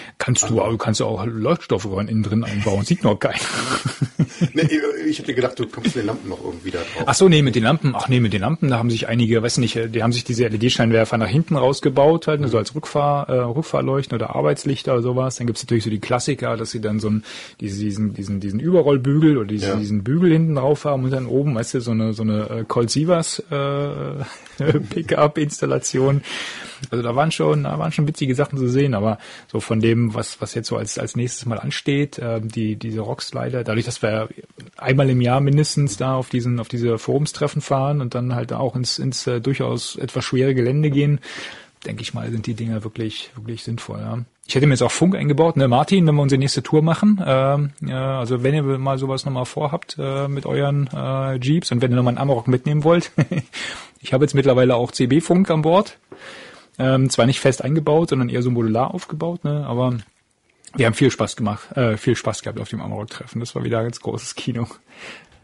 Kannst du, du kannst ja auch Leuchtstoffröhren innen drin einbauen. Sieht noch keiner. (laughs) nee, ich hätte gedacht, du kommst mit den Lampen noch irgendwie da drauf. Ach so, nee, mit den Lampen. Ach nee, mit den Lampen, da haben sich einige, weiß nicht, die haben sich diese LED-Scheinwerfer nach hinten rausgebaut, halt, ne, so als Rückfahr, äh, Rückfahrleuchten oder Arbeitslichter oder sowas. Dann gibt's natürlich so die Klassiker, dass sie dann so einen, diese, diesen, diesen, diesen Überrollbügel oder diesen, Ja. diesen Bügel hinten drauf haben und dann oben, weißt du, so eine, so eine äh, Colt Sievers äh, (laughs) Pickup-Installation. Also da waren schon, da waren schon witzige Sachen zu sehen, aber so von dem, was, was jetzt so als, als nächstes mal ansteht, ähm, die, diese Rockslider, dadurch, dass wir einmal im Jahr mindestens da auf diesen, auf diese Forumstreffen fahren und dann halt auch ins, ins äh, durchaus etwas schwere Gelände gehen, denke ich mal, sind die Dinger wirklich, wirklich sinnvoll. Ja. Ich hätte mir jetzt auch Funk eingebaut, ne, Martin, wenn wir unsere nächste Tour machen. Ähm, ja, also wenn ihr mal sowas nochmal vorhabt äh, mit euren äh, Jeeps und wenn ihr nochmal einen Amarok mitnehmen wollt. (laughs) ich habe jetzt mittlerweile auch CB-Funk an Bord. Ähm, zwar nicht fest eingebaut, sondern eher so modular aufgebaut, ne, aber wir haben viel Spaß gemacht, äh, viel Spaß gehabt auf dem Amarok-Treffen. Das war wieder ein ganz großes Kino.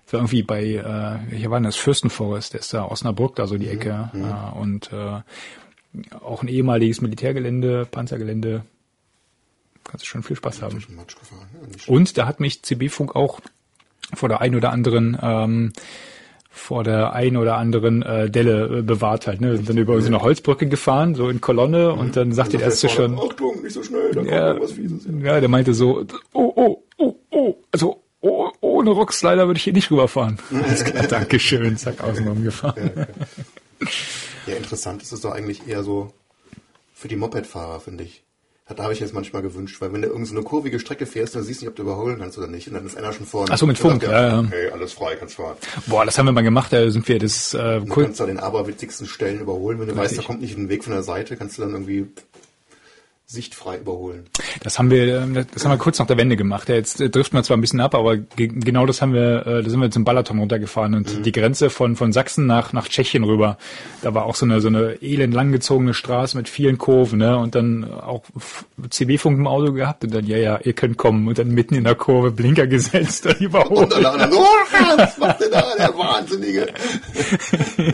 Das war irgendwie bei, äh, hier war das Fürstenforest, der ist da Osnabrück, da so die Ecke. Mhm. Äh, und äh, auch ein ehemaliges Militärgelände, Panzergelände. Kannst du schon viel Spaß haben. Und da hat mich CB-Funk auch vor der ein oder anderen ähm, vor der ein oder anderen äh, Delle äh, bewahrt halt. Ne? Wir sind dann über so eine Holzbrücke gefahren, so in Kolonne, mhm. und dann sagt der erste schon. Achtung, nicht so schnell, da ja, kommt was Fieses. Ja. ja, der meinte so, oh, oh, oh, oh, also oh, ohne Rockslider würde ich hier nicht rüberfahren. (laughs) Alles klar, Dankeschön, zack, außenrum gefahren. Ja, ja, interessant ist es doch eigentlich eher so für die Mopedfahrer, finde ich. Da habe ich jetzt manchmal gewünscht, weil wenn du irgendeine so kurvige Strecke fährst, dann siehst du nicht, ob du überholen kannst oder nicht. Und dann ist einer schon vorne. Ach so, mit Funk, ja, ja. Hey, alles frei, kannst fahren. Boah, das haben wir mal gemacht, da sind wir, das, äh, Du kannst da den aberwitzigsten Stellen überholen, wenn du Richtig. weißt, da kommt nicht ein Weg von der Seite, kannst du dann irgendwie sichtfrei überholen. Das haben wir, ähm, das haben wir kurz nach der Wende gemacht. Jetzt äh, trifft man zwar ein bisschen ab, aber genau das haben wir, äh, da sind wir zum Balaton runtergefahren und mhm. die Grenze von von Sachsen nach nach Tschechien rüber. Da war auch so eine so eine elend langgezogene Straße mit vielen Kurven, ne? Und dann auch CB-Funk im Auto gehabt und dann ja ja, ihr könnt kommen und dann mitten in der Kurve Blinker gesetzt und überholt. Und dann so, was macht denn da der Wahnsinnige? (laughs)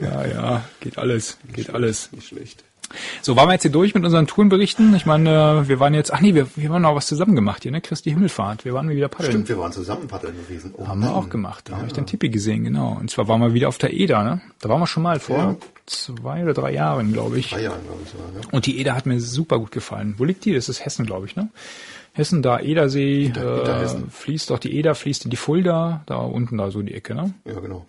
ja ja, geht alles, geht alles. Nicht schlecht. So, waren wir jetzt hier durch mit unseren Tourenberichten? Ich meine, wir waren jetzt, ach nee, wir, wir haben auch was zusammen gemacht hier, ne? Christi Himmelfahrt. Wir waren wieder paddeln. Stimmt, wir waren zusammen paddeln gewesen. Oh, haben wir auch gemacht. Da ja. habe ich den Tippi gesehen, genau. Und zwar waren wir wieder auf der Eder, ne? Da waren wir schon mal vor ja. zwei oder drei Jahren, glaube ich. Drei Jahren, glaube ich. Sogar, ne? Und die Eder hat mir super gut gefallen. Wo liegt die? Das ist Hessen, glaube ich, ne? Hessen, da Edersee, Eder, äh, fließt doch die Eder, fließt in die Fulda, da unten da so die Ecke, ne? Ja, genau.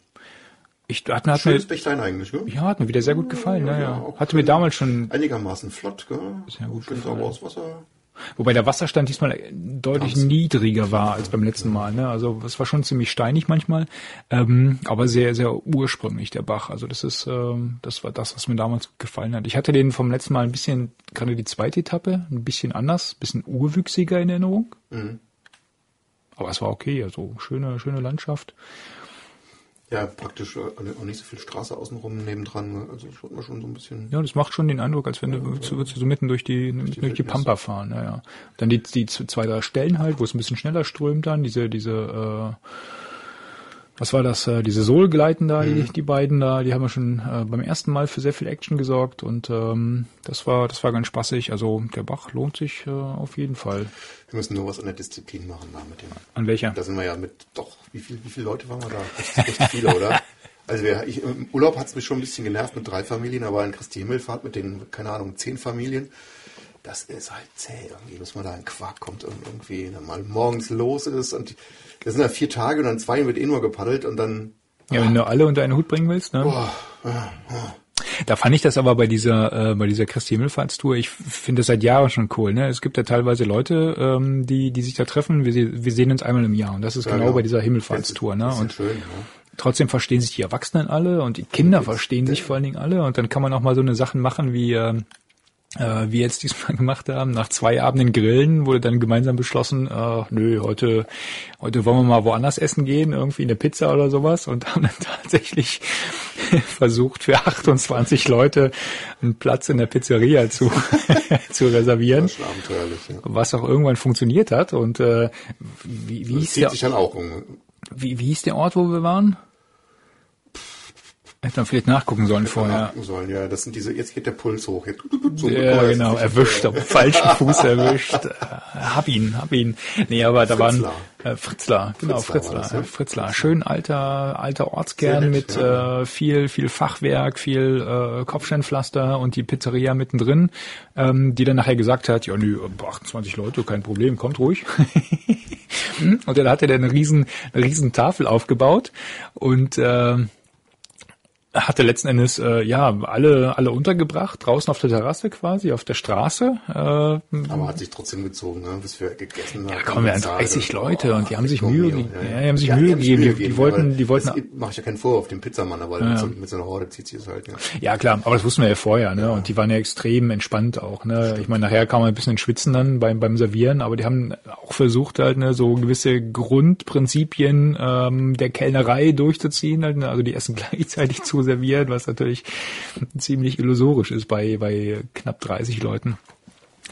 Ich, hat, hat Schönes mir, Bächlein eigentlich, gell? Ja, hat mir wieder sehr gut gefallen. Ja, ja, ja. Hatte mir damals schon einigermaßen flott, gell? Sehr gut Schön aus Wasser. Wobei der Wasserstand diesmal deutlich Ganz niedriger war als beim letzten Mal. Ne? Also es war schon ziemlich steinig manchmal, ähm, aber sehr, sehr ursprünglich der Bach. Also das ist, ähm, das war das, was mir damals gefallen hat. Ich hatte den vom letzten Mal ein bisschen, gerade die zweite Etappe, ein bisschen anders, ein bisschen urwüchsiger in Erinnerung. Mhm. Aber es war okay, also schöne, schöne Landschaft. Ja, praktisch äh, auch nicht so viel Straße außenrum nebendran. Ne? Also das wird man schon so ein bisschen. Ja, das macht schon den Eindruck, als wenn ja, du, würdest, du so mitten durch die, durch die, durch die Pampa fahren. Ja, ja. Dann die, die zwei, drei Stellen halt, wo es ein bisschen schneller strömt dann, diese, diese, äh, was war das, äh, diese Sohlgleiten da, mhm. die, die beiden da, die haben ja schon äh, beim ersten Mal für sehr viel Action gesorgt und ähm, das war, das war ganz spaßig. Also der Bach lohnt sich äh, auf jeden Fall. Wir müssen nur was an der Disziplin machen da mit dem. An welcher? Da sind wir ja mit, doch, wie viel, wie viele Leute waren wir da? Echt, echt viele, oder? (laughs) Also wir, ich, im Urlaub hat es mich schon ein bisschen genervt mit drei Familien, aber in Christi Himmelfahrt mit den, keine Ahnung, zehn Familien, das ist halt zäh irgendwie, bis man da in Quark kommt und irgendwie mal morgens los ist und die, das sind ja vier Tage und dann zwei wird eh nur gepaddelt und dann. Ja, wenn du alle unter einen Hut bringen willst, ne? Boah, ja, ja. Da fand ich das aber bei dieser äh, bei dieser Christi Himmelfahrtstour, ich finde das seit Jahren schon cool. Ne? Es gibt ja teilweise Leute, ähm, die die sich da treffen. Wir, wir sehen uns einmal im Jahr und das ist ja, genau, genau bei dieser Himmelfahrtstour. Ne? Und schön, ja. trotzdem verstehen sich die Erwachsenen alle und die Kinder verstehen sich vor allen Dingen alle und dann kann man auch mal so eine Sachen machen wie äh, äh, wie jetzt diesmal (laughs) gemacht haben. Nach zwei Abenden Grillen wurde dann gemeinsam beschlossen, äh, nö, heute, heute wollen wir mal woanders essen gehen, irgendwie eine Pizza oder sowas und (laughs) haben dann tatsächlich (laughs) versucht, für 28 Leute einen Platz in der Pizzeria zu, zu reservieren. Das ja. Was auch irgendwann funktioniert hat und äh, wie, wie hieß der, sich dann auch um. wie, wie hieß der Ort, wo wir waren? Hätte man vielleicht nachgucken sollen Hätte vorher. Nachgucken sollen, ja. Das sind diese, jetzt geht der Puls hoch. Jetzt, so, ja, genau, erwischt, am falschen (laughs) Fuß erwischt. hab ihn, hab ihn. Nee, aber da Fritzlar. waren äh, Fritzlar, genau, Fritzlar. Fritzlar, das, ja? Fritzlar. Schön alter, alter Ortskern nett, mit ja. äh, viel, viel Fachwerk, viel äh, Kopfsteinpflaster und die Pizzeria mittendrin, ähm, die dann nachher gesagt hat, ja nö, 28 Leute, kein Problem, kommt ruhig. (laughs) und dann hat er dann eine riesen, eine riesen Tafel aufgebaut und äh, hatte letzten Endes äh, ja alle alle untergebracht draußen auf der Terrasse quasi auf der Straße. Äh, Aber hat sich trotzdem gezogen, ne? bis wir gegessen haben. ja, kommen wir an 30 Leute und die haben sich Mühe, ja, ge- ja, ja, die haben sich Ja, Mühe gegeben. Die, die gegeben, wollten, die wollten, Das mache ich ja keinen Vorwurf dem Pizzamann, aber mit, so, mit so einer Horde zieht sich das halt. Ja. ja klar, aber das wussten wir ja vorher, ne? Und die waren ja extrem entspannt auch, ne? Ich meine, nachher kam man ein bisschen Schwitzen dann beim beim Servieren, aber die haben auch versucht halt, ne, so gewisse Grundprinzipien ähm, der Kellnerei durchzuziehen, halt, ne? also die Essen (laughs) gleichzeitig zu servieren, was natürlich ziemlich illusorisch ist bei bei knapp 30 Leuten.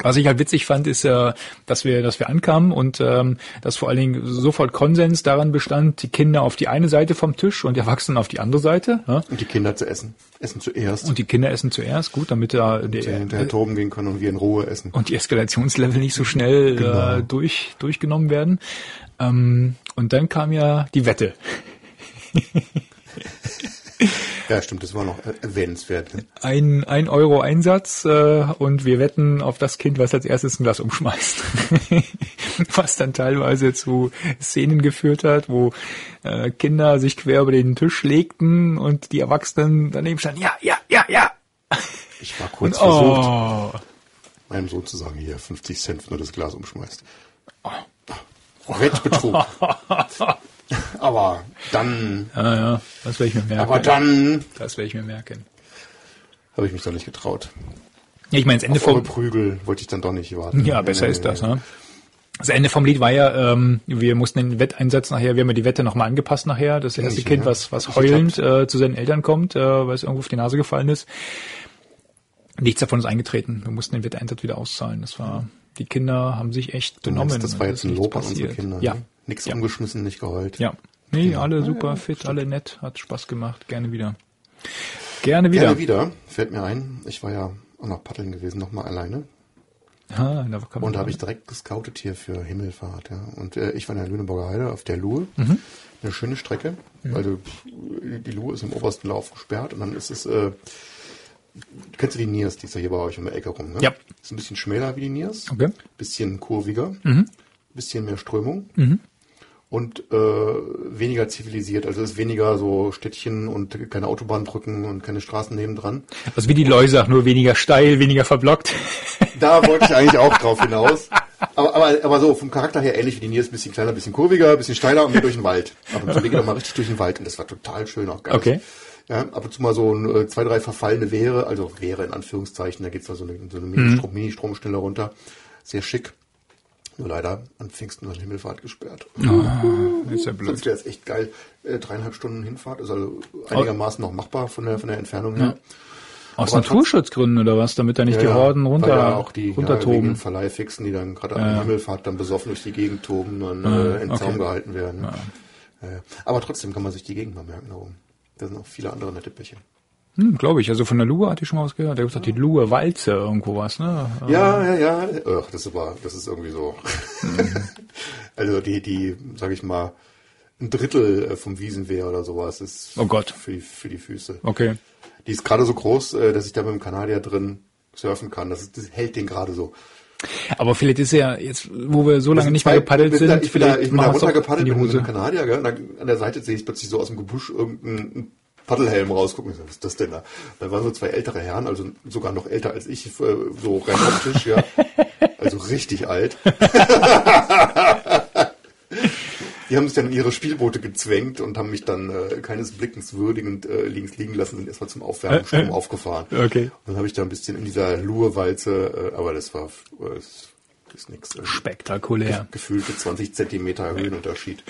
Was ich halt witzig fand, ist, äh, dass wir, dass wir ankamen und ähm, dass vor allen Dingen sofort Konsens daran bestand, die Kinder auf die eine Seite vom Tisch und die Erwachsenen auf die andere Seite. Ja? Und die Kinder zu essen. Essen zuerst. Und die Kinder essen zuerst, gut, damit da die der, hinterher toben gehen können und wir in Ruhe essen. und die Eskalationslevel nicht so schnell Genau. äh, durch, durchgenommen werden. Ähm, und dann kam ja die Wette. (laughs) Ja, stimmt, das war noch äh, erwähnenswert. Ne? Ein, ein Euro Einsatz äh, und wir wetten auf das Kind, was als erstes ein Glas umschmeißt. (laughs) was dann teilweise zu Szenen geführt hat, wo äh, Kinder sich quer über den Tisch legten und die Erwachsenen daneben standen, ja, ja, ja, ja. Ich war kurz versucht, Oh. meinem Sohn zu sagen, hier, 50 Cent, wenn du das Glas umschmeißt. Wettbetrug. (laughs) aber dann, Ja, ja, das werde ich mir merken. aber dann das werde ich mir merken. habe ich mich doch nicht getraut. Ja, ich meine, das Ende Auf vom, Prügel wollte ich dann doch nicht warten. Ja, besser Nee, ist nee, das. Ne? Das Ende vom Lied war ja, ähm, wir mussten den Wetteinsatz nachher, wir haben ja die Wette nochmal angepasst nachher. Das erste ich, Kind, ja. was, was heulend äh, zu seinen Eltern kommt, äh, weil es irgendwo auf die Nase gefallen ist. Nichts davon ist eingetreten. Wir mussten den Wetteinsatz wieder auszahlen. Das war, die Kinder haben sich echt Du genommen. meinst, das war jetzt ist ein Lob an unsere. Kinder. Ja, Ne? Nichts ja. umgeschmissen, nicht geheult. ja. Nee, alle super fit, alle nett, hat Spaß gemacht. Gerne wieder. Gerne wieder. Gerne wieder, fällt mir ein. Ich war ja auch noch paddeln gewesen, nochmal alleine. Ah, da kann man Und da habe ich direkt gescoutet hier für Himmelfahrt. Ja. Und äh, ich war in der Lüneburger Heide auf der Luhe. Mhm. Eine schöne Strecke. Also pff, die Luhe ist im obersten Lauf gesperrt und dann ist es, äh, kennst du die Niers, die ist ja hier bei euch um die Ecke rum, ne? Ja. Ist ein bisschen schmäler wie die Niers. Okay. Bisschen kurviger. Mhm. Bisschen mehr Strömung. Und äh, weniger zivilisiert. Also es ist weniger so Städtchen und keine Autobahnbrücken und keine Straßen nebendran. Also wie die Loisach, nur weniger steil, weniger verblockt. (laughs) Da wollte ich eigentlich auch drauf hinaus. Aber, aber, aber so vom Charakter her ähnlich wie die Niers, ein bisschen kleiner, ein bisschen kurviger, ein bisschen steiler und durch den Wald. Ab und zu geht er mal richtig durch den Wald und das war total schön, auch geil. Okay. Ja, ab und zu mal so ein, äh, zwei, drei verfallene Wehre, also Wehre in Anführungszeichen, da geht's da so eine, so eine Mini-Strom, Mini-Stromstelle runter. Sehr schick. Nur leider an Pfingsten war die Himmelfahrt gesperrt. ist ja blöd. Sonst wäre es echt geil. Äh, dreieinhalb Stunden Hinfahrt, ist also einigermaßen noch machbar von der, von der Entfernung her. Aus Aber Naturschutzgründen oder was, damit da nicht die Horden runter, ja auch die runtertoben. Ja, wegen Verleihfixen, die dann gerade an der Himmelfahrt dann besoffen durch die Gegend toben und äh, in okay. Zaum gehalten werden. Ja. Ja. Aber trotzdem kann man sich die Gegend mal merken da oben. Da sind auch viele andere nette Bäche. Hm, Glaube ich. Also von der Lua hatte ich schon mal was gehört. Da gibt es die Lua Walze irgendwo was, ne? Ja, ja, ja. Ach, das ist aber, das ist irgendwie so. Mhm. (laughs) also die, die, sag ich mal, ein Drittel äh, vom Wiesenwehr oder sowas ist Oh Gott. für die, für die Füße. Okay. Die ist gerade so groß, äh, dass ich da mit dem Kanadier drin surfen kann. Das, das hält den gerade so. Aber vielleicht ist ja jetzt, wo wir so lange nicht mehr gepaddelt sind, ich bin da, ich bin da runtergepaddelt mit, dem Kanadier, gell? Und an der Seite sehe ich plötzlich so aus dem Gebüsch irgendeinen Paddelhelm rausgucken. Ich so, was ist das denn da? Da waren so zwei ältere Herren, also sogar noch älter als ich, äh, so rein optisch, ja. (laughs) Also richtig alt. Die haben sich dann in ihre Spielboote gezwängt und haben mich dann äh, keines Blickens würdigend äh, links liegen lassen und erstmal zum Aufwärmen Strom aufgefahren. Okay. Und dann habe ich da ein bisschen in dieser Luhe-Walze, äh, aber das war äh, das ist nichts. Äh, Spektakulär. gefühlte 20 Zentimeter Höhenunterschied.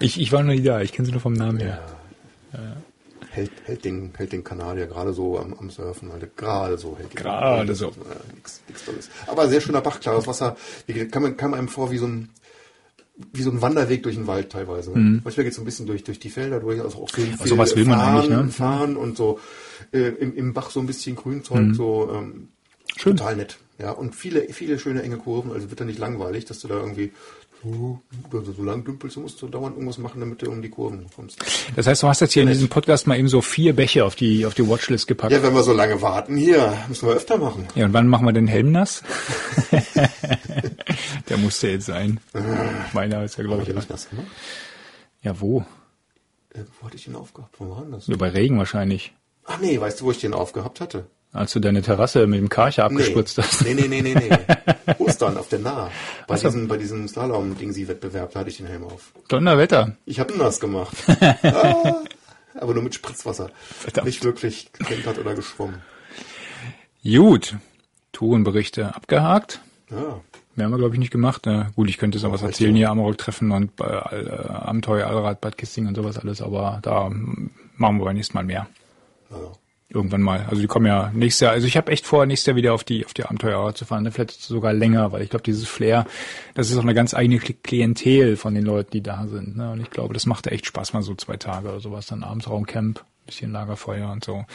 Ich, ich war noch nie da, ich kenne sie nur vom Namen her. Hält, hält, den, hält den Kanadier gerade so am, am Surfen, halt gerade so hält. Gerade so. Äh, nix, nix Tolles. Aber sehr schöner Bach, klares Wasser. Wie, gesagt, kam, einem vor wie so ein wie so ein Wanderweg durch den Wald teilweise. Manchmal geht es so ein bisschen durch, durch die Felder durch, also auch viel, viel sowas will man fahren, eigentlich, ne? fahren und so äh, im, im Bach so ein bisschen Grünzeug, so ähm, Schön. total nett. Ja, und viele, viele schöne enge Kurven, also wird da nicht langweilig, dass du da irgendwie so, so lang dümpelst, du musst du dauernd irgendwas machen, damit du um die Kurven kommst. Das heißt, du hast jetzt hier in diesem Podcast mal eben so vier Bäche auf die, auf die Watchlist gepackt. Ja, wenn wir so lange warten, hier, müssen wir öfter machen. Ja, und wann machen wir den Helm nass? (laughs) Der musste jetzt sein. Meiner ist ja, glaube ich ich. nass gemacht? Ja, wo? Äh, wo hatte ich den aufgehabt? Wo war denn das? Nur bei Regen wahrscheinlich. Ach nee, weißt du, wo ich den aufgehabt hatte? Als du deine Terrasse mit dem Karcher abgespritzt nee. hast. Nee, nee, nee, nee, nee. (laughs) Ostern auf der Nahe. Bei diesem, bei diesem Slalom-Dingsi-Wettbewerb, da hatte ich den Helm auf. Donnerwetter. Ich habe nass gemacht. (laughs) ah, aber nur mit Spritzwasser. Verdammt. Nicht wirklich gekentert oder geschwommen. Gut. Tourenberichte abgehakt. Ja. Mehr haben wir, glaube ich, nicht gemacht. Na, gut, ich könnte jetzt noch was erzählen hier, Amarok-Treffen und äh, äh, Abenteuer, Allrad, Bad Kissing und sowas alles, aber da mm, machen wir beim nächsten Mal mehr. ja. Irgendwann mal. Also die kommen ja nächstes Jahr. Also ich habe echt vor, nächstes Jahr wieder auf die auf die Abenteuer zu fahren. Ne? Vielleicht sogar länger, weil ich glaube, dieses Flair, das ist auch eine ganz eigene Kli- Klientel von den Leuten, die da sind. Ne? Und ich glaube, das macht echt Spaß, mal so zwei Tage oder sowas. Dann abends Raumcamp, bisschen Lagerfeuer und so.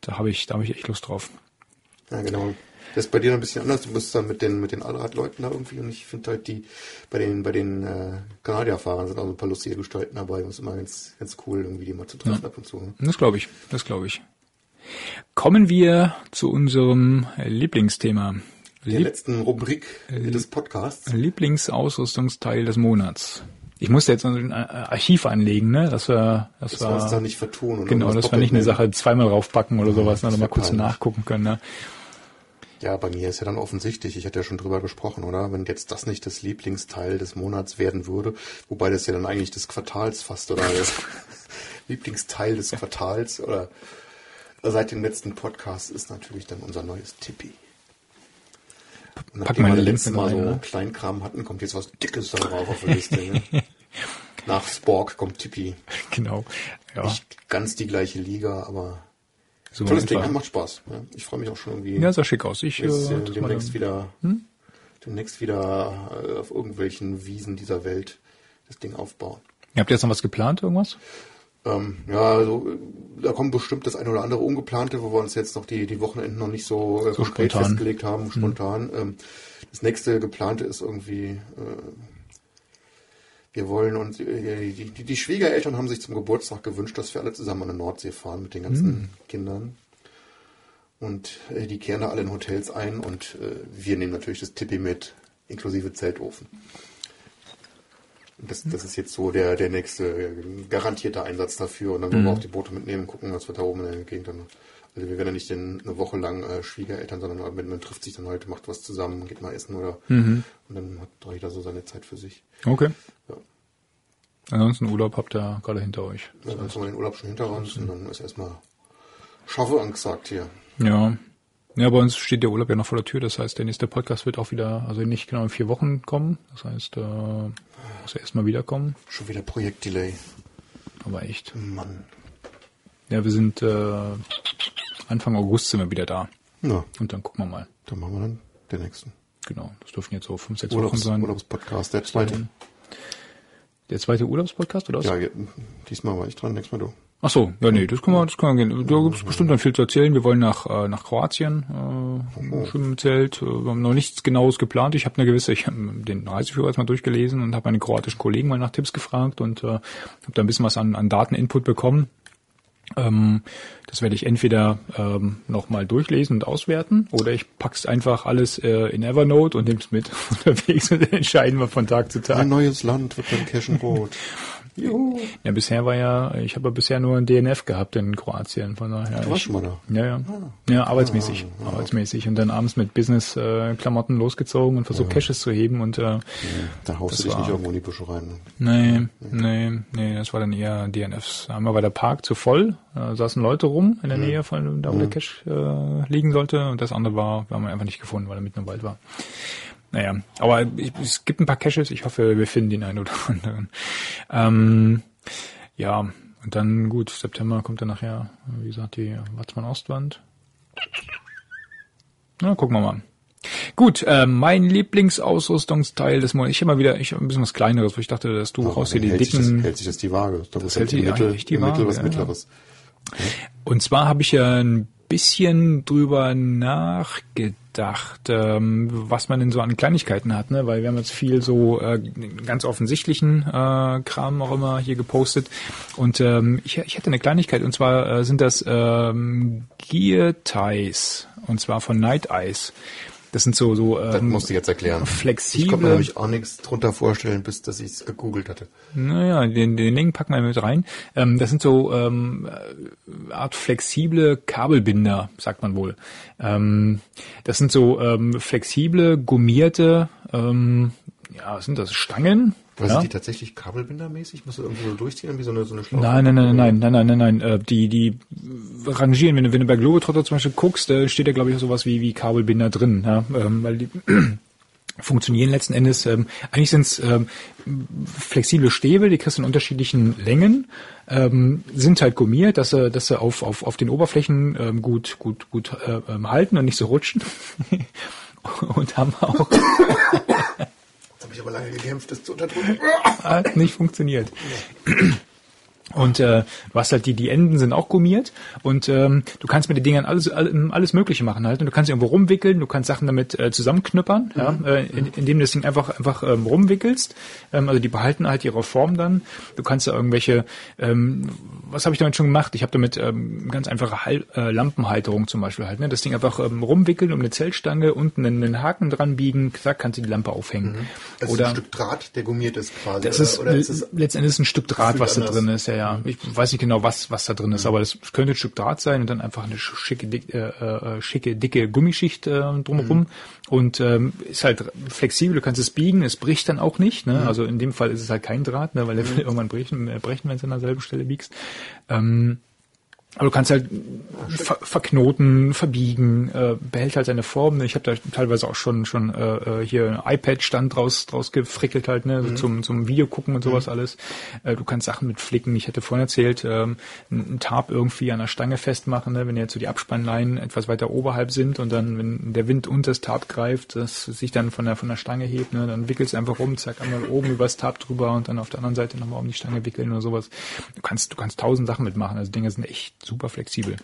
Da habe ich, da habe ich echt Lust drauf. Ja, genau. Das ist bei dir noch ein bisschen anders. Du bist dann mit den, mit den Allradleuten da irgendwie und ich finde halt die, bei den, bei den, äh, Kanadierfahrern sind auch so ein paar lustige Gestalten dabei. Das ist immer ganz, ganz cool, irgendwie die mal zu treffen ab und zu. Ne? Das glaube ich, das glaube ich. Kommen wir zu unserem Lieblingsthema. Der Lieb letzten Rubrik Äh, des Podcasts. Lieblingsausrüstungsteil des Monats. Ich musste jetzt ein äh, Archiv anlegen, ne? Das war, das, Das wir uns war da nicht vertun. Genau, das war nicht eine Sache zweimal raufpacken oder sowas, ne? mal kurz peinlich. nachgucken können. Ne? Ja, bei mir ist ja dann offensichtlich, ich hatte ja schon drüber gesprochen, oder? Wenn jetzt das nicht das Lieblingsteil des Monats werden würde, wobei das ja dann eigentlich des Quartals fast, oder (laughs) (laughs) Lieblingsteil des Quartals, oder seit dem letzten Podcast ist natürlich dann unser neues Tippi. Nachdem mal wir letztes Mal so ne? Kleinkram hatten, kommt jetzt was Dickes da drauf auf der Liste. Ne? (laughs) Nach Spork kommt Tippi. Genau. Ja, Nicht ganz die gleiche Liga, aber so tolles Ding, macht Spaß. Ja, ich freue mich auch schon irgendwie. Ja, sah schick aus. Ich, Jetzt, äh, äh, demnächst wieder, Hm? demnächst wieder äh, auf irgendwelchen Wiesen dieser Welt das Ding aufbauen. Habt ihr jetzt noch was geplant, irgendwas? Ähm, ja, also, da kommt bestimmt das eine oder andere Ungeplante, wo wir uns jetzt noch die, die Wochenenden noch nicht so, äh, So konkret spontan. festgelegt haben, spontan. Ähm, das nächste geplante ist irgendwie, äh, wir wollen uns, äh, die, die, die Schwiegereltern haben sich zum Geburtstag gewünscht, dass wir alle zusammen an der Nordsee fahren mit den ganzen Kindern. Und äh, die kehren da alle in Hotels ein und äh, wir nehmen natürlich das Tippi mit, inklusive Zeltofen. Das, das ist jetzt so der, der nächste äh, garantierte Einsatz dafür. Und dann wollen wir auch die Boote mitnehmen, gucken, was wir da oben in der Gegend dann. Also wir werden ja nicht den, eine Woche lang äh, Schwiegereltern, sondern man, man trifft sich dann heute, macht was zusammen, geht mal essen oder und dann hat jeder so seine Zeit für sich. Okay. Ja. Ansonsten Urlaub habt ihr gerade hinter euch. Ja, dann haben wir den Urlaub schon hinter uns und dann ist erstmal Schaffe angesagt hier. Ja. Ja, bei uns steht der Urlaub ja noch vor der Tür. Das heißt, der nächste Podcast wird auch wieder, also nicht genau in vier Wochen kommen. Das heißt, äh, muss er erstmal wiederkommen. Schon wieder Projektdelay. Aber echt. Mann. Ja, wir sind äh, Anfang August sind wir wieder da. Na, Und dann gucken wir mal. dann machen wir dann den nächsten. Genau. Das dürfen jetzt so fünf, sechs Wochen Urlaubs, sein. Urlaubspodcast, der zweite. Der zweite Urlaubspodcast oder was? Ja, diesmal war ich dran, nächstes Mal du. Ach so, ja nee, das können wir, das können wir gehen. Da gibt es bestimmt dann viel zu erzählen. Wir wollen nach äh, nach Kroatien, äh, schwimmen im Zelt. Äh, wir haben noch nichts Genaues geplant. Ich habe eine gewisse, ich habe den Reiseführer jetzt mal durchgelesen und habe meine kroatischen Kollegen mal nach Tipps gefragt und äh, habe da ein bisschen was an, an Dateninput bekommen. Ähm, das werde ich entweder ähm, nochmal durchlesen und auswerten oder ich pack's einfach alles äh, in Evernote und nehm's mit (laughs) unterwegs und entscheiden wir von Tag zu Tag. Ein neues Land wird dann Cashenrot. (laughs) Juhu. Ja, bisher war ja, ich habe ja bisher nur ein DNF gehabt in Kroatien, von daher. Du warst schon mal da. Ja, ja. Ja, arbeitsmäßig. Arbeitsmäßig. Und dann abends mit Business-Klamotten losgezogen und versucht Caches zu heben und äh, Da haust du dich war- nicht irgendwo in die Büsche rein. nee, nee, nee, das war dann eher DNFs. Einmal war der Park zu voll, da saßen Leute rum in der Nähe von da, wo der Cache äh, liegen sollte und das andere war, wir haben ihn einfach nicht gefunden, weil er mitten im Wald war. Naja, aber ich, es gibt ein paar Caches, ich hoffe, wir finden den einen oder (laughs) anderen. Ähm, ja, und dann gut, September kommt dann nachher, wie gesagt, die Watzmann Ostwand. Na, gucken wir mal. Gut, äh, mein Lieblingsausrüstungsteil des Monats. Ich habe mal wieder, ich habe ein bisschen was Kleineres, weil ich dachte, dass du raus hier die hält, sich dicken. das, hält sich das die Waage. Da Das hält die- Mittel, die im Mittel Waage, was ja. Mittleres. Und zwar habe ich ja ein bisschen drüber nachgedacht, ähm, was man denn so an Kleinigkeiten hat, ne? Weil wir haben jetzt viel so äh, ganz offensichtlichen äh, Kram auch immer hier gepostet. Und ähm, ich, ich hätte eine Kleinigkeit und zwar äh, sind das ähm, Gear Ties und zwar von Night Eyes. Das sind so so Das ähm, musst du jetzt erklären. flexible- Ich konnte mir nämlich auch nichts drunter vorstellen, bis dass ich es gegoogelt hatte. Naja, den, den Link packen wir mit rein. Ähm, das sind so ähm, äh, Art flexible Kabelbinder, sagt man wohl. Ähm, das sind so ähm, flexible, gummierte, ähm, ja, was sind das, Stangen? Aber ja? sind die tatsächlich kabelbindermäßig? Musst du irgendwie so durchziehen, wie so eine, so eine Schlaufe? Nein, nein, nein, nein, nein, nein, nein, nein. Äh, die, die rangieren, wenn du, wenn du bei Globetrotter zum Beispiel guckst, äh, steht da glaube ich sowas wie, wie Kabelbinder drin, ja, ähm, weil die (clears throat) funktionieren letzten Endes. Ähm, eigentlich sind es ähm, flexible Stäbe, die kriegst du in unterschiedlichen Längen, ähm, sind halt gummiert, dass sie, dass sie auf, auf, auf den Oberflächen ähm, gut, gut, gut äh, ähm, halten und nicht so rutschen. (laughs) und haben auch habe ich aber lange gekämpft, das zu unterdrücken. hat nicht funktioniert. Und äh, du hast halt die, die Enden sind auch gummiert und ähm, du kannst mit den Dingern alles, all- alles Mögliche machen halt. Und du kannst sie irgendwo rumwickeln, du kannst Sachen damit äh, zusammenknüppern, ja, äh, in, indem du das Ding einfach einfach ähm, rumwickelst. Ähm, also die behalten halt ihre Form dann. Du kannst da irgendwelche, ähm, was habe ich damit schon gemacht? Ich habe damit ähm, ganz einfache Hal äh, Lampenhalterung zum Beispiel halt. Ne? Das Ding einfach ähm, rumwickeln um eine Zellstange, unten einen, einen Haken dran biegen, zack, kannst du die Lampe aufhängen. Das ist ein Stück Draht, der gummiert ist quasi. Das oder- ist, oder ist es letztendlich ein Stück Draht, was da. Mhm. drin ist, ja, ja. Ich weiß nicht genau, was, was da drin ist, aber das könnte ein Stück Draht sein und dann einfach eine schicke, dick, äh, äh, schicke, dicke Gummischicht äh, drumherum Mhm. und ähm, ist halt flexibel, du kannst es biegen, es bricht dann auch nicht, Mhm. ne? Also in dem Fall ist es halt kein Draht, ne? weil der will (laughs) irgendwann brechen, äh, brechen, wenn es an derselben Stelle biegst. Ähm, aber du kannst halt ver verknoten, verbiegen, äh, behält halt seine Form. Ich habe da teilweise auch schon schon äh, äh, hier ein iPad-Stand draus draus gefrickelt halt, ne, so zum zum Video gucken und sowas alles. Äh, du kannst Sachen mit flicken. Ich hatte vorhin erzählt, ähm, ein ein Tarp irgendwie an der Stange festmachen, ne, wenn jetzt so die Abspannleinen etwas weiter oberhalb sind und dann, wenn der Wind unter das Tarp greift, das sich dann von der von der Stange hebt, ne, dann wickelst du einfach rum, zack, einmal oben (laughs) übers Tarp drüber und dann auf der anderen Seite nochmal um die Stange wickeln oder sowas. Du kannst du kannst tausend Sachen mitmachen. Also Dinge sind echt super flexibel.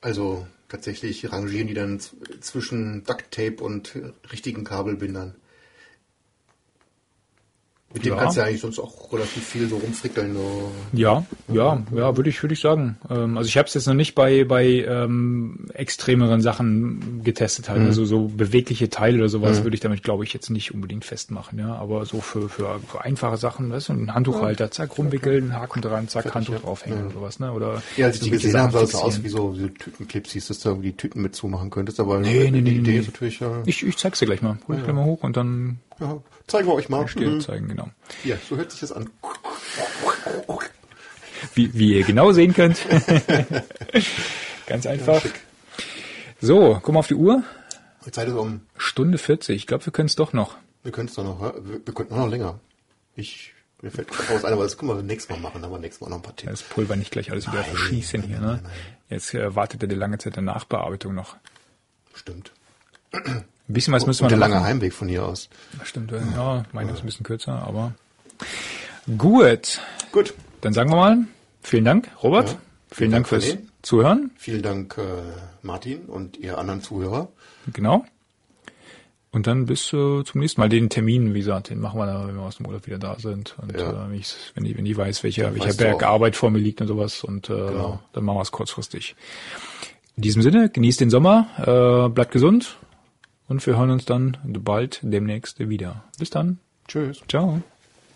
Also tatsächlich rangieren die dann zwischen Duct Tape und richtigen Kabelbindern. Mit dem Ja. kannst du ja eigentlich sonst auch relativ viel so rumfrickeln. So. Ja, ja, ja, würde ich, würde ich sagen. Ähm, also ich habe es jetzt noch nicht bei bei ähm, extremeren Sachen getestet, halt. Also so bewegliche Teile oder sowas würde ich damit, glaube ich, jetzt nicht unbedingt festmachen. Ja, aber so für für, für einfache Sachen, weißt du, ein Handtuchhalter, zack, rumwickeln, Haken dran, zack, Handtuch draufhängen oder sowas, ne? Oder Ja, als ich die gesehen habe, sah es so aus wie so, so Tütenclips, hieß, dass du irgendwie die Tüten mit zumachen könntest. Aber Nee, nee, die nee, Idee nee. ist natürlich, ja, Ich, ich zeig's dir gleich mal. Hol ich gleich mal hoch und dann ja, zeigen wir euch mal. still Mhm. zeigen, genau. Ja, so hört sich das an. Wie, wie ihr genau sehen könnt. (laughs) Ganz einfach. schick. So, guck mal auf die Uhr. Die Zeit ist um. Stunde 40. Ich glaube, wir können es doch noch. Wir können es doch noch, wir, wir könnten auch noch länger. Ich, mir fällt gerade was ein, aber das können wir nächstes Mal machen, dann haben wir nächstes Mal noch ein paar Tipps. Das Pulver nicht gleich alles wieder Nein, verschießen hier. Ne? nein. Jetzt äh, wartet er die lange Zeit der Nachbearbeitung noch. Stimmt. Ein bisschen was müssen wir noch lange machen. Heimweg von hier aus. Das stimmt, äh, ja, meine ist ein bisschen kürzer, aber gut. Gut. Dann sagen wir mal, vielen Dank, Robert. Ja. Vielen Dank Dank, fürs René. Zuhören. Vielen Dank, äh, Martin und ihr anderen Zuhörer. Genau. Und dann bis äh, zum nächsten Mal. Den Termin, wie gesagt, den machen wir dann, wenn wir aus dem Urlaub wieder da sind. Und Ja. äh, wenn, ich, wenn, ich, wenn ich weiß, welcher, welcher Berg. Arbeit vor mir liegt und sowas. Und äh, Genau. dann machen wir es kurzfristig. In diesem Sinne, genießt den Sommer, äh, bleibt gesund und wir hören uns dann bald demnächst wieder. Bis dann. Tschüss. Ciao.